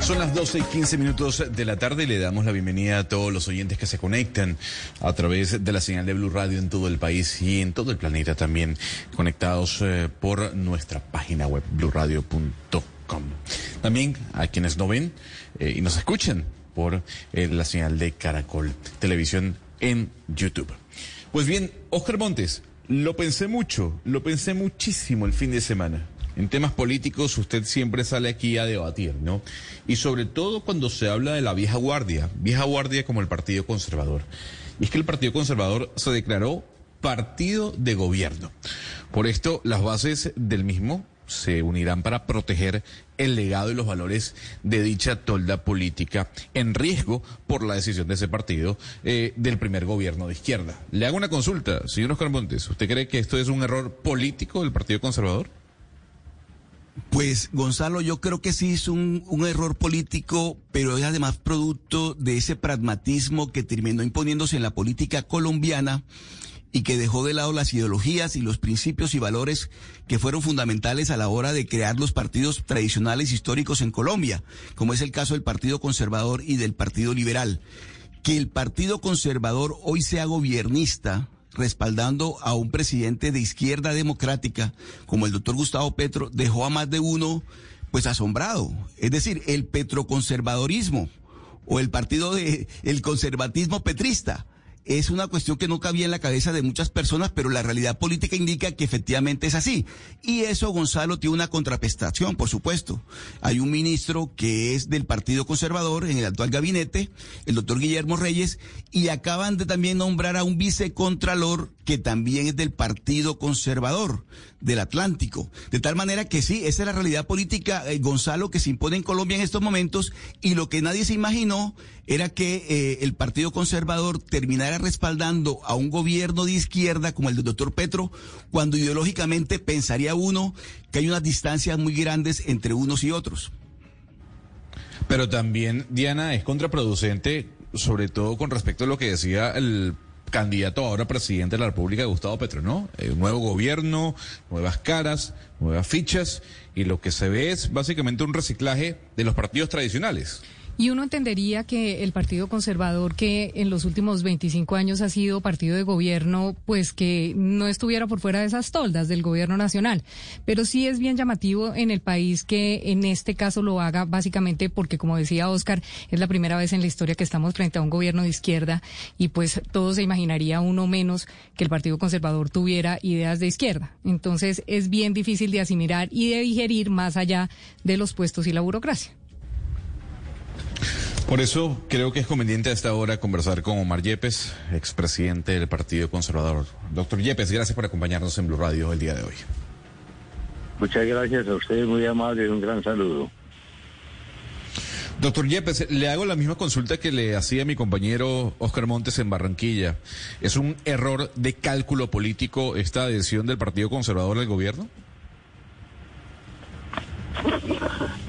Son las 12 y 15 minutos de la tarde y le damos la bienvenida a todos los oyentes que se conectan a través de la señal de Blue Radio en todo el país y en todo el planeta también, conectados eh, por nuestra página web bluradio.com. También a quienes no ven eh, y nos escuchan por eh, la señal de Caracol Televisión en YouTube. Pues bien, Oscar Montes, lo pensé mucho, lo pensé muchísimo el fin de semana. En temas políticos usted siempre sale aquí a debatir, ¿no? Y sobre todo cuando se habla de la vieja guardia, vieja guardia como el Partido Conservador. Y es que el Partido Conservador se declaró partido de gobierno. Por esto, las bases del mismo se unirán para proteger el legado y los valores de dicha tolda política en riesgo por la decisión de ese partido eh, del primer gobierno de izquierda. Le hago una consulta, señor Oscar Montes. ¿Usted cree que esto es un error político del Partido Conservador? Pues Gonzalo, yo creo que sí es un, error político, pero es además producto de ese pragmatismo que terminó imponiéndose en la política colombiana y que dejó de lado las ideologías y los principios y valores que fueron fundamentales a la hora de crear los partidos tradicionales históricos en Colombia, como es el caso del Partido Conservador y del Partido Liberal. Que el Partido Conservador hoy sea gobernista, respaldando a un presidente de izquierda democrática como el doctor Gustavo Petro dejó a más de uno pues asombrado. Es decir, el petroconservadorismo o el partido de el conservatismo petrista es una cuestión que no cabía en la cabeza de muchas personas, pero la realidad política indica que efectivamente es así. Y eso, Gonzalo, tiene una contraprestación, por supuesto. Hay un ministro que es del Partido Conservador en el actual gabinete, el doctor Guillermo Reyes, y acaban de también nombrar a un vicecontralor que también es del Partido Conservador del Atlántico. De tal manera que sí, esa es la realidad política, eh, Gonzalo, que se impone en Colombia en estos momentos, y lo que nadie se imaginó era que eh, el Partido Conservador terminara respaldando a un gobierno de izquierda como el del doctor Petro, cuando ideológicamente pensaría uno que hay unas distancias muy grandes entre unos y otros. Pero también, Diana, es contraproducente, sobre todo con respecto a lo que decía el candidato ahora presidente de la República, Gustavo Petro, ¿no? Eh, nuevo gobierno, nuevas caras, nuevas fichas, y lo que se ve es básicamente un reciclaje de los partidos tradicionales. Y uno entendería que el Partido Conservador, que en los últimos 25 años ha sido partido de gobierno, pues que no estuviera por fuera de esas toldas del gobierno nacional. Pero sí es bien llamativo en el país que en este caso lo haga básicamente porque, como decía Oscar, es la primera vez en la historia que estamos frente a un gobierno de izquierda y pues todo se imaginaría uno menos que el Partido Conservador tuviera ideas de izquierda. Entonces es bien difícil de asimilar y de digerir más allá de los puestos y la burocracia. Por eso creo que es conveniente a esta hora conversar con Omar Yepes, expresidente del Partido Conservador. Doctor Yepes, gracias por acompañarnos en Blue Radio el día de hoy. Muchas gracias a ustedes, muy amable un gran saludo. Doctor Yepes, le hago la misma consulta que le hacía mi compañero Oscar Montes en Barranquilla. ¿Es un error de cálculo político esta adhesión del Partido Conservador al gobierno?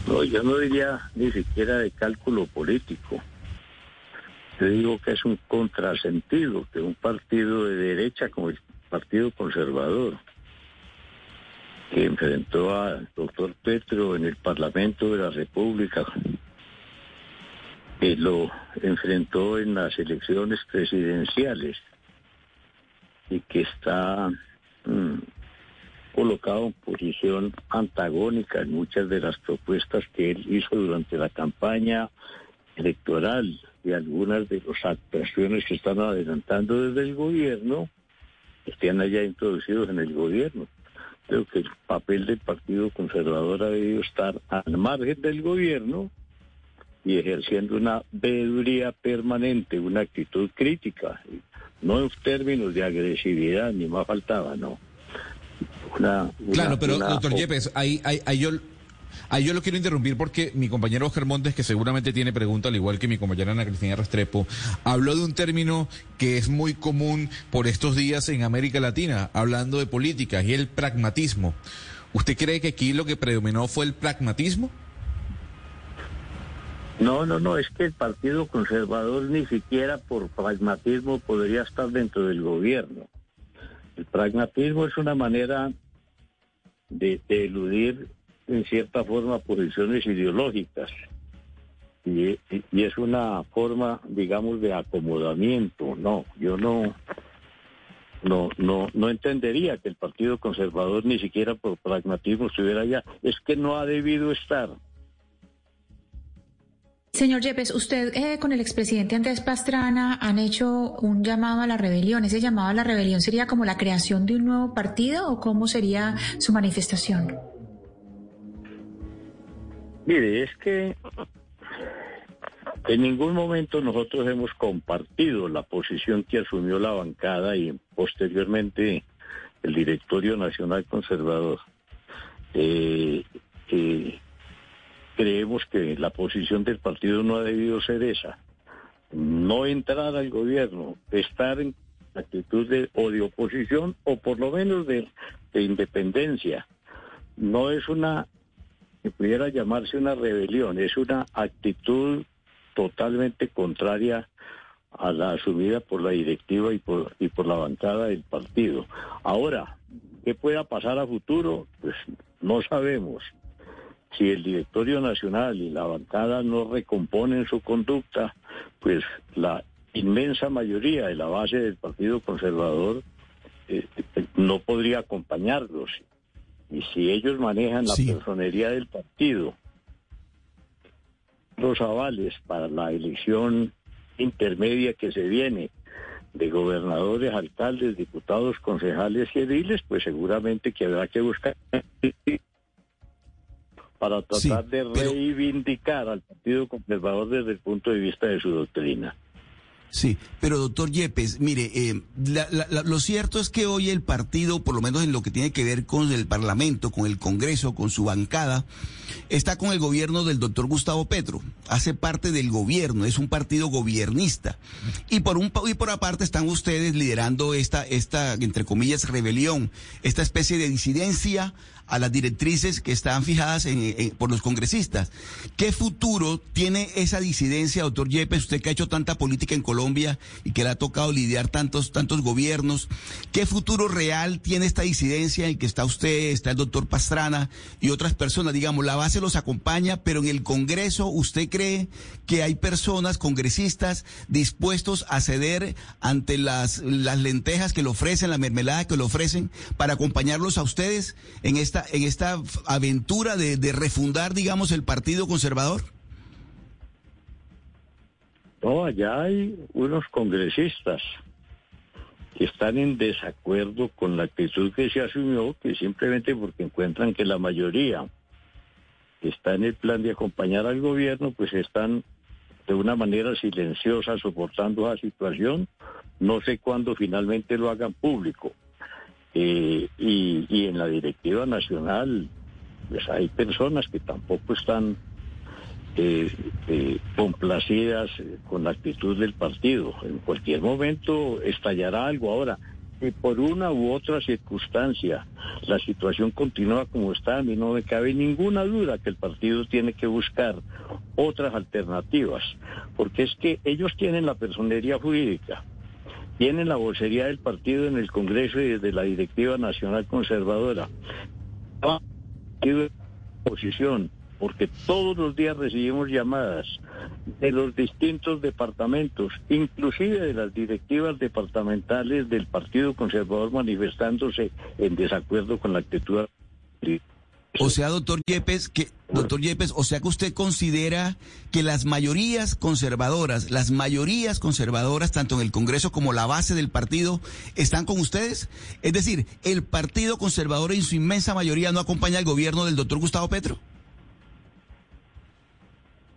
No, yo no diría ni siquiera de cálculo político. Yo digo que es un contrasentido que un partido de derecha como el Partido Conservador, que enfrentó al doctor Petro en el Parlamento de la República, que lo enfrentó en las elecciones presidenciales y que está mm, colocado en posición antagónica en muchas de las propuestas que él hizo durante la campaña electoral y algunas de las actuaciones que están adelantando desde el gobierno estén allá introducidos en el gobierno. Creo que el papel del Partido Conservador ha debido estar al margen del gobierno y ejerciendo una veeduría permanente, una actitud crítica, no en términos de agresividad, ni más faltaba, no. Claro, pero doctor Yepes, ahí, ahí, yo... Ahí yo lo quiero interrumpir porque mi compañero Oscar Montes, que seguramente tiene pregunta, al igual que mi compañera Ana Cristina Restrepo, habló de un término que es muy común por estos días en América Latina, hablando de política, y el pragmatismo. ¿Usted cree que aquí lo que predominó fue el pragmatismo? No, no, no, es que el Partido Conservador ni siquiera por pragmatismo podría estar dentro del gobierno. El pragmatismo es una manera de, eludir en cierta forma posiciones ideológicas y, y, es una forma, digamos, de acomodamiento. No, yo no, no, no, no entendería que el Partido Conservador ni siquiera por pragmatismo estuviera allá. Es que no ha debido estar. Señor Yepes, usted eh, con el expresidente Andrés Pastrana han hecho un llamado a la rebelión. ¿Ese llamado a la rebelión sería como la creación de un nuevo partido o cómo sería su manifestación? Mire, es que en ningún momento nosotros hemos compartido la posición que asumió la bancada y posteriormente el Directorio Nacional Conservador. Eh, eh, creemos que la posición del partido no ha debido ser esa. No entrar al gobierno, estar en actitud de o de oposición o por lo menos de, independencia. No es una, que pudiera llamarse una rebelión, es una actitud totalmente contraria a la asumida por la directiva y por, y por la bancada del partido. Ahora, ¿qué pueda pasar a futuro? Pues no sabemos si el directorio nacional y la bancada no recomponen su conducta, pues la inmensa mayoría de la base del Partido Conservador eh, no podría acompañarlos. Y si ellos manejan la personería del partido, los avales para la elección intermedia que se viene de gobernadores, alcaldes, diputados, concejales y ediles, pues seguramente que habrá que buscar para tratar de reivindicar al Partido Conservador desde el punto de vista de su doctrina. Sí, pero doctor Yepes, mire, eh, lo cierto es que hoy el partido, por lo menos en lo que tiene que ver con el Parlamento, con el Congreso, con su bancada, está con el gobierno del doctor Gustavo Petro. Hace parte del gobierno, es un partido gobiernista. Y por un y por aparte están ustedes liderando esta, esta, entre comillas, rebelión, esta especie de disidencia a las directrices que están fijadas por los congresistas. ¿Qué futuro tiene esa disidencia, doctor Yepes, usted que ha hecho tanta política en Colombia y que le ha tocado lidiar tantos, tantos gobiernos? ¿Qué futuro real tiene esta disidencia en que está usted, está el doctor Pastrana y otras personas? Digamos, la base los acompaña, pero en el Congreso, ¿usted cree que hay personas, congresistas, dispuestos a ceder ante las, las lentejas que le ofrecen, la mermelada que le ofrecen, para acompañarlos a ustedes en esta en esta aventura de, refundar, digamos, el Partido Conservador? No, allá hay unos congresistas que están en desacuerdo con la actitud que se asumió, que simplemente porque encuentran que la mayoría está en el plan de acompañar al gobierno, pues están de una manera silenciosa soportando la situación. No sé cuándo finalmente lo hagan público. Eh, y, en la directiva nacional, pues hay personas que tampoco están eh, eh, complacidas con la actitud del partido. En cualquier momento estallará algo. Ahora, que por una u otra circunstancia la situación continúa como está, a mí no me cabe ninguna duda que el partido tiene que buscar otras alternativas, porque es que ellos tienen la personería jurídica tienen la vocería del partido en el Congreso y desde la Directiva Nacional Conservadora. Posición, porque todos los días recibimos llamadas de los distintos departamentos, inclusive de las directivas departamentales del Partido Conservador manifestándose en desacuerdo con la actitud. O sea, doctor Yepes, que doctor Yepes, o sea que usted considera que las mayorías conservadoras, las mayorías conservadoras tanto en el Congreso como la base del partido están con ustedes? Es decir, el Partido Conservador en su inmensa mayoría no acompaña al gobierno del doctor Gustavo Petro.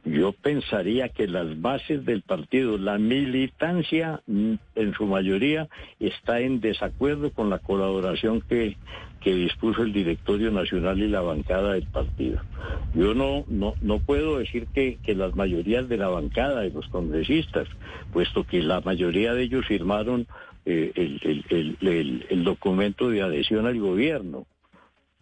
Yo pensaría que las bases del partido, la militancia mm, en su mayoría está en desacuerdo con la colaboración que, que dispuso el directorio nacional y la bancada del partido. Yo no, no, no puedo decir que, que las mayorías de la bancada, de los congresistas, puesto que la mayoría de ellos firmaron eh, el, el, el, el documento de adhesión al gobierno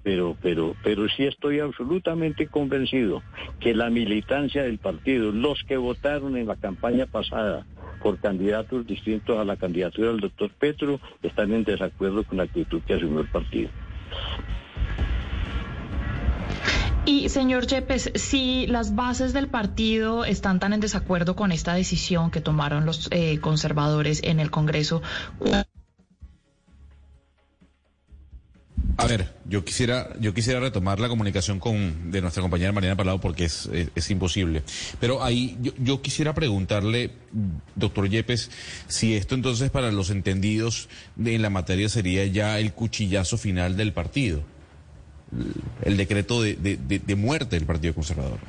pero, pero, pero sí estoy absolutamente convencido que la militancia del partido, los que votaron en la campaña pasada por candidatos distintos a la candidatura del doctor Petro, están en desacuerdo con la actitud que asumió el partido. Y señor Yepes, si las bases del partido están tan en desacuerdo con esta decisión que tomaron los eh, conservadores en el Congreso, A ver, yo quisiera, yo quisiera retomar la comunicación con de nuestra compañera Mariana Palado porque es, es, imposible. Pero ahí yo, yo, quisiera preguntarle, doctor Yepes, si esto entonces para los entendidos de, en la materia sería ya el cuchillazo final del partido, el decreto de, de, de muerte del Partido Conservador.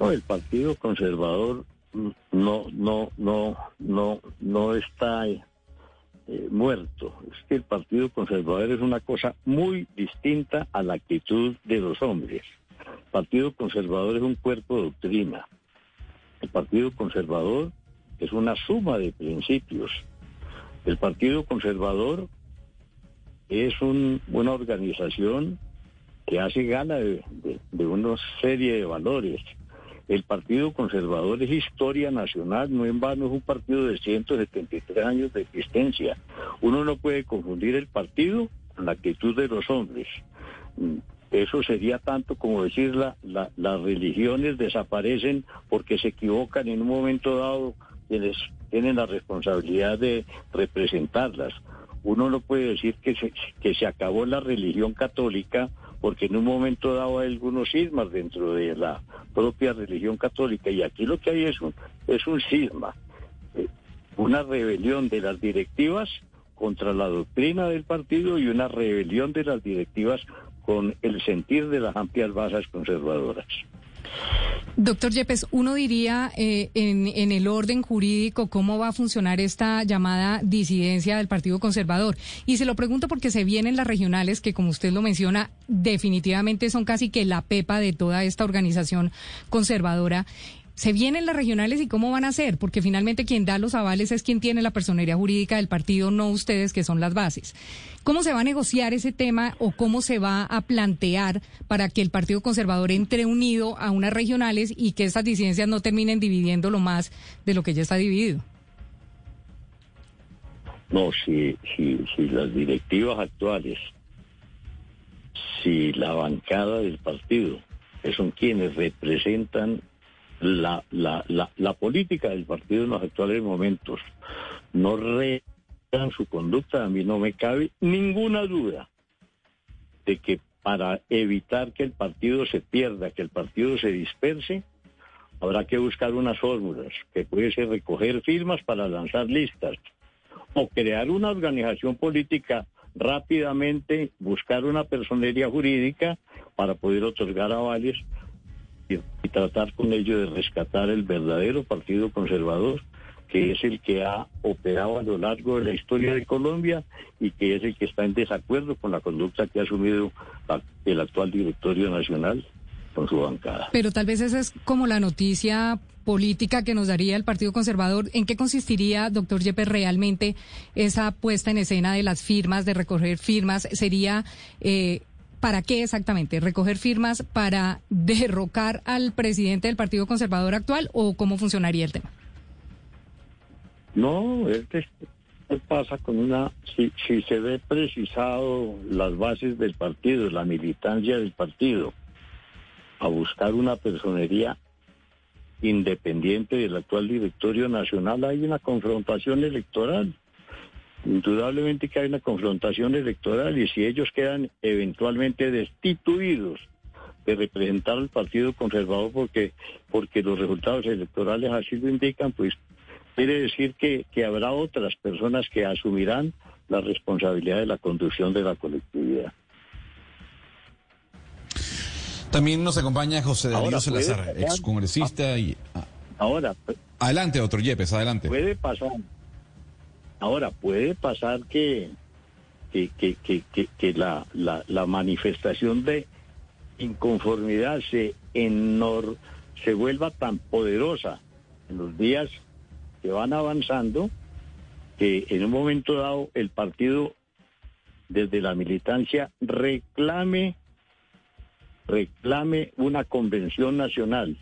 No, el Partido Conservador no, no, no, no, no está eh, muerto. Es que el Partido Conservador es una cosa muy distinta a la actitud de los hombres. El Partido Conservador es un cuerpo de doctrina. El Partido Conservador es una suma de principios. El Partido Conservador es una organización que hace gana de, de una serie de valores el Partido Conservador es historia nacional, no en vano es un partido de 173 años de existencia. Uno no puede confundir el partido con la actitud de los hombres. Mm, eso sería tanto como decir la, las religiones desaparecen porque se equivocan en un momento dado quienes tienen la responsabilidad de representarlas. Uno no puede decir que se, que se acabó la religión católica porque en un momento dado hay algunos sismas dentro de la propia religión católica y aquí lo que hay es un, es un sisma, eh, una rebelión de las directivas contra la doctrina del partido y una rebelión de las directivas con el sentir de las amplias bases conservadoras. Doctor Yepes, uno diría eh, en, en, el orden jurídico cómo va a funcionar esta llamada disidencia del Partido Conservador. Y se lo pregunto porque se vienen las regionales que, como usted lo menciona, definitivamente son casi que la pepa de toda esta organización conservadora. ¿Se vienen las regionales y cómo van a ser? Porque finalmente quien da los avales es quien tiene la personería jurídica del partido, no ustedes que son las bases. ¿Cómo se va a negociar ese tema o cómo se va a plantear para que el Partido Conservador entre unido a unas regionales y que estas disidencias no terminen dividiendo lo más de lo que ya está dividido? No, si, si, si las directivas actuales, si la bancada del partido, que son quienes representan la, la, la, la política del partido en los actuales momentos no rean su conducta, a mí no me cabe ninguna duda de que para evitar que el partido se pierda, que el partido se disperse, habrá que buscar unas fórmulas, que puede ser recoger firmas para lanzar listas, o crear una organización política rápidamente, buscar una personería jurídica para poder otorgar avales y tratar con ello de rescatar el verdadero Partido Conservador, que es el que ha operado a lo largo de la historia de Colombia y que es el que está en desacuerdo con la conducta que ha asumido el actual directorio nacional con su bancada. Pero tal vez esa es como la noticia política que nos daría el Partido Conservador. ¿En qué consistiría, doctor Yepes, realmente esa puesta en escena de las firmas, de recoger firmas? ¿Sería eh, ¿Para qué exactamente? ¿Recoger firmas para derrocar al presidente del Partido Conservador actual o cómo funcionaría el tema? No, es pasa con una, si, si se ve precisado las bases del partido, la militancia del partido, a buscar una personería independiente del actual directorio nacional, hay una confrontación electoral. Indudablemente que hay una confrontación electoral y si ellos quedan eventualmente destituidos de representar al Partido Conservador porque, porque los resultados electorales así lo indican, pues quiere decir que, que habrá otras personas que asumirán la responsabilidad de la conducción de la colectividad. También nos acompaña José Darío Salazar, excongresista y... Ah. Ahora... Adelante, doctor Yepes, adelante. Puede pasar. Ahora, puede pasar que, que, que, que, la, la, la, manifestación de inconformidad se, enor, se vuelva tan poderosa en los días que van avanzando que en un momento dado el partido desde la militancia reclame reclame una convención nacional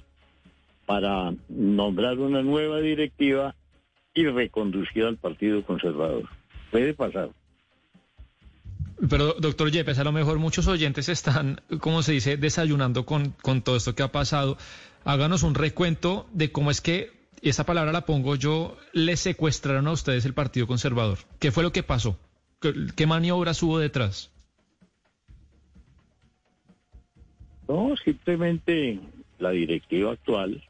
para nombrar una nueva directiva y reconducir al Partido Conservador. Puede pasar. Pero, doctor Yepes, a lo mejor muchos oyentes están, como se dice, desayunando con, con todo esto que ha pasado. Háganos un recuento de cómo es que, y esa palabra la pongo yo, le secuestraron a ustedes el Partido Conservador. ¿Qué fue lo que pasó? ¿Qué, qué maniobras hubo detrás? No, simplemente la directiva actual,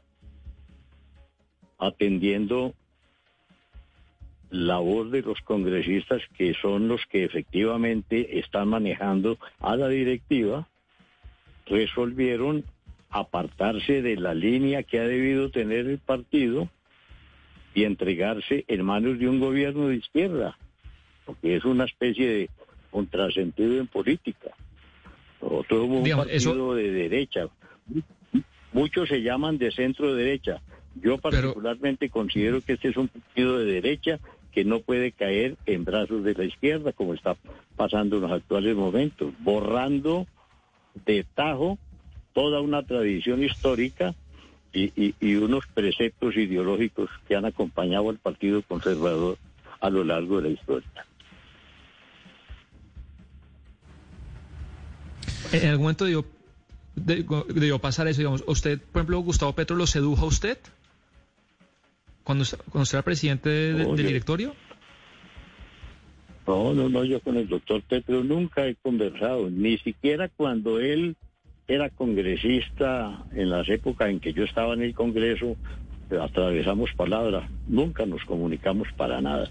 atendiendo la voz de los congresistas que son los que efectivamente están manejando a la directiva, resolvieron apartarse de la línea que ha debido tener el partido y entregarse en manos de un gobierno de izquierda, porque es una especie de contrasentido en política. Nosotros somos un partido de derecha. Muchos se llaman de centro derecha. Yo particularmente considero que este es un partido de derecha que no puede caer en brazos de la izquierda como está pasando en los actuales momentos, borrando de tajo toda una tradición histórica y, y unos preceptos ideológicos que han acompañado al Partido Conservador a lo largo de la historia. En algún momento debió, pasar eso, digamos, ¿usted, por ejemplo, Gustavo Petro lo sedujo a usted? Cuando, cuando usted era presidente del directorio? No, no, no, yo con el doctor Petro nunca he conversado, ni siquiera cuando él era congresista en las épocas en que yo estaba en el Congreso, atravesamos palabras, nunca nos comunicamos para nada,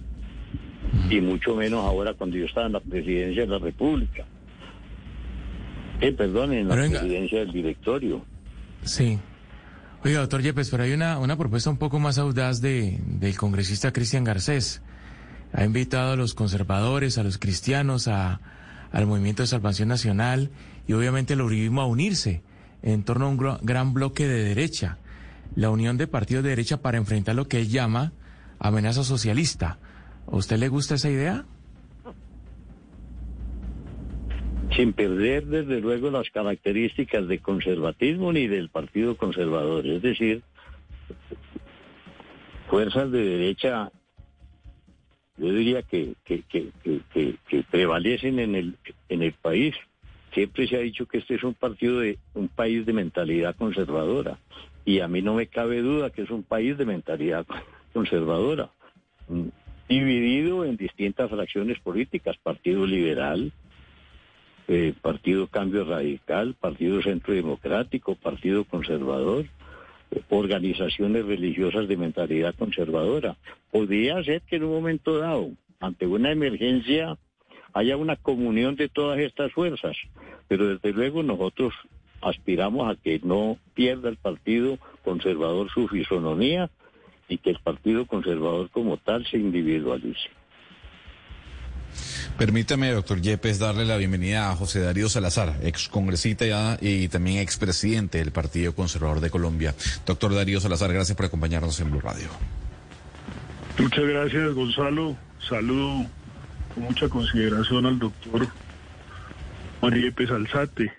y mucho menos ahora cuando yo estaba en la presidencia de la República. Eh, perdón, en la presidencia del directorio. Sí. Oiga, doctor Yepes, pero hay una, una propuesta un poco más audaz de, del congresista Cristian Garcés. Ha invitado a los conservadores, a los cristianos, a, al Movimiento de Salvación Nacional y obviamente el uribismo a unirse en torno a un gran bloque de derecha, la unión de partidos de derecha para enfrentar lo que él llama amenaza socialista. ¿A usted le gusta esa idea? Sin perder desde luego las características de conservatismo ni del Partido Conservador. Es decir, fuerzas de derecha, yo diría que, que, que, que, prevalecen en el, en el país. Siempre se ha dicho que este es un partido de un país de mentalidad conservadora. Y a mí no me cabe duda que es un país de mentalidad conservadora, dividido en distintas fracciones políticas, Partido Liberal, eh, Partido Cambio Radical, Partido Centro Democrático, Partido Conservador, eh, organizaciones religiosas de mentalidad conservadora. Podría ser que en un momento dado, ante una emergencia, haya una comunión de todas estas fuerzas, pero desde luego nosotros aspiramos a que no pierda el Partido Conservador su fisonomía y que el Partido Conservador como tal se individualice. Permítame, doctor Yepes, darle la bienvenida a José Darío Salazar, ex congresista y también expresidente del Partido Conservador de Colombia. Doctor Darío Salazar, gracias por acompañarnos en Blue Radio. Muchas gracias, Gonzalo. Saludo con mucha consideración al doctor María Yepes Alzate,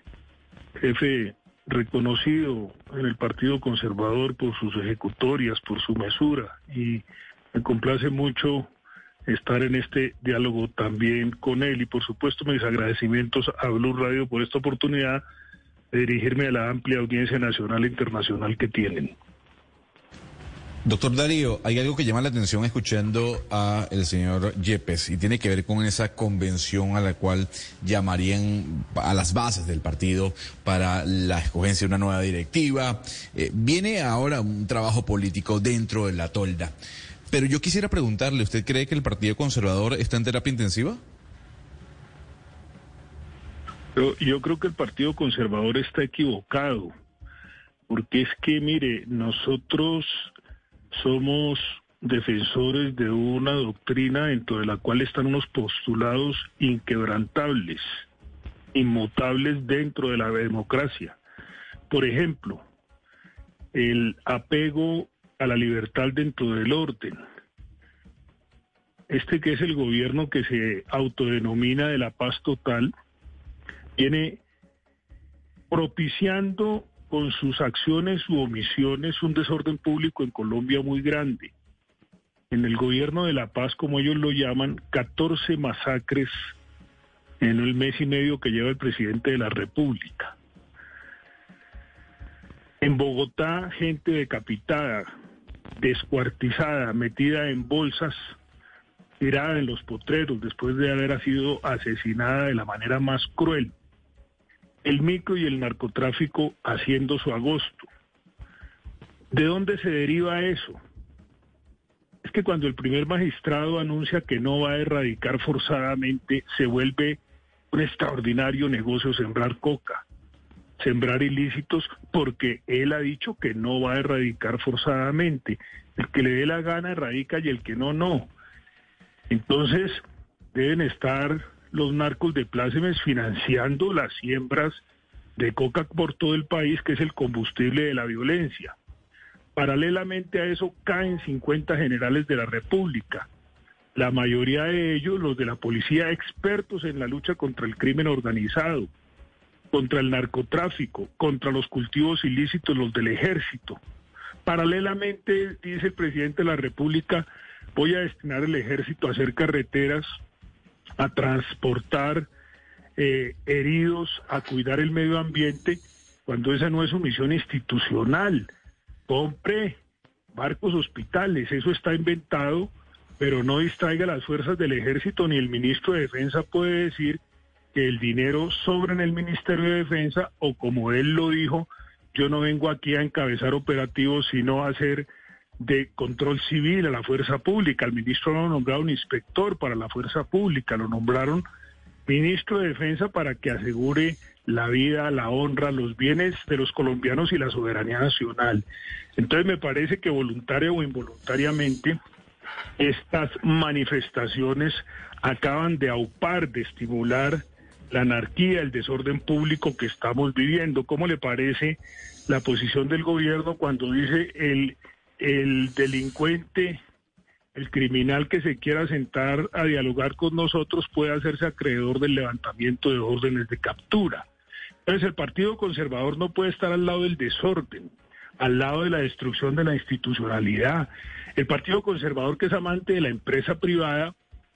jefe reconocido en el Partido Conservador por sus ejecutorias, por su mesura, y me complace mucho estar en este diálogo también con él y por supuesto mis agradecimientos a Blue Radio por esta oportunidad de dirigirme a la amplia audiencia nacional e internacional que tienen. Doctor Darío, hay algo que llama la atención escuchando a el señor Yepes y tiene que ver con esa convención a la cual llamarían a las bases del partido para la escogencia de una nueva directiva. Eh, viene ahora un trabajo político dentro de la tolda. Pero yo quisiera preguntarle, ¿usted cree que el Partido Conservador está en terapia intensiva? Yo, creo que el Partido Conservador está equivocado, porque es que, mire, nosotros somos defensores de una doctrina dentro de la cual están unos postulados inquebrantables, inmutables dentro de la democracia. Por ejemplo, el apego a la libertad dentro del orden. Este que es el gobierno que se autodenomina de la paz total, viene propiciando con sus acciones u omisiones un desorden público en Colombia muy grande. En el gobierno de la paz, como ellos lo llaman, 14 masacres en el mes y medio que lleva el presidente de la República. En Bogotá, gente decapitada, descuartizada, metida en bolsas, tirada en los potreros después de haber sido asesinada de la manera más cruel el micro y el narcotráfico haciendo su agosto. ¿De dónde se deriva eso? Es que cuando el primer magistrado anuncia que no va a erradicar forzadamente, se vuelve un extraordinario negocio sembrar coca, sembrar ilícitos, porque él ha dicho que no va a erradicar forzadamente. El que le dé la gana erradica y el que no, no. Entonces, deben estar los narcos de plácemes financiando las siembras de coca por todo el país, que es el combustible de la violencia. Paralelamente a eso caen 50 generales de la República, la mayoría de ellos los de la policía expertos en la lucha contra el crimen organizado, contra el narcotráfico, contra los cultivos ilícitos, los del ejército. Paralelamente, dice el presidente de la República, voy a destinar el ejército a hacer carreteras a transportar eh, heridos, a cuidar el medio ambiente, cuando esa no es su misión institucional. Compre barcos hospitales, eso está inventado, pero no distraiga las fuerzas del ejército, ni el ministro de Defensa puede decir que el dinero sobra en el Ministerio de Defensa o como él lo dijo, yo no vengo aquí a encabezar operativos, sino a hacer de control civil a la fuerza pública. El ministro lo nombraron inspector para la fuerza pública, lo nombraron ministro de defensa para que asegure la vida, la honra, los bienes de los colombianos y la soberanía nacional. Entonces me parece que voluntaria o involuntariamente estas manifestaciones acaban de aupar, de estimular la anarquía, el desorden público que estamos viviendo. ¿Cómo le parece la posición del gobierno cuando dice el el delincuente, el criminal que se quiera sentar a dialogar con nosotros puede hacerse acreedor del levantamiento de órdenes de captura. Entonces el Partido Conservador no puede estar al lado del desorden, al lado de la destrucción de la institucionalidad. El Partido Conservador, que es amante de la empresa privada,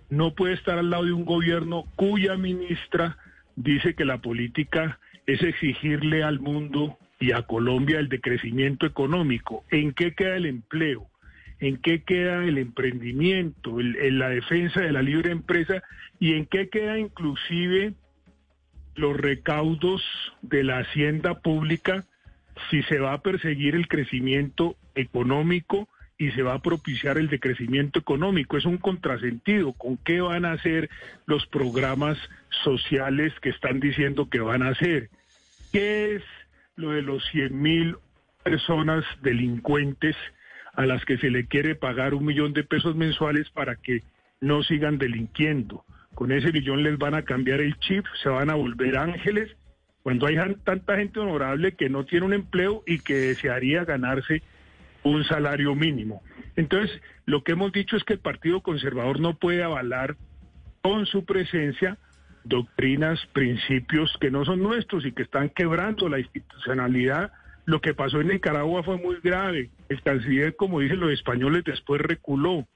no puede estar al lado de un gobierno cuya ministra dice que la política es exigirle al mundo y a Colombia el decrecimiento económico. ¿En qué queda el empleo? ¿En qué queda el emprendimiento, en la defensa de la libre empresa? ¿Y en qué queda inclusive los recaudos de la hacienda pública si se va a perseguir el crecimiento económico y se va a propiciar el decrecimiento económico. Es un contrasentido. ¿Con qué van a hacer los programas sociales que están diciendo que van a hacer? ¿Qué es lo de los 100 mil personas delincuentes a las que se le quiere pagar un millón de pesos mensuales para que no sigan delinquiendo. Con ese millón les van a cambiar el chip, se van a volver ángeles, cuando hay tanta gente honorable que no tiene un empleo y que desearía ganarse un salario mínimo. Entonces, lo que hemos dicho es que el Partido Conservador no puede avalar con su presencia doctrinas, principios que no son nuestros y que están quebrando la institucionalidad. Lo que pasó en Nicaragua fue muy grave. El canciller, como dicen los españoles, después reculó.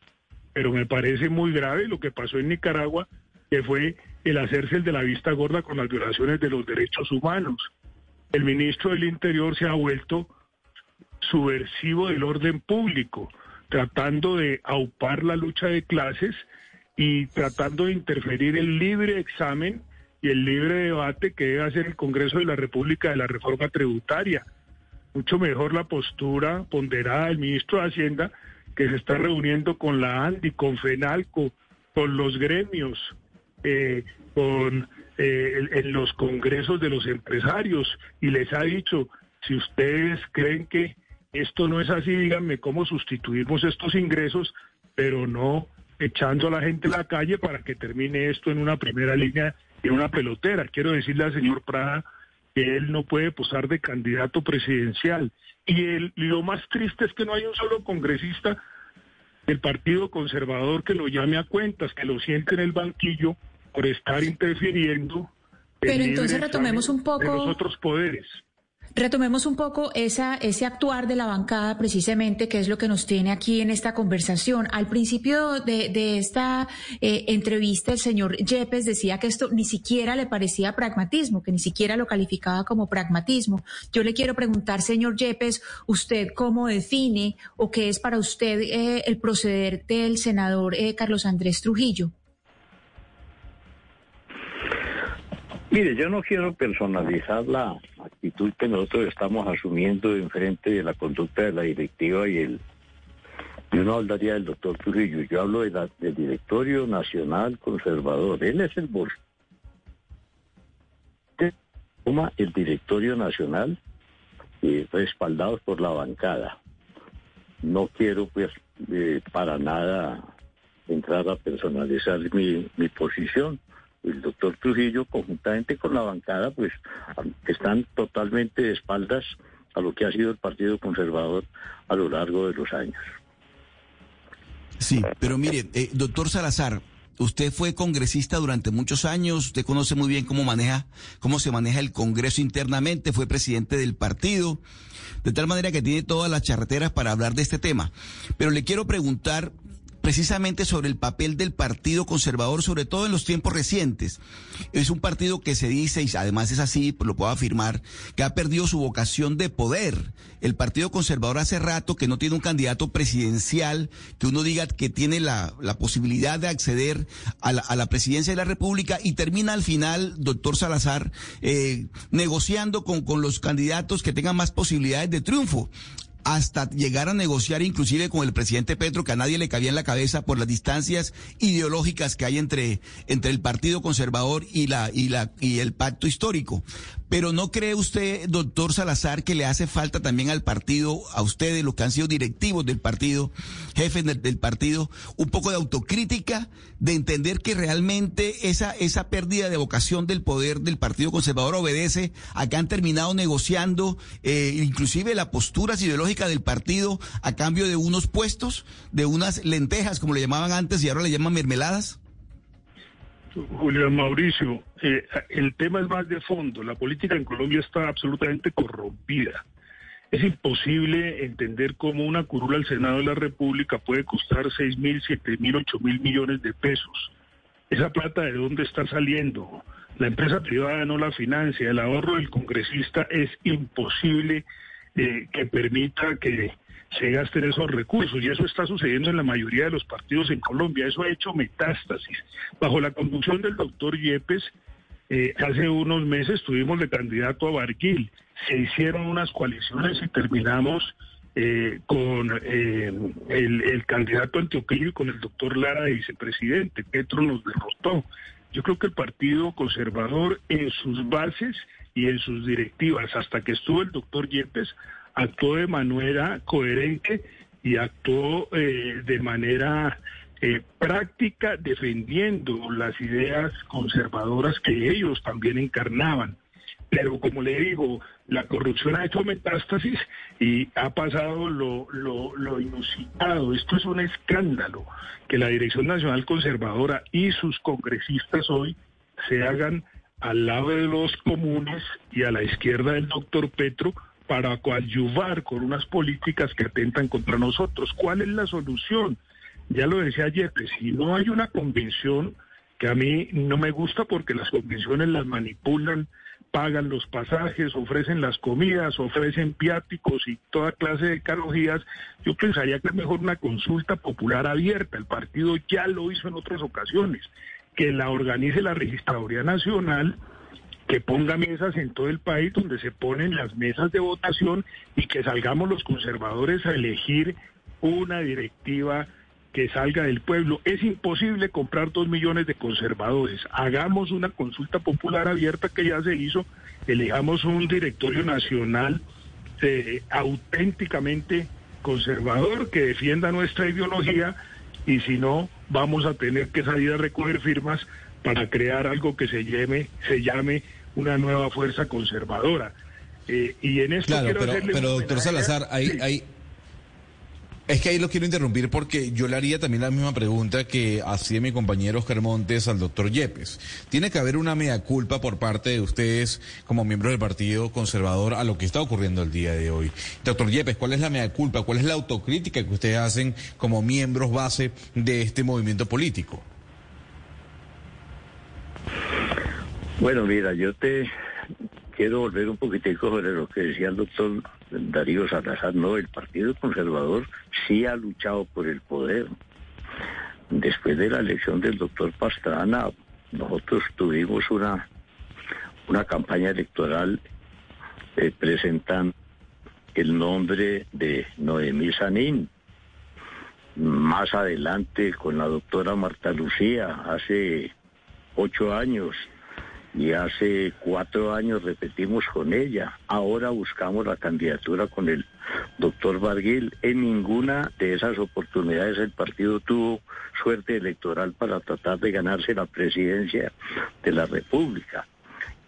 Pero me parece muy grave lo que pasó en Nicaragua, que fue el hacerse el de la vista gorda con las violaciones de los derechos humanos. el ministro del Interior se ha vuelto subversivo del orden público, tratando de aupar la lucha de clases y tratando de interferir el libre examen y el libre debate que debe hacer el Congreso de la República de la reforma tributaria. Mucho mejor la postura ponderada del ministro de Hacienda que se está reuniendo con la ANDI, con FENALCO, con los gremios, eh, con eh, en los congresos de los empresarios y les ha dicho, si ustedes creen que esto no es así, díganme cómo sustituimos estos ingresos, pero no echando a la gente a la calle para que termine esto en una primera línea y una pelotera. Quiero decirle al señor Prada que él no puede posar de candidato presidencial. Y, el, lo más triste es que no hay un solo congresista del Partido Conservador que lo llame a cuentas, que lo siente en el banquillo por estar interfiriendo. Pero entonces retomemos un poco. los otros poderes. Retomemos un poco esa, ese actuar de la bancada precisamente, que es lo que nos tiene aquí en esta conversación. Al principio de, esta eh, entrevista, el señor Yepes decía que esto ni siquiera le parecía pragmatismo, que ni siquiera lo calificaba como pragmatismo. Yo le quiero preguntar, señor Yepes, ¿usted cómo define o qué es para usted eh, el proceder del senador eh, Carlos Andrés Trujillo? Mire, yo no quiero personalizar la actitud que nosotros estamos asumiendo en frente de la conducta de la directiva y el yo no hablaría del doctor Trujillo, yo hablo de del directorio nacional conservador. Él es el bolso. Toma el directorio nacional eh, respaldados por la bancada. No quiero pues eh, para nada entrar a personalizar mi, mi posición el doctor Trujillo, conjuntamente con la bancada, pues están totalmente de espaldas a lo que ha sido el Partido Conservador a lo largo de los años. Sí, pero mire, eh, doctor Salazar, usted fue congresista durante muchos años, usted conoce muy bien cómo maneja, cómo se maneja el Congreso internamente, fue presidente del partido, de tal manera que tiene todas las charreteras para hablar de este tema. Pero le quiero preguntar precisamente sobre el papel del Partido Conservador, sobre todo en los tiempos recientes. Es un partido que se dice, y además es así, lo puedo afirmar, que ha perdido su vocación de poder. El Partido Conservador hace rato que no tiene un candidato presidencial, que uno diga que tiene la, posibilidad de acceder a la, presidencia de la República y termina al final, doctor Salazar, eh, negociando con, con los candidatos que tengan más posibilidades de triunfo hasta llegar a negociar inclusive con el presidente Petro, que a nadie le cabía en la cabeza por las distancias ideológicas que hay entre, entre el Partido Conservador y, la, y, la, y el pacto histórico. Pero ¿no cree usted, doctor Salazar, que le hace falta también al partido, a ustedes, los que han sido directivos del partido, jefes del, partido, un poco de autocrítica, de entender que realmente esa, esa pérdida de vocación del poder del Partido Conservador obedece a que han terminado negociando eh, inclusive las posturas ideológicas del partido a cambio de unos puestos, de unas lentejas, como le llamaban antes y ahora le llaman mermeladas? Julián Mauricio, eh, el tema es más de fondo. La política en Colombia está absolutamente corrompida. Es imposible entender cómo una curula al Senado de la República puede costar seis mil, siete mil, ocho mil millones de pesos. Esa plata de dónde está saliendo. La empresa privada no la financia. El ahorro del congresista es imposible eh, que permita que se gasten esos recursos. Y eso está sucediendo en la mayoría de los partidos en Colombia. Eso ha hecho metástasis. Bajo la conducción del doctor Yepes, eh, hace unos meses tuvimos de candidato a Barquil. Se hicieron unas coaliciones y terminamos eh, con eh, el, candidato antioqueño y con el doctor Lara de vicepresidente. Petro nos derrotó. Yo creo que el Partido Conservador en sus bases y en sus directivas, hasta que estuvo el doctor Yepes, actuó de manera coherente y actuó eh, de manera eh, práctica defendiendo las ideas conservadoras que ellos también encarnaban. Pero como le digo, la corrupción ha hecho metástasis y ha pasado lo, lo, lo, inusitado. Esto es un escándalo que la Dirección Nacional Conservadora y sus congresistas hoy se hagan al lado de los comunes y a la izquierda del doctor Petro para coadyuvar con unas políticas que atentan contra nosotros. ¿Cuál es la solución? Ya lo decía ayer, si no hay una convención que a mí no me gusta porque las convenciones las manipulan pagan los pasajes, ofrecen las comidas, ofrecen viáticos y toda clase de carogías, yo pensaría que es mejor una consulta popular abierta. El partido ya lo hizo en otras ocasiones, que la organice la Registraduría Nacional que ponga mesas en todo el país donde se ponen las mesas de votación y que salgamos los conservadores a elegir una directiva que salga del pueblo. Es imposible comprar dos millones de conservadores. Hagamos una consulta popular abierta que ya se hizo, elijamos un directorio nacional eh, auténticamente conservador que defienda nuestra ideología y si no, vamos a tener que salir a recoger firmas para crear algo que se llame, se llame una nueva fuerza conservadora. Eh, y en esto claro, pero, pero doctor Salazar, hay, es que ahí lo quiero interrumpir porque yo le haría también la misma pregunta que hacía mi compañero Oscar Montes al doctor Yepes. Tiene que haber una mea culpa por parte de ustedes como miembros del Partido Conservador a lo que está ocurriendo el día de hoy. Doctor Yepes, ¿cuál es la mea culpa? ¿Cuál es la autocrítica que ustedes hacen como miembros base de este movimiento político? Bueno, mira, yo te quiero volver un poquitico sobre lo que decía el doctor Darío Salazar. No, el Partido Conservador sí ha luchado por el poder. Después de la elección del doctor Pastrana, nosotros tuvimos una, una campaña electoral eh, presentando el nombre de Noemí Sanín. Más adelante con la doctora Marta Lucía, hace ocho años, y hace cuatro años repetimos con ella. Ahora buscamos la candidatura con el doctor Barguil. En ninguna de esas oportunidades el partido tuvo suerte electoral para tratar de ganarse la presidencia de la República.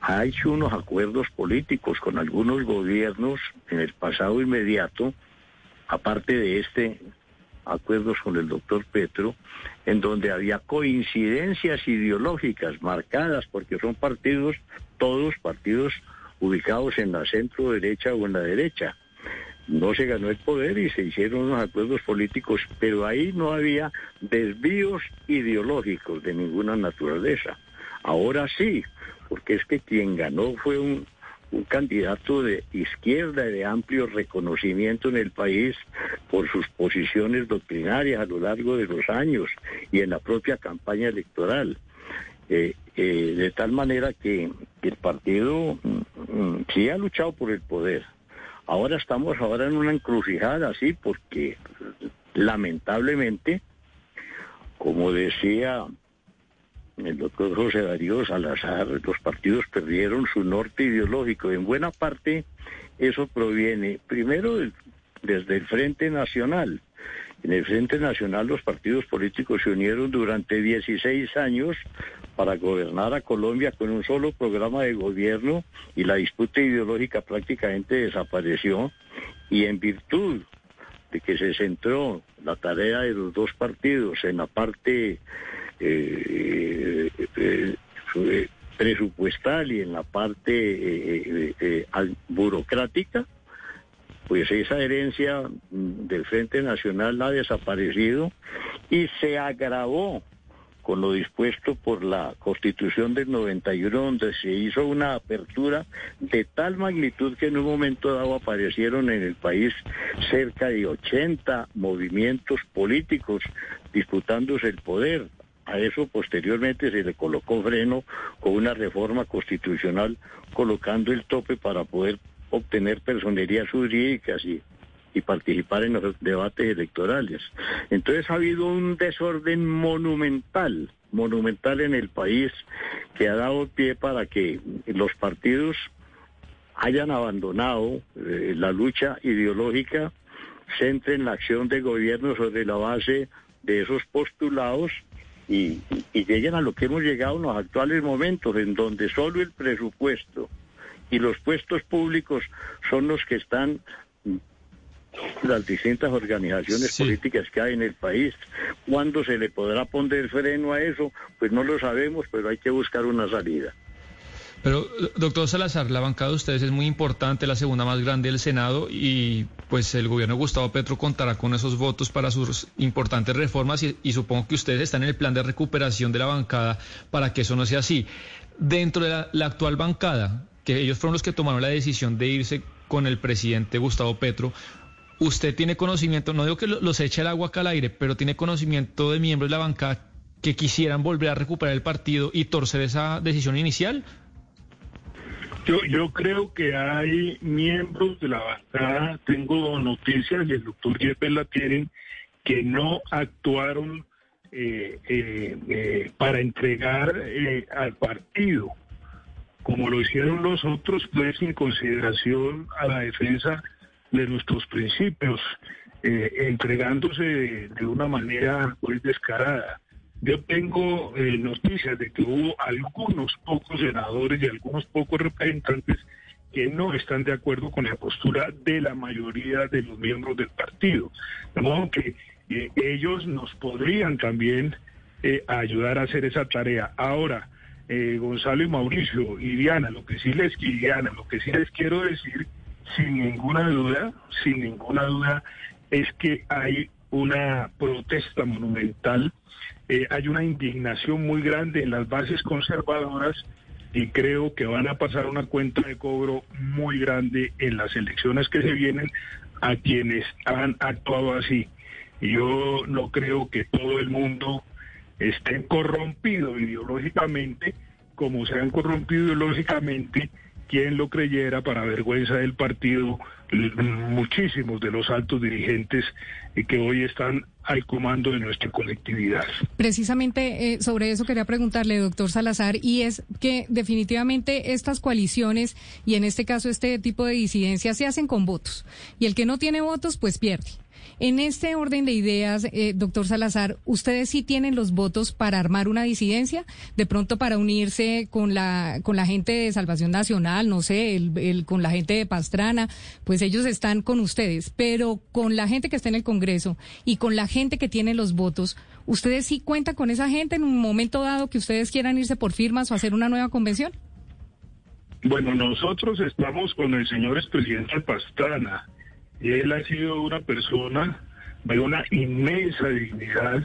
Ha hecho unos acuerdos políticos con algunos gobiernos en el pasado inmediato, aparte de este acuerdos con el doctor Petro, en donde había coincidencias ideológicas marcadas, porque son partidos, todos partidos ubicados en la centro derecha o en la derecha. No se ganó el poder y se hicieron unos acuerdos políticos, pero ahí no había desvíos ideológicos de ninguna naturaleza. Ahora sí, porque es que quien ganó fue un, un candidato de izquierda y de amplio reconocimiento en el país por sus posiciones doctrinarias a lo largo de los años y en la propia campaña electoral. Eh, eh, de tal manera que el partido mm, mm, sí ha luchado por el poder. Ahora estamos ahora en una encrucijada, sí, porque lamentablemente, como decía el doctor José Darío Salazar, los partidos perdieron su norte ideológico. En buena parte eso proviene, primero, desde el Frente Nacional. En el Frente Nacional los partidos políticos se unieron durante 16 años para gobernar a Colombia con un solo programa de gobierno y la disputa ideológica prácticamente desapareció y en virtud de que se centró la tarea de los dos partidos en la parte presupuestal y en la parte burocrática, pues esa herencia del Frente Nacional ha desaparecido y se agravó con lo dispuesto por la Constitución del 91, donde se hizo una apertura de tal magnitud que en un momento dado aparecieron en el país cerca de 80 movimientos políticos disputándose el poder. A eso posteriormente se le colocó freno con una reforma constitucional colocando el tope para poder obtener personerías jurídicas y, y participar en los debates electorales. Entonces ha habido un desorden monumental, monumental en el país que ha dado pie para que los partidos hayan abandonado eh, la lucha ideológica, centren la acción de gobierno sobre la base de esos postulados y, lleguen a lo que hemos llegado en los actuales momentos, en donde solo el presupuesto y los puestos públicos son los que están las distintas organizaciones políticas que hay en el país. ¿Cuándo se le podrá poner freno a eso? Pues no lo sabemos, pero hay que buscar una salida. Pero, doctor Salazar, la bancada de ustedes es muy importante, la segunda más grande del Senado, y pues el gobierno Gustavo Petro contará con esos votos para sus importantes reformas, y, supongo que ustedes están en el plan de recuperación de la bancada para que eso no sea así. Dentro de la, actual bancada, que ellos fueron los que tomaron la decisión de irse con el presidente Gustavo Petro. Usted tiene conocimiento, no digo que los eche el agua acá al aire, pero tiene conocimiento de miembros de la bancada que quisieran volver a recuperar el partido y torcer esa decisión inicial. Yo, yo creo que hay miembros de la bancada, tengo noticias y el doctor Yepes la tienen, que no actuaron eh, eh, eh, para entregar al partido, como lo hicieron los otros, pues sin consideración a la defensa de nuestros principios, entregándose de, una manera pues descarada. Yo tengo noticias de que hubo algunos pocos senadores y algunos pocos representantes que no están de acuerdo con la postura de la mayoría de los miembros del partido. De modo que ellos nos podrían también eh, ayudar a hacer esa tarea. Ahora, eh, Gonzalo y Mauricio y lo que sí les Diana, lo que sí les quiero decir, sin ninguna duda, sin ninguna duda, es que hay una protesta monumental, eh, hay una indignación muy grande en las bases conservadoras y creo que van a pasar una cuenta de cobro muy grande en las elecciones que se vienen a quienes han actuado así. Yo no creo que todo el mundo esté corrompido ideológicamente, como se han corrompido ideológicamente quien lo creyera para vergüenza del partido muchísimos de los altos dirigentes que hoy están al comando de nuestra colectividad. Precisamente eh, sobre eso quería preguntarle, doctor Salazar, y es que definitivamente estas coaliciones y en este caso este tipo de disidencias se hacen con votos y el que no tiene votos pues pierde. En este orden de ideas, eh, doctor Salazar, ¿ustedes sí tienen los votos para armar una disidencia? De pronto para unirse con la, con la gente de Salvación Nacional, no sé, el, con la gente de Pastrana, pues ellos están con ustedes, pero con la gente que está en el Congreso y con la gente que tiene los votos, ¿ustedes sí cuentan con esa gente en un momento dado que ustedes quieran irse por firmas o hacer una nueva convención? Bueno, nosotros estamos con el señor expresidente Pastrana él ha sido una persona de una inmensa dignidad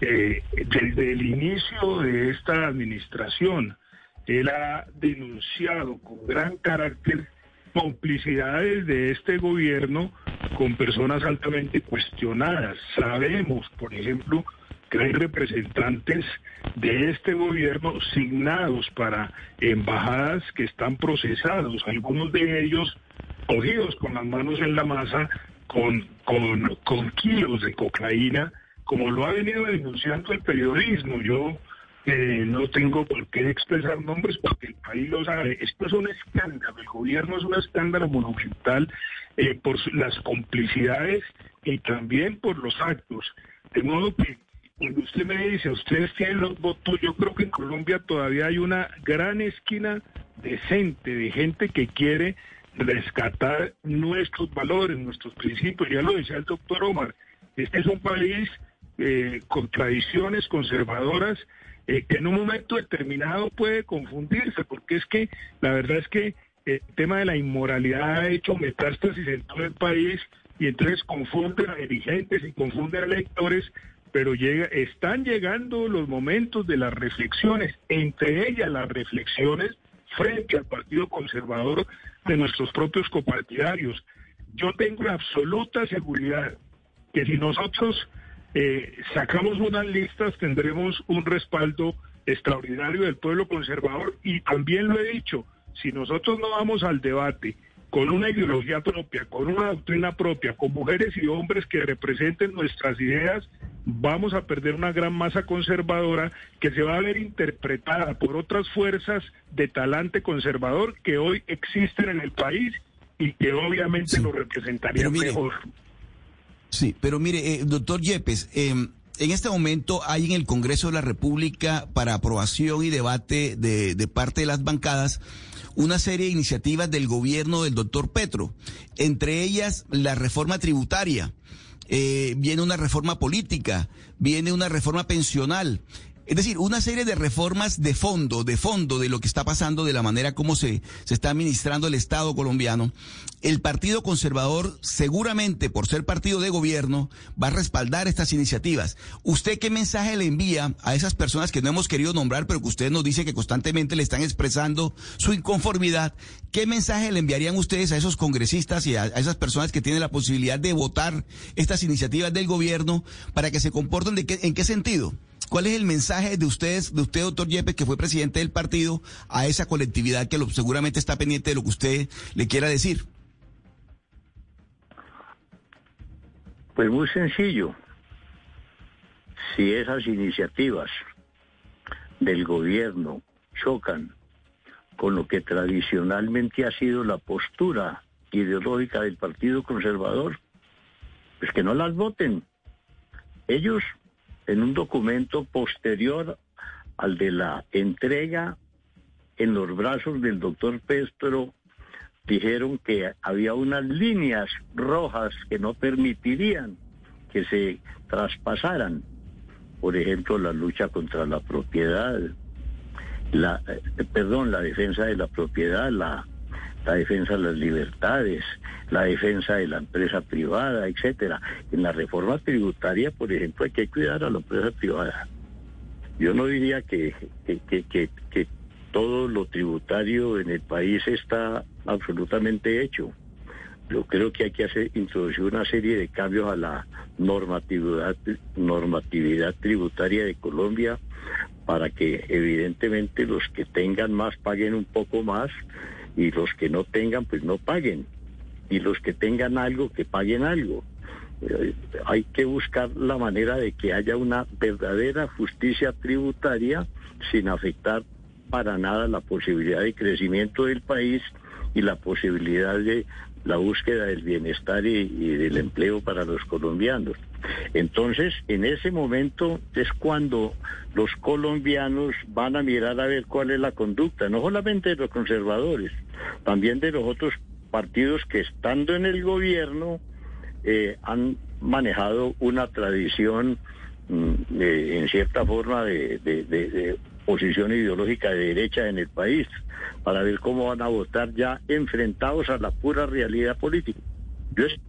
eh, desde el inicio de esta administración. Él ha denunciado con gran carácter complicidades de este gobierno con personas altamente cuestionadas. Sabemos, por ejemplo, que hay representantes de este gobierno signados para embajadas que están procesados, algunos de ellos cogidos con las manos en la masa, con, con, kilos de cocaína, como lo ha venido denunciando el periodismo. Yo eh, no tengo por qué expresar nombres porque el país lo sabe. Esto es un escándalo, el gobierno es un escándalo monumental eh, por las complicidades y también por los actos. De modo que cuando usted me dice, ustedes tienen los votos, yo creo que en Colombia todavía hay una gran esquina decente de gente que quiere rescatar nuestros valores, nuestros principios. Ya lo decía el doctor Omar, este es un país eh, con tradiciones conservadoras eh, que en un momento determinado puede confundirse, porque es que la verdad es que el tema de la inmoralidad ha hecho metástasis en todo el país y entonces confunden a dirigentes y confunden a electores, pero llega, están llegando los momentos de las reflexiones, entre ellas las reflexiones frente al Partido Conservador de nuestros propios copartidarios. Yo tengo absoluta seguridad que si nosotros eh, sacamos unas listas tendremos un respaldo extraordinario del pueblo conservador y también lo he dicho, si nosotros no vamos al debate con una ideología propia, con una doctrina propia, con mujeres y hombres que representen nuestras ideas, vamos a perder una gran masa conservadora que se va a ver interpretada por otras fuerzas de talante conservador que hoy existen en el país y que obviamente lo representarían mejor. Sí, pero mire, eh, doctor Yepes, em, en este momento hay en el Congreso de la República para aprobación y debate de, de parte de las bancadas una serie de iniciativas del gobierno del doctor Petro, entre ellas la reforma tributaria, eh, viene una reforma política, viene una reforma pensional. Es decir, una serie de reformas de fondo, de fondo de lo que está pasando, de la manera como se, se está administrando el Estado colombiano. El Partido Conservador, seguramente por ser partido de gobierno, va a respaldar estas iniciativas. ¿Usted qué mensaje le envía a esas personas que no hemos querido nombrar, pero que usted nos dice que constantemente le están expresando su inconformidad? ¿Qué mensaje le enviarían ustedes a esos congresistas y a, esas personas que tienen la posibilidad de votar estas iniciativas del gobierno para que se comporten de qué, en qué sentido? ¿Cuál es el mensaje de ustedes, de usted, doctor Yepes, que fue presidente del partido, a esa colectividad que seguramente está pendiente de lo que usted le quiera decir? Pues muy sencillo. Si esas iniciativas del gobierno chocan con lo que tradicionalmente ha sido la postura ideológica del Partido Conservador, pues que no las voten. Ellos en un documento posterior al de la entrega en los brazos del doctor Pestro, dijeron que había unas líneas rojas que no permitirían que se traspasaran. Por ejemplo, la lucha contra la propiedad, la, eh, perdón, la defensa de la propiedad, la, la defensa de las libertades, la defensa de la empresa privada, etcétera. En la reforma tributaria, por ejemplo, hay que cuidar a la empresa privada. Yo no diría que, que, que, que todo lo tributario en el país está absolutamente hecho. Yo creo que hay que hacer, introducir una serie de cambios a la normatividad, normatividad tributaria de Colombia para que evidentemente los que tengan más paguen un poco más y los que no tengan pues no paguen y los que tengan algo que paguen algo. Eh, hay que buscar la manera de que haya una verdadera justicia tributaria sin afectar para nada la posibilidad de crecimiento del país y la posibilidad de la búsqueda del bienestar y, del empleo para los colombianos. Entonces, en ese momento es cuando los colombianos van a mirar a ver cuál es la conducta, no solamente de los conservadores, también de los otros partidos que estando en el gobierno eh, han manejado una tradición mm, en cierta forma de, posición ideológica de derecha en el país, para ver cómo van a votar ya enfrentados a la pura realidad política. Yo es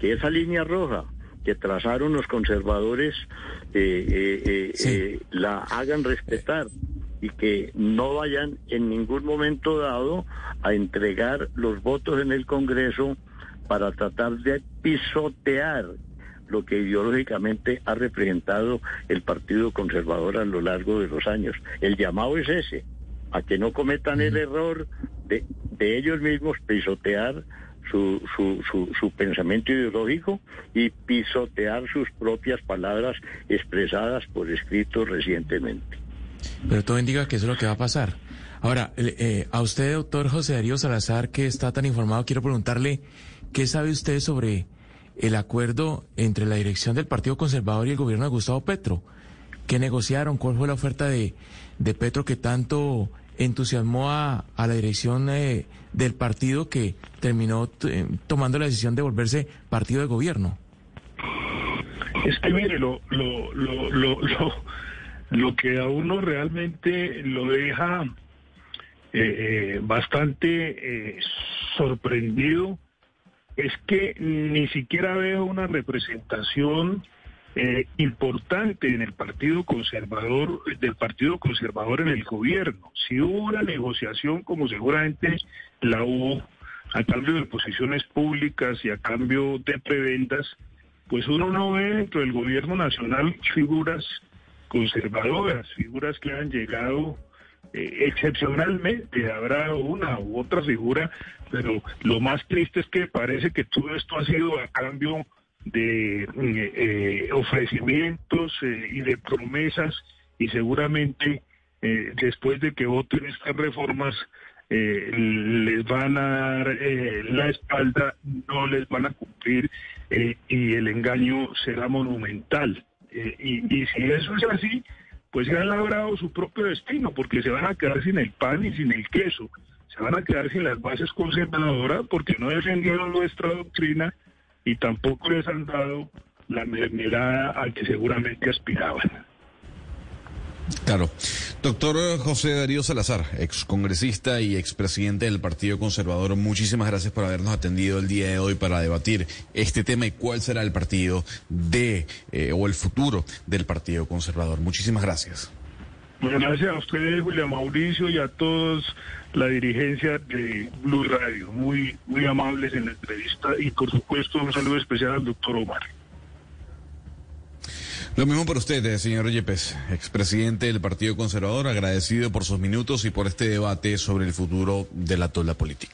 que esa línea roja que trazaron los conservadores eh, eh, la hagan respetar y que no vayan en ningún momento dado a entregar los votos en el Congreso para tratar de pisotear lo que ideológicamente ha representado el Partido Conservador a lo largo de los años. El llamado es ese, a que no cometan el error de, de ellos mismos pisotear su, su, su, su, pensamiento ideológico y pisotear sus propias palabras expresadas por escrito recientemente. Pero todo indica que eso es lo que va a pasar. Ahora, eh, a usted, doctor José Darío Salazar, que está tan informado, quiero preguntarle, ¿qué sabe usted sobre el acuerdo entre la dirección del Partido Conservador y el gobierno de Gustavo Petro? ¿Qué negociaron? ¿Cuál fue la oferta de, de Petro que tanto entusiasmó a, a la dirección eh, del partido que terminó eh, tomando la decisión de volverse partido de gobierno? Es que mire, lo, lo, lo, lo, lo que a uno realmente lo deja eh, eh, bastante eh, sorprendido es que ni siquiera veo una representación importante en el Partido Conservador, del Partido Conservador en el gobierno. Si hubo una negociación, como seguramente la hubo, a cambio de posiciones públicas y a cambio de prebendas, pues uno no ve dentro del gobierno nacional figuras conservadoras, figuras que han llegado eh, excepcionalmente, habrá una u otra figura, pero lo más triste es que parece que todo esto ha sido a cambio de eh, eh, ofrecimientos y de promesas y seguramente después de que voten estas reformas les van a dar la espalda, no les van a cumplir y el engaño será monumental. Eh, y, si eso es así, pues se han labrado su propio destino, porque se van a quedar sin el pan y sin el queso. Se van a quedar sin las bases conservadoras porque no defendieron nuestra doctrina y tampoco les han dado la mermelada al que seguramente aspiraban. Claro. Doctor José Darío Salazar, excongresista y expresidente del Partido Conservador, muchísimas gracias por habernos atendido el día de hoy para debatir este tema y cuál será el partido de eh, o el futuro del Partido Conservador. Muchísimas gracias. Gracias a ustedes, William Mauricio, y a todos la dirigencia de Blue Radio. Muy, muy amables en la entrevista y, por supuesto, un saludo especial al doctor Omar. Lo mismo para usted, señor Yepes, expresidente del Partido Conservador, agradecido por sus minutos y por este debate sobre el futuro de la tola política.